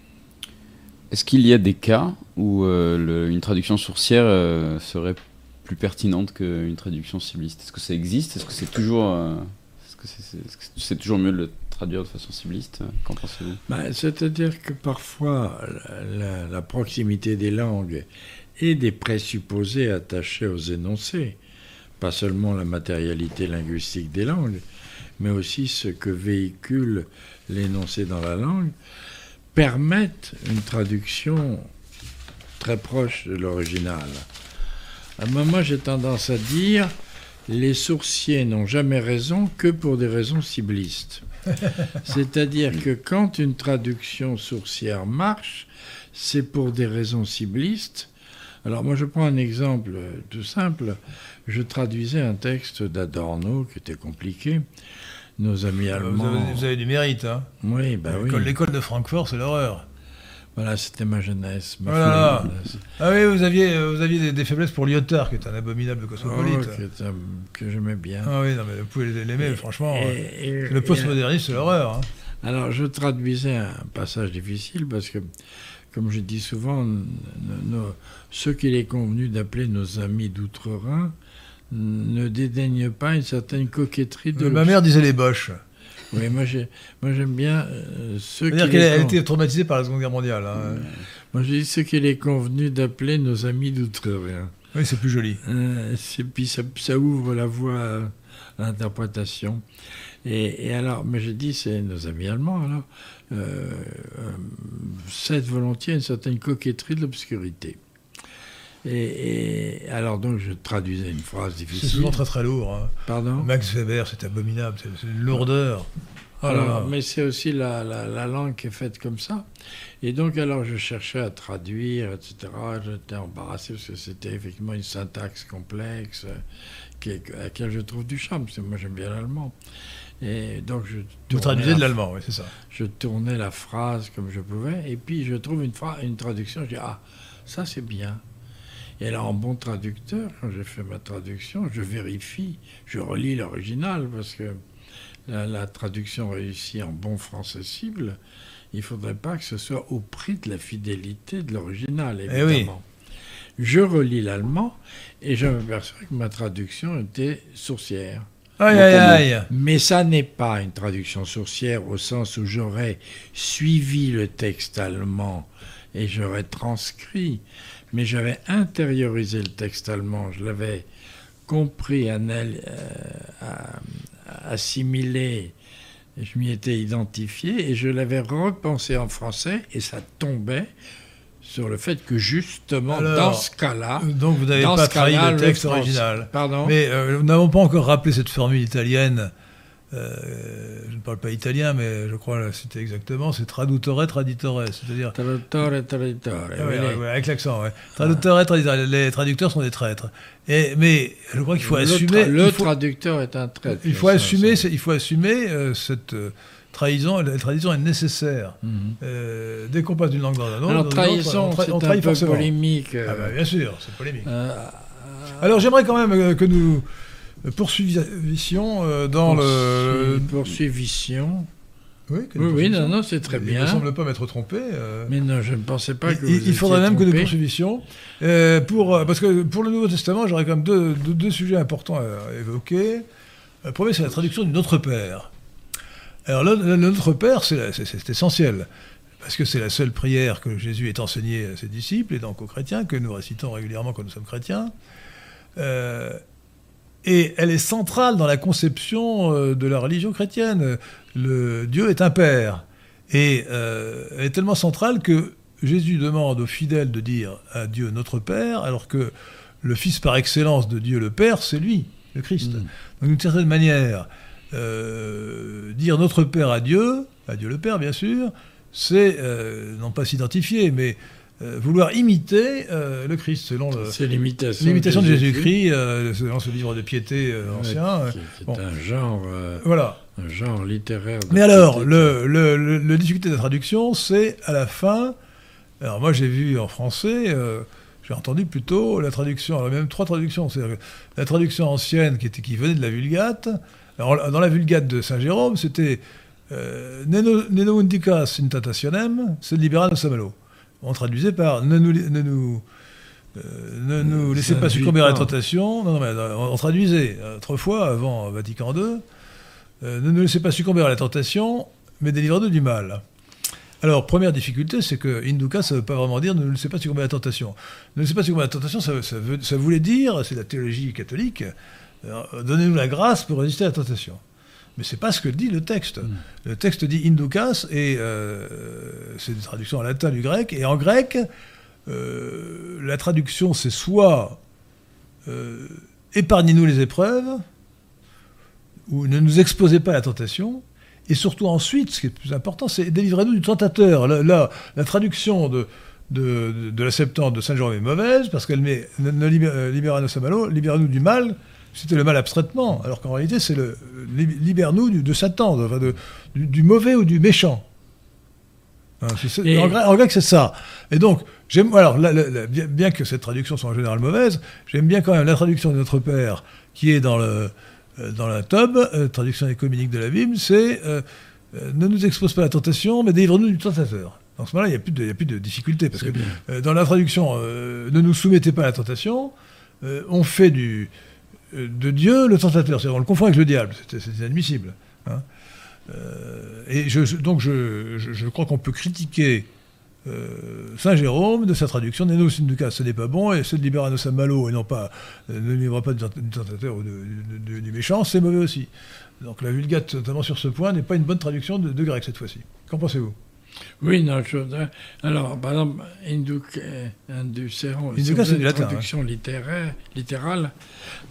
C: Est-ce qu'il y a des cas où une traduction sourcière serait plus pertinente qu'une traduction cibliste Est-ce que ça existe? Est-ce que c'est toujours, c'est, toujours mieux de le traduire de façon cibliste Qu'en pensez-vous?
B: Ben, C'est-à-dire que parfois, la, la- proximité des langues et des présupposés attachés aux énoncés pas seulement la matérialité linguistique des langues, mais aussi ce que véhicule l'énoncé dans la langue, permettent une traduction très proche de l'original. Un moment, j'ai tendance à dire les sourciers n'ont jamais raison que pour des raisons ciblistes. C'est-à-dire que quand une traduction sourcière marche, c'est pour des raisons ciblistes. Alors moi je prends un exemple tout simple. Je traduisais un texte d'Adorno qui était compliqué. Nos amis
A: Vous
B: allemands...
A: avez, vous avez du mérite. Hein.
B: Oui, bah oui.
A: L'école de Francfort, c'est l'horreur.
B: Voilà, c'était ma jeunesse. Ma
A: Voilà.
B: jeunesse.
A: Ah oui, vous aviez, euh, vous aviez des, des faiblesses pour Lyotard, qui est un abominable
B: Oh,
A: cosmopolite.
B: que, j'aimais bien.
A: Ah oui, non, mais vous pouvez l'aimer, franchement.
B: Et- et-
A: Le postmodernisme, c'est l'horreur. hein.
B: Alors, je traduisais un passage difficile parce que, comme je dis souvent, nos- ceux qu'il est convenu d'appeler nos amis d'outre-Rhin ne dédaignent pas une certaine coquetterie de
A: Ma mère disait les boches.
B: Oui, moi, j'ai- moi j'aime bien euh, ceux qu'il
A: qu'elle a été traumatisée par la Seconde Guerre mondiale. hein.
B: Moi, je dis ceux qu'il est convenu d'appeler nos amis d'outre-Rhin.
A: Oui, c'est plus joli.
B: Euh, c'est- puis ça, ça ouvre la voie à l'interprétation. Et, et alors, mais j'ai dit, c'est nos amis allemands, alors, euh, euh, cèdent volontiers une certaine coquetterie de l'obscurité. Et, et alors, donc, je traduisais une phrase
A: C'est
B: difficile.
A: souvent très très lourd. hein.
B: Pardon?
A: Max Weber, c'est abominable, c'est c'est une lourdeur. Oh
B: Alors,
A: là.
B: mais c'est aussi la, la- la langue qui est faite comme ça. Et donc, alors, je cherchais à traduire, etc. J'étais embarrassé parce que c'était effectivement une syntaxe complexe qui à laquelle je trouve du charme, parce que moi, j'aime bien l'allemand. Et donc, je
A: Vous traduisez
B: la-
A: de l'allemand, oui, c'est ça.
B: Je tournais la phrase comme je pouvais, et puis je trouve une, une traduction, je dis Ah, ça c'est bien. Et alors, en bon traducteur, quand j'ai fait ma traduction, je vérifie, je relis l'original, parce que la, la traduction réussie en bon français cible, il ne faudrait pas que ce soit au prix de la fidélité de l'original,
A: Eh oui.
B: évidemment. Je relis l'allemand, et je m'aperçois que ma traduction était sourcière.
A: Aïe, aïe, aïe.
B: Mais ça n'est pas une traduction sourcière au sens où j'aurais suivi le texte allemand et j'aurais transcrit, mais j'avais intériorisé le texte allemand, je l'avais compris, anal- euh, assimilé, et je m'y étais identifié et je l'avais repensé en français et ça tombait sur le fait que justement
A: Alors,
B: dans ce cas-là,
A: Donc vous n'avez pas trahi le texte original.
B: Pardon
A: Mais euh, nous n'avons pas encore rappelé cette formule italienne. Euh, je ne parle pas italien, mais je crois la citer exactement. C'est traduttore traditore, c'est-à-dire
B: Traduttore, traduttore.
A: Ah
B: oui.
A: avec l'accent. Traduttore, traditore. Les traducteurs sont des traîtres. Et mais je crois qu'il faut
B: le
A: assumer.
B: tra- le
A: faut,
B: traducteur est un traître.
A: il faut assumer. Il faut assumer euh, cette euh, trahison. La trahison est nécessaire.
B: Mhm.
A: Euh, dès qu'on passe d'une langue dans une autre,
B: trahison,
A: on, tra- on
B: un
A: trahit
B: peu
A: forcément.
B: polémique. euh,
A: Ah bah, bien sûr, c'est polémique.
B: euh,
A: Alors j'aimerais quand même que nous poursuivissions euh, dans le.
B: Poursuivision.
A: Oui,
B: Oui, non, non, c'est très
A: Il ne
B: bien.
A: semble pas m'être trompé. euh.
B: Mais non, je ne pensais pas que
A: il,
B: vous
A: il faudrait même que nous poursuivissions. euh, pour, parce que pour le Nouveau Testament, j'aurais quand même deux, deux- deux sujets importants à évoquer. Le premier, c'est la traduction du Notre Père. Alors, le, le Notre Père, c'est la- c'est- c'est essentiel. Parce que c'est la seule prière que Jésus ait enseignée à ses disciples et donc aux chrétiens, que nous récitons régulièrement quand nous sommes chrétiens. Euh, et elle est centrale dans la conception euh, de la religion chrétienne. Le Dieu est un Père. Et euh, elle est tellement centrale que Jésus demande aux fidèles de dire à Dieu notre Père, alors que le Fils par excellence de Dieu le Père, c'est lui, le Christ.
B: Mm.
A: Donc d'une certaine manière, euh, dire notre Père à Dieu, à Dieu le Père bien sûr, c'est euh, non pas s'identifier, mais euh, vouloir imiter euh, le Christ selon
B: C'est l'imitation.
A: de Jésus-Christ, euh, selon ce livre de piété euh,
B: Ouais,
A: ancien.
B: qui- qui est
A: bon.
B: un genre,
A: Voilà.
B: un genre littéraire.
A: Mais alors,
B: piété.
A: le, le, le- difficulté de la traduction, c'est à la fin. Alors, moi, j'ai vu en français, j'ai entendu plutôt la traduction, alors même trois traductions. C'est-à-dire la traduction ancienne qui, était, qui venait de la Vulgate. Alors, dans la Vulgate de Saint-Jérôme, c'était euh, Neno Neno indicas in tentationem, c'est libera samelo. On traduisait par Ne nous, ne nous, euh, ne nous laissez
B: Ça
A: pas succomber à la tentation. Non, non, mais euh, on, traduisait euh, autrefois, avant Vatican II. Euh, ne nous laissez pas succomber à la tentation, mais délivrez-nous du mal. Alors, première difficulté, c'est que Induka, ça ne veut pas vraiment dire ne nous laissez pas succomber à la tentation. Ne nous laissez pas succomber à la tentation, ça, ça veut- ça voulait dire, c'est la théologie catholique, euh, donnez-nous la grâce pour résister à la tentation. Mais c'est pas ce que dit le texte. Le texte dit inducas et euh, c'est une traduction en latin du grec. Et en grec, euh, la traduction c'est soit euh, épargnez-nous les épreuves ou ne nous exposez pas à la tentation. Et surtout ensuite, ce qui est le plus important, c'est délivrez-nous du tentateur. Là, la traduction de, de, de- de la Septante de Saint Jérôme est mauvaise parce qu'elle met ne, ne libé- libera-nous a malo, libère-nous du mal. C'était le mal abstraitement, alors qu'en réalité, c'est le li- libère-nous de Satan, de- du, du mauvais ou du méchant. Hein,
B: Et-
A: en, grec, en grec, c'est ça. Et donc, j'aime. Alors, la- la- la- bien, bien que cette traduction soit en général mauvaise, j'aime bien quand même la traduction de notre Père qui est dans le euh, dans la Tob, euh, traduction économique de la Bible, c'est euh, euh, ne nous expose pas à la tentation, mais délivre-nous du tentateur. Dans ce moment-là, il n'y a, plus de- de difficulté, parce que dans la traduction ne nous soumettez pas à la tentation, on fait du, de Dieu le tentateur, c'est-à-dire on le confond avec le diable, c'est inadmissible. hein. Euh, et donc je, crois qu'on peut critiquer euh, Saint Jérôme de sa traduction Neno Synducas, ce n'est pas bon, et c'est de Liberanos a malo, et non pas euh, ne livre pas du tent- du tentateur ou du méchant, c'est mauvais aussi. Donc la Vulgate, notamment sur ce point, n'est pas une bonne traduction de grec cette fois-ci. Qu'en pensez-vous?
B: Oui, non, je Alors, par exemple, induc, euh, vous
A: c'est du latin,
B: traduction littéraire, littérale,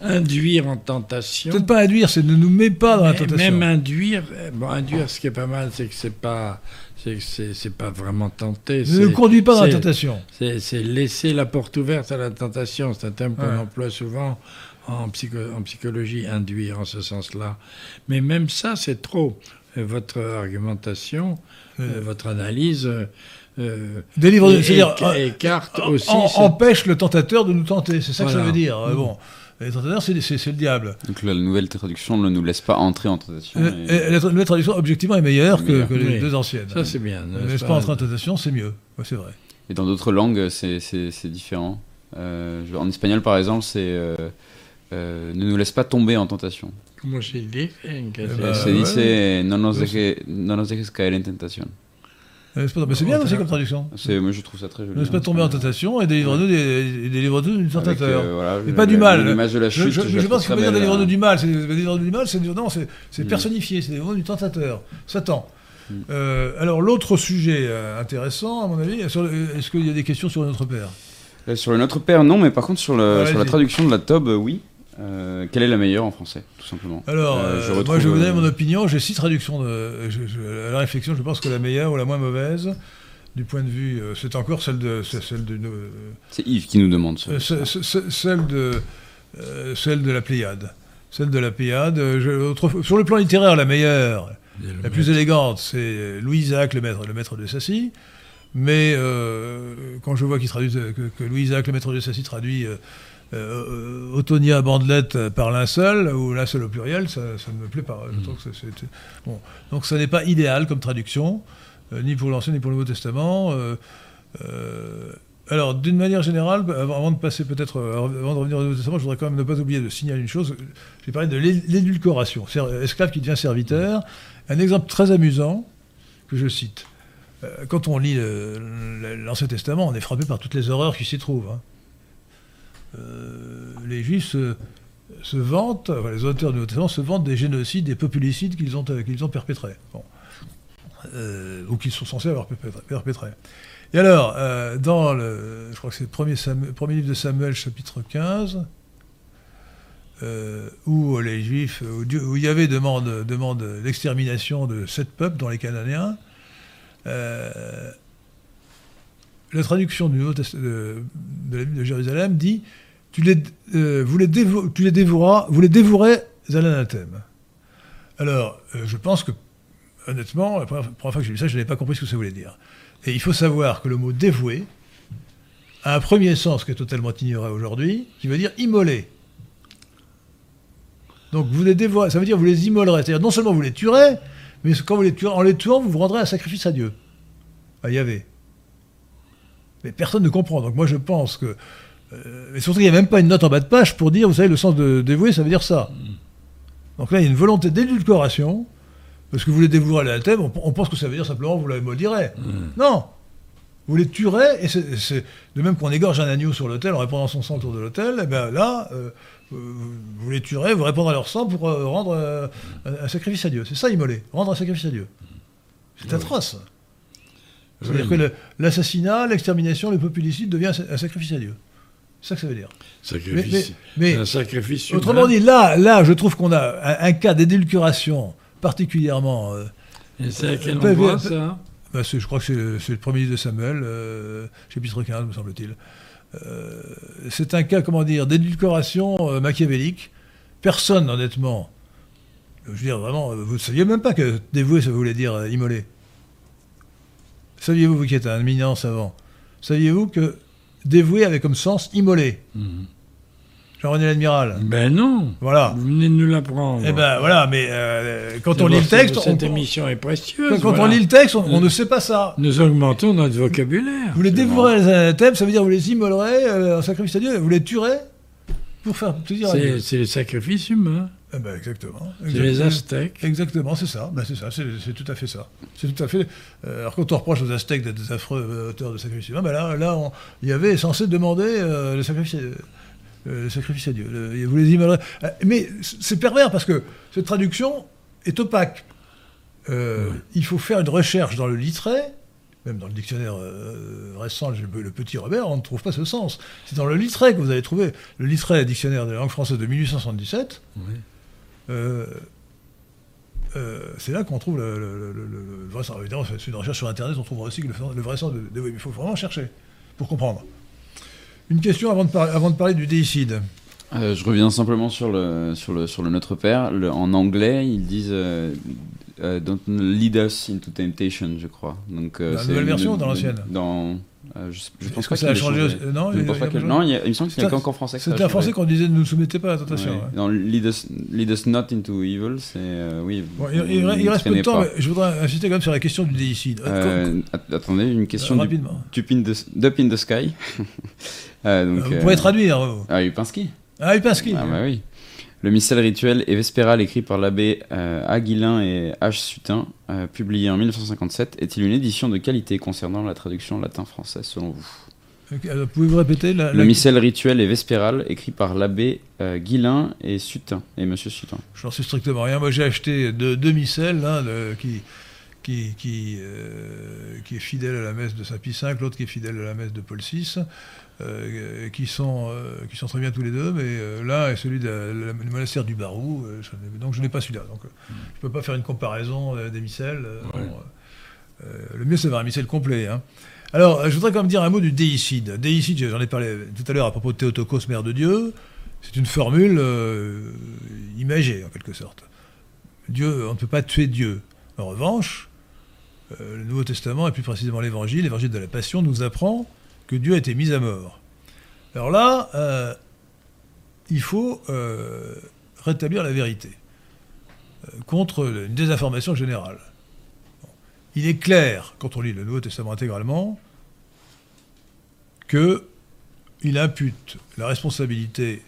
B: induire en tentation.
A: Peut-être pas induire, c'est ne nous met pas dans la tentation.
B: Même induire, euh, bon, induire, ce qui est pas mal, c'est que c'est pas, c'est pas vraiment tenter.
A: ne nous conduit pas dans la tentation.
B: C'est laisser la porte ouverte à la tentation. C'est un terme qu'on
A: Ouais.
B: emploie souvent en, psycho- en psychologie, induire en ce sens-là. Mais même ça, c'est trop. Euh, Votre argumentation, euh, votre analyse euh, euh,
A: Délivre, c'est-à-dire
B: éca- écarte
A: en-
B: aussi.
A: en- empêche le tentateur de nous tenter. C'est ça que ça veut dire. Euh,
B: Mm.
A: Bon, le tentateur, c'est c'est- c'est le diable.
C: Donc la nouvelle traduction ne nous laisse pas entrer en tentation.
A: Euh,
C: et-
A: et la nouvelle traduction, objectivement, est meilleure que,
C: Meilleure.
A: que les
B: Oui.
A: deux anciennes.
B: Ça, c'est bien.
A: Ne laisse pas entrer en tentation, c'est mieux. Ouais, c'est vrai.
C: Et dans d'autres langues, c'est- c'est c'est différent. Euh, en espagnol, par exemple, c'est euh, euh, ne nous laisse pas tomber en tentation.
B: Comment j'ai dit
A: bah,
C: Euh, se
A: ouais.
C: dice no nos, deje, no nos dejes caer en tentación.
A: Mais c'est bien aussi comme traduction.
C: C'est- Moi, je trouve ça très joli.
A: Ne pas
C: hein,
A: tomber en tentation et délivre-nous délivre-nous du tentateur.
C: euh,
A: Mais pas du mal.
C: L'image de la
A: Je,
C: chute.
A: je- pense qu'il faut dire délivre-nous du mal. C'est délivre-nous du mal, c'est non, c'est c'est
C: Mm.
A: personnifié, c'est délivre-nous du tentateur, Satan.
C: Mm.
A: Euh, alors l'autre sujet euh, intéressant, à mon avis, est-ce qu'il y a des questions sur notre père
C: Euh, Sur le Notre Père, non, mais par contre, sur, sur la traduction de la Tob, euh, oui. Euh, quelle est la meilleure en français, tout simplement?
A: Alors,
C: Euh,
A: euh,
C: je
A: moi
C: retrouve,
A: je vais vous donner
C: euh,
A: mon opinion. J'ai six traductions de, je- je- à la réflexion. Je pense que la meilleure ou la moins mauvaise, du point de vue, euh, c'est encore celle de, c'est celle de, euh,
C: C'est Yves qui nous demande ça.
A: euh, ce- ce- ce- celle de, euh, celle de la Pléiade. Celle de la Pléiade. euh, je- autre- sur le plan littéraire, la meilleure, la plus élégante, c'est Louis Isaac, le maître, le maître de Sassy. Mais euh, quand je vois qu'il traduit, que, que Louis Isaac, le maître de Sassy, traduit euh, euh, Autonia Bandelette par linceul, ou linceul au pluriel, ça, ça ne me plaît pas. Je trouve que bon. Donc ça n'est pas idéal comme traduction, euh, ni pour l'Ancien ni pour le Nouveau Testament. Euh, euh, alors, d'une manière générale, avant avant de passer peut-être, euh, avant de revenir au Nouveau Testament, je voudrais quand même ne pas oublier de signaler une chose. J'ai parlé de l'é- l'édulcoration, esclave qui devient serviteur. Un exemple très amusant que je cite. Euh, Quand on lit l'Ancien Testament, on est frappé par toutes les horreurs qui s'y trouvent. hein. Euh, les Juifs se, vantent, les auteurs du Nouveau Testament se vantent des génocides, des populicides qu'ils ont, euh, ont perpétrés. Euh, ou qu'ils sont censés avoir perpétrés. Et alors, dans le, je crois que c'est le premier, premier livre de Samuel, chapitre 15, euh, où les Juifs, où, Yahvé demande, demande l'extermination de sept peuples, dont les Cananéens, la traduction du Nouveau Test- de, de la Bible de Jérusalem dit tu les, euh, vous, les tu les dévoueras, vous les dévouerez à l'anathème. Alors, euh, je pense que, honnêtement, la première, fois que j'ai lu ça, je n'avais pas compris ce que ça voulait dire. Et il faut savoir que le mot dévouer a un premier sens qui est totalement ignoré aujourd'hui, qui veut dire immoler. Donc vous les ça veut dire vous les immolerez. C'est-à-dire non seulement vous les tuerez, mais quand vous les tuerez, en les tuant, vous vous rendrez un sacrifice à Dieu, à Yahvé. Mais personne ne comprend. Donc moi je pense que. Euh, et surtout qu'il n'y a même pas une note en bas de page pour dire, vous savez, le sens de dévouer, ça veut dire ça. Donc là, il y a une volonté d'édulcoration, parce que vous les dévouerez à la thème, on, on pense que ça veut dire simplement vous la maudирez. Non vous les tuerez, et c'est de même qu'on égorge un agneau sur l'autel en répandant son sang autour de l'autel, et bien là, euh, euh, vous les tuerez, vous répandrez leur sang pour euh, rendre euh, un, un sacrifice à Dieu. C'est ça, immoler, rendre un sacrifice à Dieu. C'est atroce. C'est-à-dire que le- l'assassinat, l'extermination, le populicide devient un sa- un sacrifice à Dieu. C'est ça que ça veut dire.
B: Sacrifice.
A: mais- mais
B: un sacrifice
A: autrement
B: humain.
A: dit, là, là, je trouve qu'on a un, un cas d'édulcuration particulièrement. euh,
B: Et c'est à quel
A: Peu-
B: endroit,
A: peu-
B: ça
A: bah, je crois que c'est le, premier livre de Samuel, euh, chapitre 15, me semble-t-il. Euh, c'est un cas, comment dire, d'édulcoration euh, machiavélique. Personne, honnêtement, je veux dire, vraiment, euh, vous ne saviez même pas que dévouer, ça voulait dire euh, immoler. Saviez-vous, vous qui êtes un éminent savant, saviez-vous que dévouer avait comme sens immoler
B: Mhm.
A: Jean-René l'Admiral.
B: Ben non.
A: Voilà.
B: Vous venez de nous l'apprendre.
A: Eh ben voilà, mais euh, quand on lit le texte,
B: Cette
A: on-
B: émission est précieuse.
A: quand, on lit le texte, on, on ne sait pas ça.
B: Nous augmentons notre vocabulaire.
A: Vous les dévorez les anathèmes, ça veut dire vous les immolerez euh, en sacrifice à Dieu, vous les tuerez pour faire plaisir à
B: C'est
A: Dieu.
B: c'est le sacrifice humain.
A: Eh ben, exactement.
B: C'est les. Aztèques.
A: Exactement, c'est ça. Ben, c'est ça, c'est tout à fait ça. C'est tout à fait. euh, alors quand on reproche aux Aztèques d'être des affreux euh, auteurs de sacrifice humain, ben là, là, on- il y avait censé demander euh, le sacrifice. le sacrifice à Dieu. Le- vous les. Euh, Mais c'est pervers parce que cette traduction est opaque. Il faut faire une recherche dans le littré, même dans le dictionnaire euh, récent, le, petit Robert, on ne trouve pas ce sens. C'est dans le littré que vous allez trouver le littré dictionnaire de la langue française de 1877.
B: Oui.
A: Euh, euh, c'est là qu'on trouve le, le- le- le- le vrai sens. Évidemment, c'est une recherche sur Internet, on trouvera aussi le, vrai sens de, de- il faut vraiment chercher pour comprendre. Une question avant de, par- avant de parler du déicide.
C: Je reviens simplement sur le, sur le, sur le Notre Père. En anglais, ils disent euh, Don't lead us into temptation, je crois. Donc, euh,
A: Dans la nouvelle version ou dans l'ancienne
C: dans, euh, je, je pense pas
A: que ça a changé Non,
C: Je
A: il-
C: pense
A: il
C: pas
A: a
C: qu'il-
A: changé
C: non, il, y a- il me semble qu'il n'y a qu'en français
A: C'était
C: changé.
A: français qu'on disait ne nous soumettez pas à la tentation.
C: Ouais.
A: ouais.
C: Dans lead us, lead us not into evil, c'est. euh, oui.
A: Bon, il, reste peu de temps,
C: pas.
A: mais je voudrais insister quand même sur la question du déicide.
C: Euh, att- attendez, une question du,
A: rapidement.
C: du pin de, d'Up in the Sky. Donc,
A: vous pouvez traduire.
C: Ah, Upinski.
A: Ah, Upinski.
C: Ah bah oui. Le missel rituel et vespéral écrit par l'abbé euh, Aguilin et H. Sutin, euh, publié en 1957, est-il une édition de qualité concernant la traduction latin-française selon vous?
A: Alors, Pouvez-vous répéter la,
C: Le
A: la-
C: missel rituel et vespéral écrit par l'abbé euh, Guilin et Sutin, et Monsieur Sutin.
A: Je n'en sais strictement rien. Moi, j'ai acheté deux, deux missels, l'un de- qui, qui, qui, euh, qui est fidèle à la messe de Saint-Pie V, l'autre qui est fidèle à la messe de Paul VI, euh, qui, sont, euh, qui sont très bien tous les deux, mais euh, l'un est celui du monastère du Barou, euh, donc je n'ai pas celui-là. Donc je ne peux pas faire une comparaison des missels.
B: Ouais.
A: bon, euh, le mieux, c'est d'avoir un missel complet. hein. Alors, je voudrais quand même dire un mot du déicide. Déicide, j'en ai parlé tout à l'heure à propos de Théotokos, mère de Dieu. C'est une formule imagée, en quelque sorte. Dieu, on ne peut pas tuer Dieu. En revanche, le Nouveau Testament, et plus précisément l'Évangile, l'Évangile de la Passion, nous apprend que Dieu a été mis à mort. Alors là, euh, il faut euh, rétablir la vérité euh, contre une désinformation générale. Il est clair, quand on lit le Nouveau Testament intégralement, que il impute la responsabilité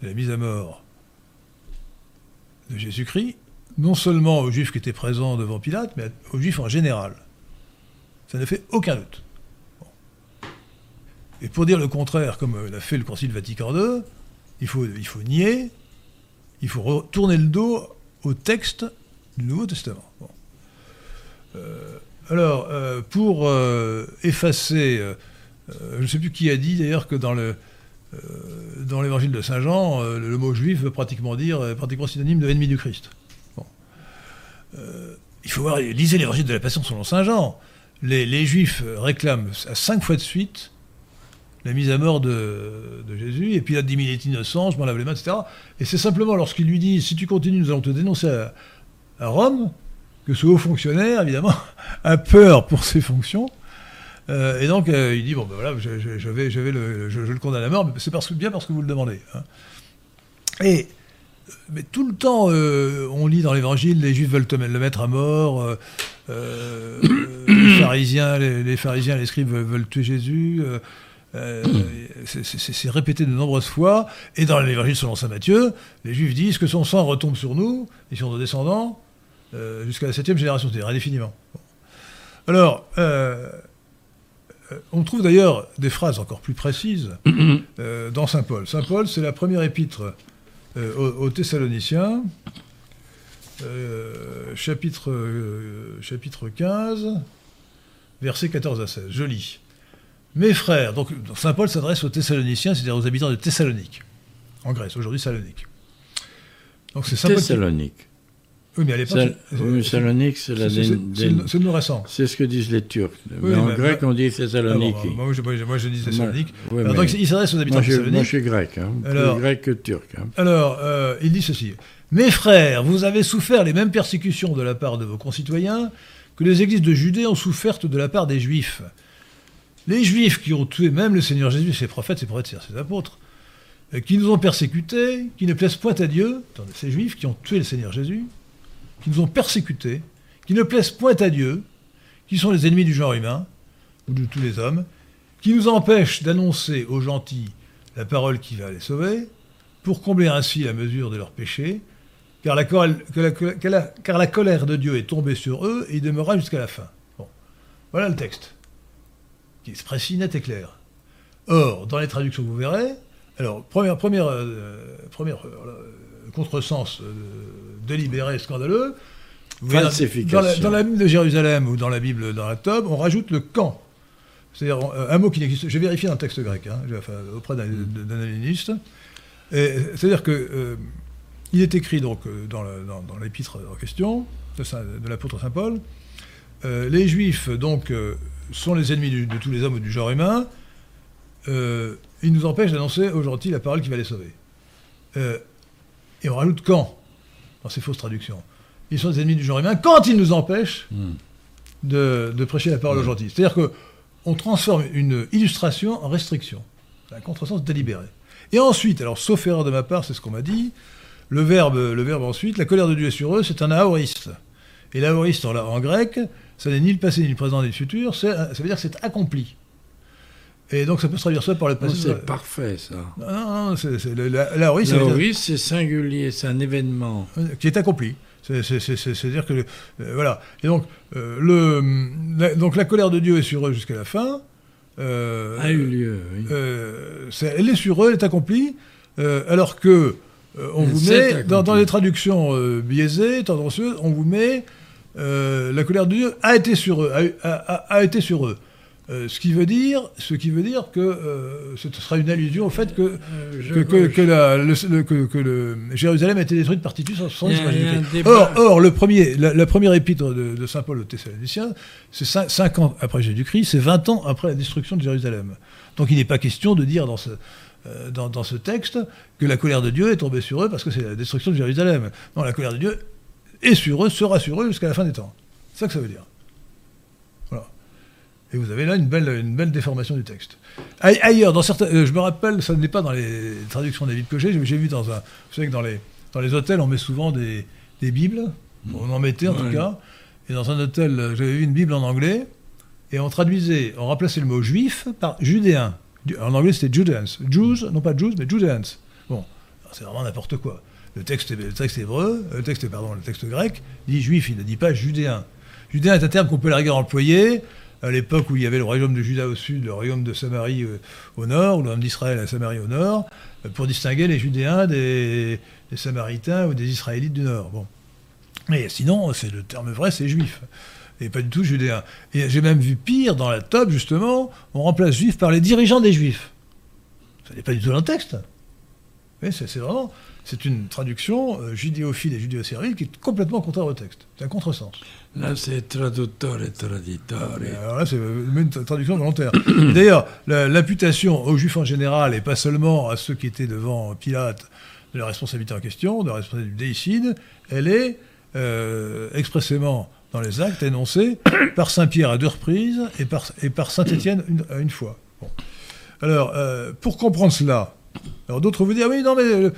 A: de la mise à mort de Jésus-Christ, non seulement aux Juifs qui étaient présents devant Pilate, mais aux Juifs en général. Ça ne fait aucun doute. Et pour dire le contraire, comme euh, l'a fait le Concile Vatican II, il faut, il faut nier, il faut retourner le dos au texte du Nouveau Testament. Euh, alors, euh, pour effacer, je ne sais plus qui a dit d'ailleurs que dans le dans l'évangile de Saint Jean, le mot juif veut pratiquement dire, pratiquement synonyme de ennemi du Christ. Bon. Il faut voir, lisez l'évangile de la Passion selon Saint Jean. Les, les juifs réclament à cinq fois de suite la mise à mort de, Jésus, et puis il est innocent, je m'en lave les mains, etc. Et c'est simplement lorsqu'il lui dit, si tu continues, nous allons te dénoncer à, Rome, que ce haut fonctionnaire, évidemment, a peur pour ses fonctions. Euh, et donc, euh, il dit, bon, ben voilà, je, le, condamne à mort, mais c'est parce bien parce que vous le demandez. hein. Et mais tout le temps, euh, on lit dans l'Évangile, les Juifs veulent le mettre à mort, les pharisiens, les, les pharisiens, les scribes veulent tuer Jésus. Euh, c'est- répété de nombreuses fois. Et dans l'Évangile selon saint Matthieu, les Juifs disent que son sang retombe sur nous et sur nos descendants euh, jusqu'à la septième génération, c'est-à-dire indéfiniment. Bon. Alors, euh, on trouve d'ailleurs des phrases encore plus précises dans Saint Paul. Saint Paul, c'est la première épître aux, aux Thessaloniciens, chapitre, chapitre 15, versets 14 à 16. Je lis. Mes frères, donc Saint Paul s'adresse aux Thessaloniciens, c'est-à-dire aux habitants de Thessalonique, en Grèce, aujourd'hui Salonique. Donc c'est Saint Paul. qui-
B: Thessalonique.
A: Oui, mais à l'époque.
B: Sal-
A: c'est-
B: oui, Salonique, c'est la
A: c'est- le- nom récent.
B: C'est ce que disent les Turcs.
A: Oui,
B: mais en grec, on dit
A: Ah bon,
B: Thessaloniki.
A: bah, moi, je, moi, je- moi, je dis Thessalonique. Alors, donc, il s'adresse aux habitants de
B: je, moi,
A: Thessalonique.
B: je suis grec, hein,
A: Alors-
B: plus grec que turc. hein.
A: Alors, euh, il dit ceci. Mes frères, vous avez souffert les mêmes persécutions de la part de vos concitoyens que les églises de Judée ont souffert de la part des Juifs. Les Juifs qui ont tué même le Seigneur Jésus, ses prophètes, ses prophètes, ses apôtres, euh, qui nous ont persécutés, qui ne plaisent point à Dieu, attendez, ces Juifs qui ont tué le Seigneur Jésus, qui nous ont persécutés, qui ne plaisent point à Dieu, qui sont les ennemis du genre humain, ou de tous les hommes, qui nous empêchent d'annoncer aux gentils la parole qui va les sauver, pour combler ainsi la mesure de leurs péchés, car la, colère, de Dieu est tombée sur eux et il demeurera jusqu'à la fin. Voilà le texte, qui est précis, net et clair. Or, dans les traductions que vous verrez, alors, première, première, euh, première euh, contresens euh, délibéré, scandaleux, dans- dans la, dans la Bible de Jérusalem ou dans la Bible dans la Tob, on rajoute le quand. C'est-à-dire un mot qui n'existe. J'ai vérifié dans le texte grec, hein, enfin, auprès d'un helléniste. Et, C'est-à-dire que il est écrit donc dans l'épître en question de, de l'apôtre saint Paul. les Juifs donc sont les ennemis du- de tous les hommes ou du genre humain. Euh, ils nous empêchent d'annoncer aux gentils la parole qui va les sauver. Euh, et on rajoute quand dans ces fausses traductions. Ils sont les ennemis du genre humain quand ils nous empêchent
B: Hmm.
A: de, de prêcher la parole aux gentils. C'est-à-dire que on transforme une illustration en restriction. C'est un contresens délibéré. Et ensuite, alors sauf erreur de ma part, c'est ce qu'on m'a dit, le verbe, le verbe ensuite, la colère de Dieu est sur eux, c'est un aoriste. Et l'aoriste en, en grec, ça n'est ni le passé, ni le présent, ni le futur, c'est- ça veut dire que c'est accompli. Et donc ça peut se traduire ça par le
B: Oh,
A: passé.
B: c'est parfait, ça.
A: non, non, non, c'est, la- L'aoriste,
B: c'est singulier, c'est un événement.
A: qui est accompli. C'est- c'est- c'est- c'est- C'est-à-dire que, euh, voilà. Et donc, euh, le, la, donc, la colère de Dieu est sur eux jusqu'à la fin. Euh,
B: A eu lieu, oui.
A: euh, elle est sur eux, elle est accomplie, euh, alors que euh, on vous met, dans, dans les traductions euh, biaisées, tendancieuses, on vous met euh, la colère de Dieu a été sur eux, a, été sur eux. Euh, ce qui veut dire, ce qui veut dire que euh, ce sera une allusion au fait que
B: je-
A: que, que- que la- le, le- que- que le- Jérusalem a été détruite par Titus en 70
B: Il y a-
A: après
B: il y a un
A: Jésus-Christ.
B: débat.
A: Or, or, le premier, la, la première épître de, de saint Paul aux Thessaloniciens, c'est 5 ans après Jésus-Christ, c'est 20 ans après la destruction de Jérusalem. Donc il n'est pas question de dire dans ce, dans, dans ce texte que la colère de Dieu est tombée sur eux parce que c'est la destruction de Jérusalem. Non, la colère de Dieu est sur eux, sera sur eux jusqu'à la fin des temps. C'est ça que ça veut dire. Voilà. Et vous avez là une belle, une belle déformation du texte. Aille- Ailleurs, dans certains, euh, je me rappelle, ça n'est pas dans les traductions des Bibles que j'ai, j'ai vu dans un, vous savez que dans les, dans les hôtels, on met souvent des, des Bibles, on en mettait en tout
B: Ouais.
A: cas, et dans un hôtel, euh, j'avais vu une Bible en anglais, et on traduisait, on remplaçait le mot juif par judéen. En anglais, c'était Judeans. Jews, non pas Jews, mais Judeans. Bon, c'est vraiment n'importe quoi. Le texte, hébreu, le texte, grec dit juif, il ne dit pas judéen. Judéen est un terme qu'on peut la rigueur employer à l'époque où il y avait le royaume de Juda au sud, le royaume de Samarie euh, au nord, ou le royaume d'Israël à Samarie au nord, euh, pour distinguer les Judéens des, Samaritains ou des Israélites du nord. Bon. Mais sinon, c'est le terme vrai, c'est juif. Et pas du tout judéen. Et j'ai même vu pire dans la top, justement, on remplace juif par les dirigeants des juifs. Ça n'est pas du tout dans le texte. Mais c'est vraiment, c'est une traduction euh, judéophile et judéo-servile qui est complètement contraire au texte. C'est un contresens.
B: Là, c'est traduttore traditore.
A: Alors là, c'est euh, une tra- traduction volontaire. D'ailleurs, l'imputation aux juifs en général, et pas seulement à ceux qui étaient devant Pilate, de la responsabilité en question, de la responsabilité du déicide, elle est euh, expressément dans les actes énoncée par Saint-Pierre à deux reprises et par, et par Saint-Étienne une, à une fois. Bon. Alors, euh, pour comprendre cela, alors d'autres vous disent, ah oui, non, mais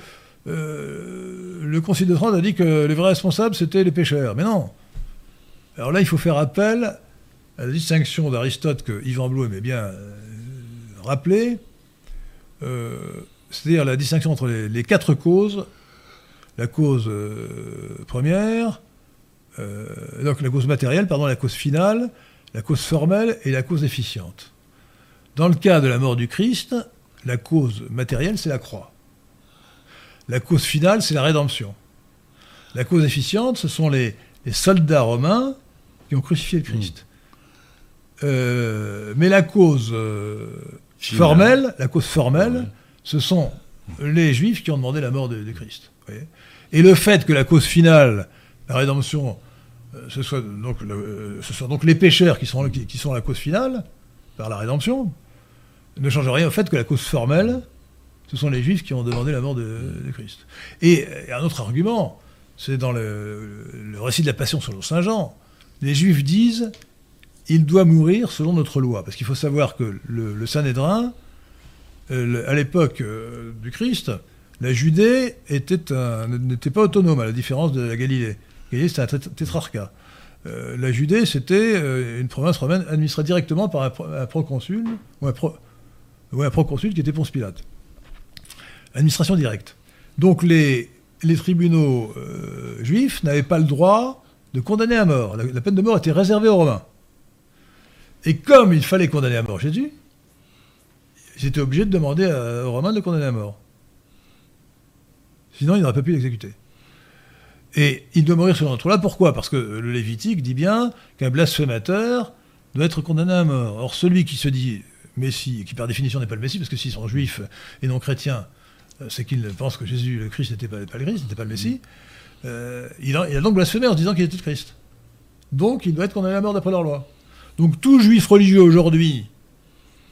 A: euh, le Concile de Trente a dit que les vrais responsables, c'était les pécheurs. Mais non. Alors là, il faut faire appel à la distinction d'Aristote que Yvan Blou aimait bien euh, rappeler, euh, c'est-à-dire la distinction entre les, quatre causes, la cause première, donc la cause matérielle, pardon, la cause finale, la cause formelle et la cause efficiente. Dans le cas de la mort du Christ, la cause matérielle, c'est la croix. La cause finale, c'est la rédemption. La cause efficiente, ce sont les, les soldats romains qui ont crucifié le Christ. Euh, mais la cause euh, formelle, la cause formelle,
B: Ouais.
A: ce sont les Juifs qui ont demandé la mort de, de Christ. voyez. Et le fait que la cause finale, la rédemption, euh, ce soit donc, le- ce soit donc les pécheurs qui sont, qui, qui sont la cause finale, par la rédemption, ne change rien au fait que la cause formelle, ce sont les Juifs qui ont demandé la mort de, Christ. Et, un autre argument, c'est dans le, récit de la Passion selon Saint Jean. Les Juifs disent il doit mourir selon notre loi. Parce qu'il faut savoir que le, le Sanhédrin, euh, à l'époque euh, du Christ, la Judée n'était pas autonome, à la différence de la Galilée. La Galilée, c'était un tét- tétrarcat. Euh, la Judée, c'était une province romaine administrée directement par un, pro- un proconsul, ou un, ou un proconsul qui était Ponce Pilate. Administration directe. Donc les, les tribunaux euh, juifs n'avaient pas le droit de condamner à mort. La, peine de mort était réservée aux Romains. Et comme il fallait condamner à mort Jésus, ils étaient obligés de demander à- aux Romains de le condamner à mort. Sinon, ils n'auraient pas pu l'exécuter. Et il doit mourir selon notre loi. Pourquoi? Parce que le Lévitique dit bien qu'un blasphémateur doit être condamné à mort. Or, celui qui se dit Messie, qui par définition n'est pas le Messie, parce que s'ils sont juifs et non chrétiens, euh, c'est qu'ils pensent que Jésus, le Christ, n'était pas, le Christ, n'était pas le Messie, euh, il, a, donc blasphémé en disant qu'il était le Christ. Donc, il doit être condamné à mort d'après leur loi. Donc, tout juif religieux aujourd'hui,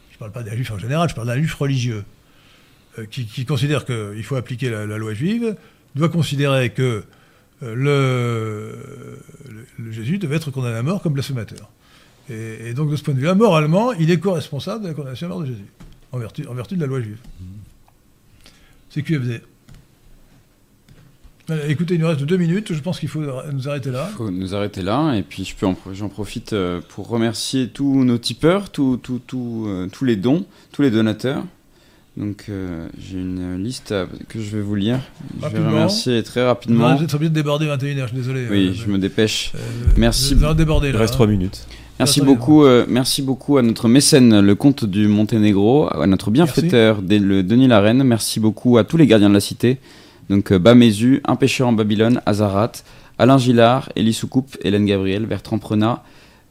A: je ne parle pas d'un juif en général, je parle d'un juif religieux, euh, qui, considère qu'il faut appliquer la, loi juive, doit considérer que euh, le, Jésus devait être condamné à mort comme blasphémateur. Et, donc, de ce point de vue-là, moralement, il est co-responsable de la condamnation à mort de Jésus, en vertu, en vertu de la loi juive. C'est QFD. Voilà, écoutez, il nous reste deux minutes, je pense qu'il faut nous arrêter là.
C: faut nous arrêter là et puis je j'en profite euh, pour remercier tous nos tipeurs, tous, tous, tous, euh, tous les dons, tous les donateurs. Donc euh, j'ai une liste à- que je vais vous lire. Je vais
A: Rapidement.
C: remercier très
A: Vous
C: rapidement.
A: êtes obligé de déborder 21h, je suis désolé.
C: Oui,
A: Euh,
C: je me dépêche.
A: euh,
C: Merci.
A: Vous débordé
D: Il
A: là.
D: reste
A: hein.
D: 3 minutes.
C: Merci beaucoup, euh, merci beaucoup à notre mécène, le comte du Monténégro, à notre bienfaiteur, le Denis Larenne. Merci beaucoup à tous les gardiens de la cité. Donc euh, Bamézu, Un pêcheur en Babylone, Azarat, Alain Gillard, Elie Soucoupe, Hélène Gabriel, Bertrand Prenat,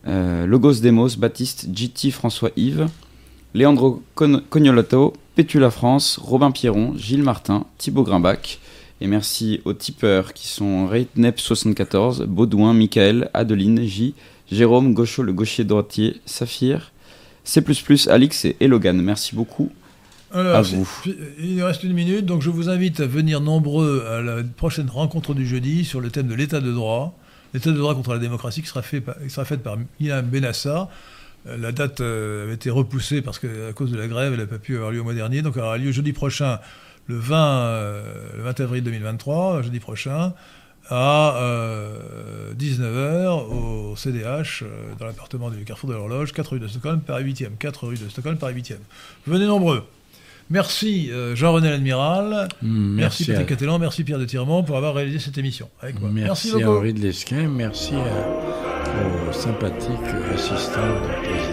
C: euh, Logos Demos, Baptiste, GT, François Yves, Leandro Con- Cognoloto, Pétula France, Robin Pierron, Gilles Martin, Thibaut Grimbach. Et merci aux tipeurs qui sont Reitnep74, Baudouin, Michael, Adeline, J, Jérôme, Gaucho, le gaucher droitier, Saphir, C++, Alix et Elogan. Merci beaucoup.
A: Alors,
C: À vous.
A: Il nous reste une minute, donc je vous invite à venir nombreux à la prochaine rencontre du jeudi sur le thème de l'état de droit. L'état de droit contre la démocratie qui sera, fait par- qui sera faite par Ilham Benassa. Euh, La date euh, avait été repoussée parce qu'à cause de la grève, elle n'a pas pu avoir lieu au mois dernier. Donc elle aura lieu jeudi prochain, le 20, euh, le 20 avril 2023, jeudi prochain, à 19h au CDH, euh, dans l'appartement du Carrefour de l'Horloge, 4 rue de Stockholm, Paris 8e. 4 rue de Stockholm, Paris 8e. Venez nombreux. Merci euh, Jean-René L'Admiral,
B: Mm,
A: merci,
B: Merci,
A: Patrick
B: à,
A: Catalan, merci Pierre de Tirement pour avoir réalisé cette émission avec moi.
B: merci à
A: beaucoup.
B: Henri de Lesquin, merci à- au sympathique assistant du président.